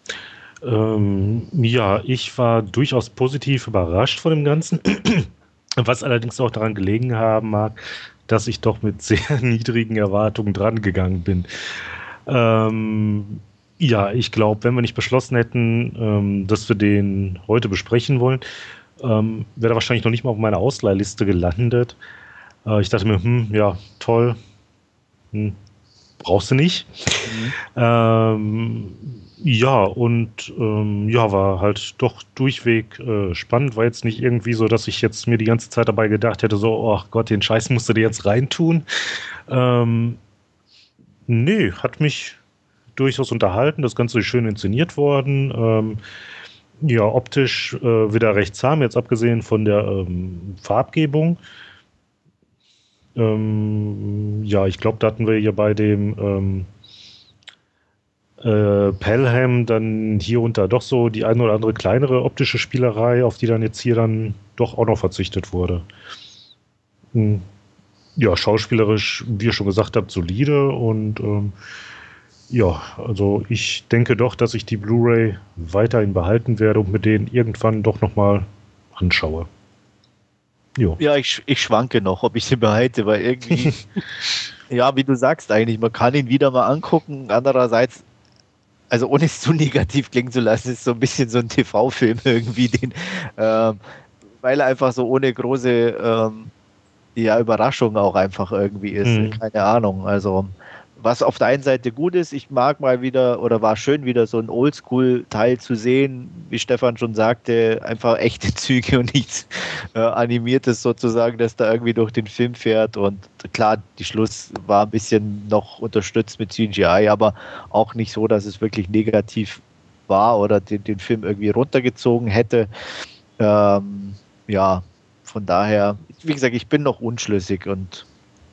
Ähm, ja, ich war durchaus positiv überrascht von dem Ganzen, was allerdings auch daran gelegen haben mag, dass ich doch mit sehr niedrigen Erwartungen dran gegangen bin. Ähm, ja, ich glaube, wenn wir nicht beschlossen hätten, ähm, dass wir den heute besprechen wollen, ähm, wäre er wahrscheinlich noch nicht mal auf meiner Ausleihliste gelandet. Äh, ich dachte mir, hm, ja, toll, hm, brauchst du nicht. Mhm. Ähm, ja, und ähm, ja, war halt doch durchweg äh, spannend. War jetzt nicht irgendwie so, dass ich jetzt mir die ganze Zeit dabei gedacht hätte, so, ach Gott, den Scheiß musst du dir jetzt reintun. Ähm, nee, hat mich durchaus unterhalten. Das Ganze ist schön inszeniert worden. Ähm, Ja, optisch äh, wieder recht zahm, jetzt abgesehen von der ähm, Farbgebung. Ähm, ja, ich glaube, da hatten wir ja bei dem ähm, äh, Pelham dann hier und da doch so die eine oder andere kleinere optische Spielerei, auf die dann jetzt hier dann doch auch noch verzichtet wurde. Hm. Ja, schauspielerisch, wie ihr schon gesagt habt, solide und ähm, ja, also ich denke doch, dass ich die Blu-ray weiterhin behalten werde und mit denen irgendwann doch nochmal anschaue. Jo. Ja, ich, ich schwanke noch, ob ich sie behalte, weil irgendwie, ja, wie du sagst eigentlich, man kann ihn wieder mal angucken. Andererseits, also ohne es zu negativ klingen zu lassen, ist so ein bisschen so ein TV-Film irgendwie, den, ähm, weil er einfach so ohne große ähm, ja, Überraschung auch einfach irgendwie ist. Mhm. Keine Ahnung. Also was auf der einen Seite gut ist, ich mag mal wieder oder war schön wieder so ein Oldschool-Teil zu sehen, wie Stefan schon sagte, einfach echte Züge und nichts äh, animiertes sozusagen, dass da irgendwie durch den Film fährt und klar, die Schluss war ein bisschen noch unterstützt mit CGI, aber auch nicht so, dass es wirklich negativ war oder den, den Film irgendwie runtergezogen hätte. Ähm, ja, von daher, wie gesagt, ich bin noch unschlüssig und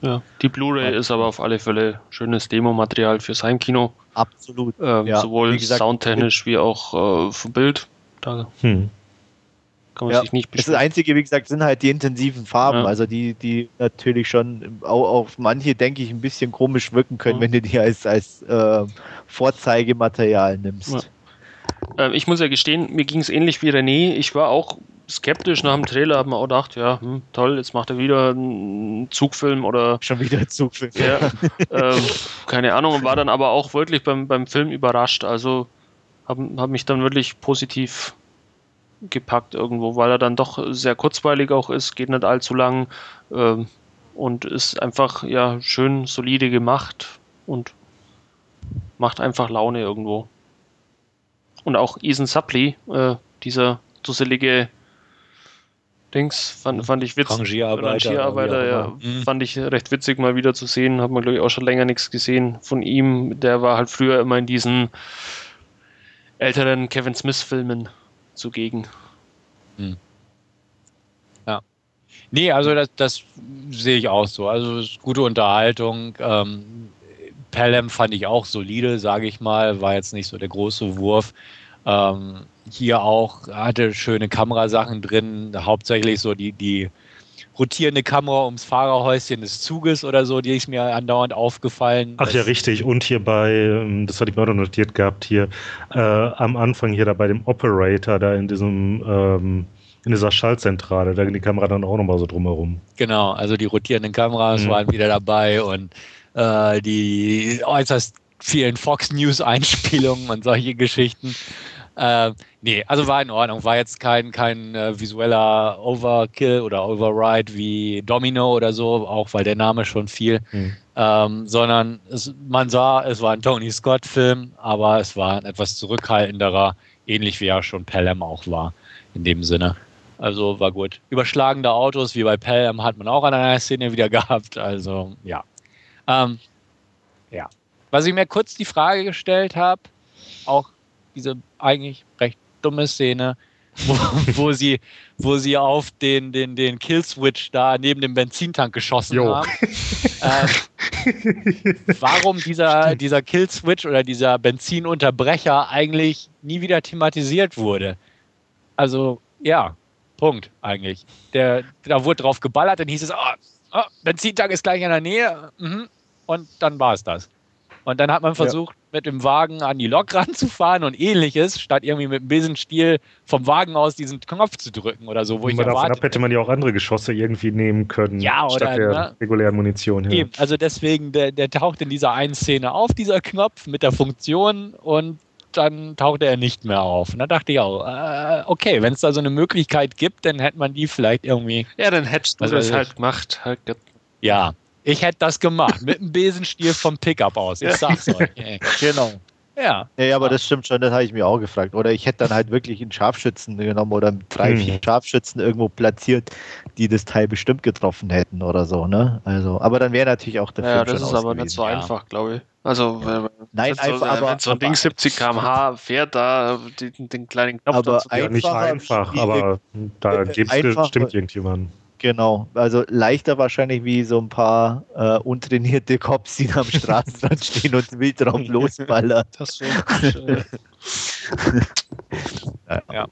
ja, die Blu-ray ja. ist aber auf alle Fälle schönes Demo-Material fürs Heimkino. Absolut. Ähm, ja, sowohl wie gesagt, soundtechnisch wie auch äh, für Bild. Da hm. kann man ja, sich nicht beschweren. Das Einzige, wie gesagt, sind halt die intensiven Farben, also die, die natürlich schon auch auf manche, denke ich, ein bisschen komisch wirken können, wenn du die als, als äh, Vorzeigematerial nimmst. Ähm, ich muss ja gestehen, mir ging es ähnlich wie René. Ich war auch skeptisch nach dem Trailer, habe mir auch gedacht, ja, hm, toll, jetzt macht er wieder einen Zugfilm oder. Schon wieder einen Zugfilm. Ja, ähm, keine Ahnung, und war dann aber auch wirklich beim, beim Film überrascht. Also habe hab mich dann wirklich positiv gepackt irgendwo, weil er dann doch sehr kurzweilig auch ist, geht nicht allzu lang ähm, und ist einfach ja schön solide gemacht und macht einfach Laune irgendwo. Und auch Ethan Suppley, äh, dieser dusselige Dings fand, fand ich witzig. Rangierarbeiter. Rangierarbeiter, ja. Mhm. Fand ich recht witzig mal wieder zu sehen. Hat man, glaube ich, auch schon länger nichts gesehen von ihm. Der war halt früher immer in diesen älteren Kevin Smith-Filmen zugegen. Mhm. Ja. Nee, also das, das sehe ich auch so. Also gute Unterhaltung. Ähm, Pelham fand ich auch solide, sage ich mal. War jetzt nicht so der große Wurf. Ähm, hier auch hatte schöne Kamerasachen drin, hauptsächlich so die, die rotierende Kamera ums Fahrerhäuschen des Zuges oder so, die ist mir andauernd aufgefallen. Ach ja, richtig. Und hier bei, ähm, das hatte ich mir auch noch notiert gehabt, hier äh, am Anfang hier da bei dem Operator, da in diesem ähm, in dieser Schaltzentrale, da ging die Kamera dann auch nochmal so drumherum. Genau, also die rotierenden Kameras mhm. waren wieder dabei und äh, die äußerst vielen Fox News Einspielungen und solche Geschichten. Äh, nee, also war in Ordnung. War jetzt kein, kein äh, visueller Overkill oder Override wie Domino oder so, auch weil der Name schon fiel. Mhm. Ähm, sondern es, man sah, es war ein Tony Scott-Film, aber es war ein etwas zurückhaltenderer, ähnlich wie ja schon Pelham auch war, in dem Sinne. Also war gut. Überschlagende Autos wie bei Pelham hat man auch an einer Szene wieder gehabt. Also ja. Ähm, ja. Was ich mir kurz die Frage gestellt habe, auch diese eigentlich recht dumme Szene, wo, wo, sie, wo sie auf den, den, den Killswitch da neben dem Benzintank geschossen jo. haben. äh, warum dieser, dieser Killswitch oder dieser Benzinunterbrecher eigentlich nie wieder thematisiert wurde. Also, ja, Punkt eigentlich. Der, da wurde drauf geballert, dann hieß es, oh, oh, Benzintank ist gleich in der Nähe. Mhm. Und dann war es das. Und dann hat man versucht. Mit dem Wagen an die Lok ranzufahren und ähnliches, statt irgendwie mit dem Besenstiel vom Wagen aus diesen Knopf zu drücken oder so, wo Wenn ich davon ab hätte man ja auch andere Geschosse irgendwie nehmen können, ja, statt oder, der ne? regulären Munition. Ja. Eben, also deswegen, der, der taucht in dieser einen Szene auf, dieser Knopf mit der Funktion und dann tauchte er nicht mehr auf. Und da dachte ich auch, äh, okay, wenn es da so eine Möglichkeit gibt, dann hätte man die vielleicht irgendwie. Ja, dann hättest du es halt gemacht. Halt ja, ich hätte das gemacht, mit dem Besenstiel vom Pickup aus. Ich sag's euch. genau. Ja. Ja, aber das stimmt schon, das habe ich mir auch gefragt. Oder ich hätte dann halt wirklich einen Scharfschützen genommen oder drei, Hm. vier Scharfschützen irgendwo platziert, die das Teil bestimmt getroffen hätten oder so, ne? Also, aber dann wäre natürlich auch der Ja, Film das schon ist aber nicht so ja. einfach, glaube ich. Also, wenn, Nein, so, einfach, aber, wenn so ein aber, Ding 70 km/h fährt, da den, den kleinen Knopf Aber dazu- ein- Ja, nicht einfach, aber da äh, gibt es einfach- bestimmt irgendjemanden. Genau, also leichter wahrscheinlich wie so ein paar äh, untrainierte Cops, die da am Straßenrand stehen und wild drauf losballern. Das wäre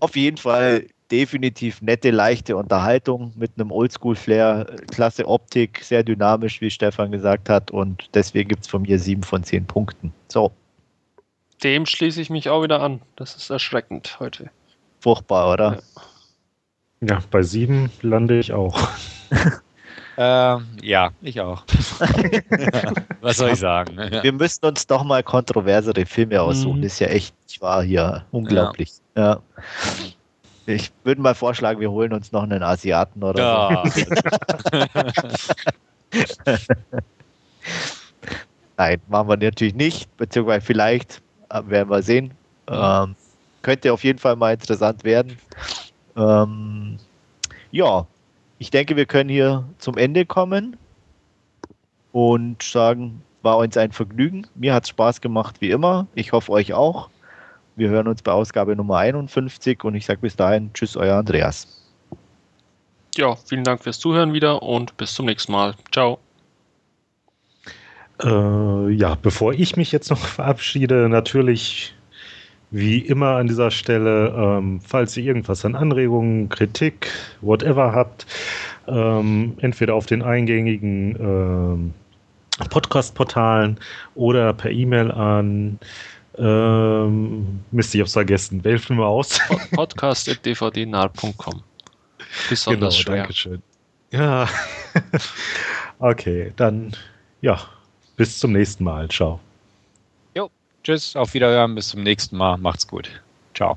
Auf jeden Fall definitiv nette, leichte Unterhaltung mit einem Oldschool-Flair, klasse Optik, sehr dynamisch, wie Stefan gesagt hat und deswegen gibt es von mir sieben von zehn Punkten. So, Dem schließe ich mich auch wieder an. Das ist erschreckend heute. furchtbar, oder? Ja, bei sieben lande ich auch. Ähm, ja, ich auch. Was soll ich sagen? Ja. Wir müssten uns doch mal kontroversere Filme aussuchen. Mhm. Das ist ja echt nicht wahr hier. Unglaublich. Ja. Ich würde mal vorschlagen, wir holen uns noch einen Asiaten oder Ja. Nein, machen wir natürlich nicht, beziehungsweise vielleicht äh, werden wir sehen. Ähm, könnte auf jeden Fall mal interessant werden. Ähm, ja, ich denke, wir können hier zum Ende kommen und sagen, war uns ein Vergnügen. Mir hat es Spaß gemacht, wie immer. Ich hoffe, euch auch. Wir hören uns bei Ausgabe Nummer 51 und ich sage bis dahin, tschüss, euer Andreas. Ja, vielen Dank fürs Zuhören wieder und bis zum nächsten Mal. Ciao. Äh, ja, bevor ich mich jetzt noch verabschiede, natürlich wie immer an dieser Stelle, ähm, falls ihr irgendwas an Anregungen, Kritik, whatever habt, ähm, entweder auf den eingängigen ähm, Podcast-Portalen oder per E-Mail an ähm, Mist, ich hab's vergessen. Helfen wir aus. Podcast.dvdnah.com. Besonders schwer. Genau, Dankeschön. Ja. okay, dann ja, bis zum nächsten Mal. Ciao. Tschüss, auf Wiederhören, bis zum nächsten Mal. Macht's gut. Ciao.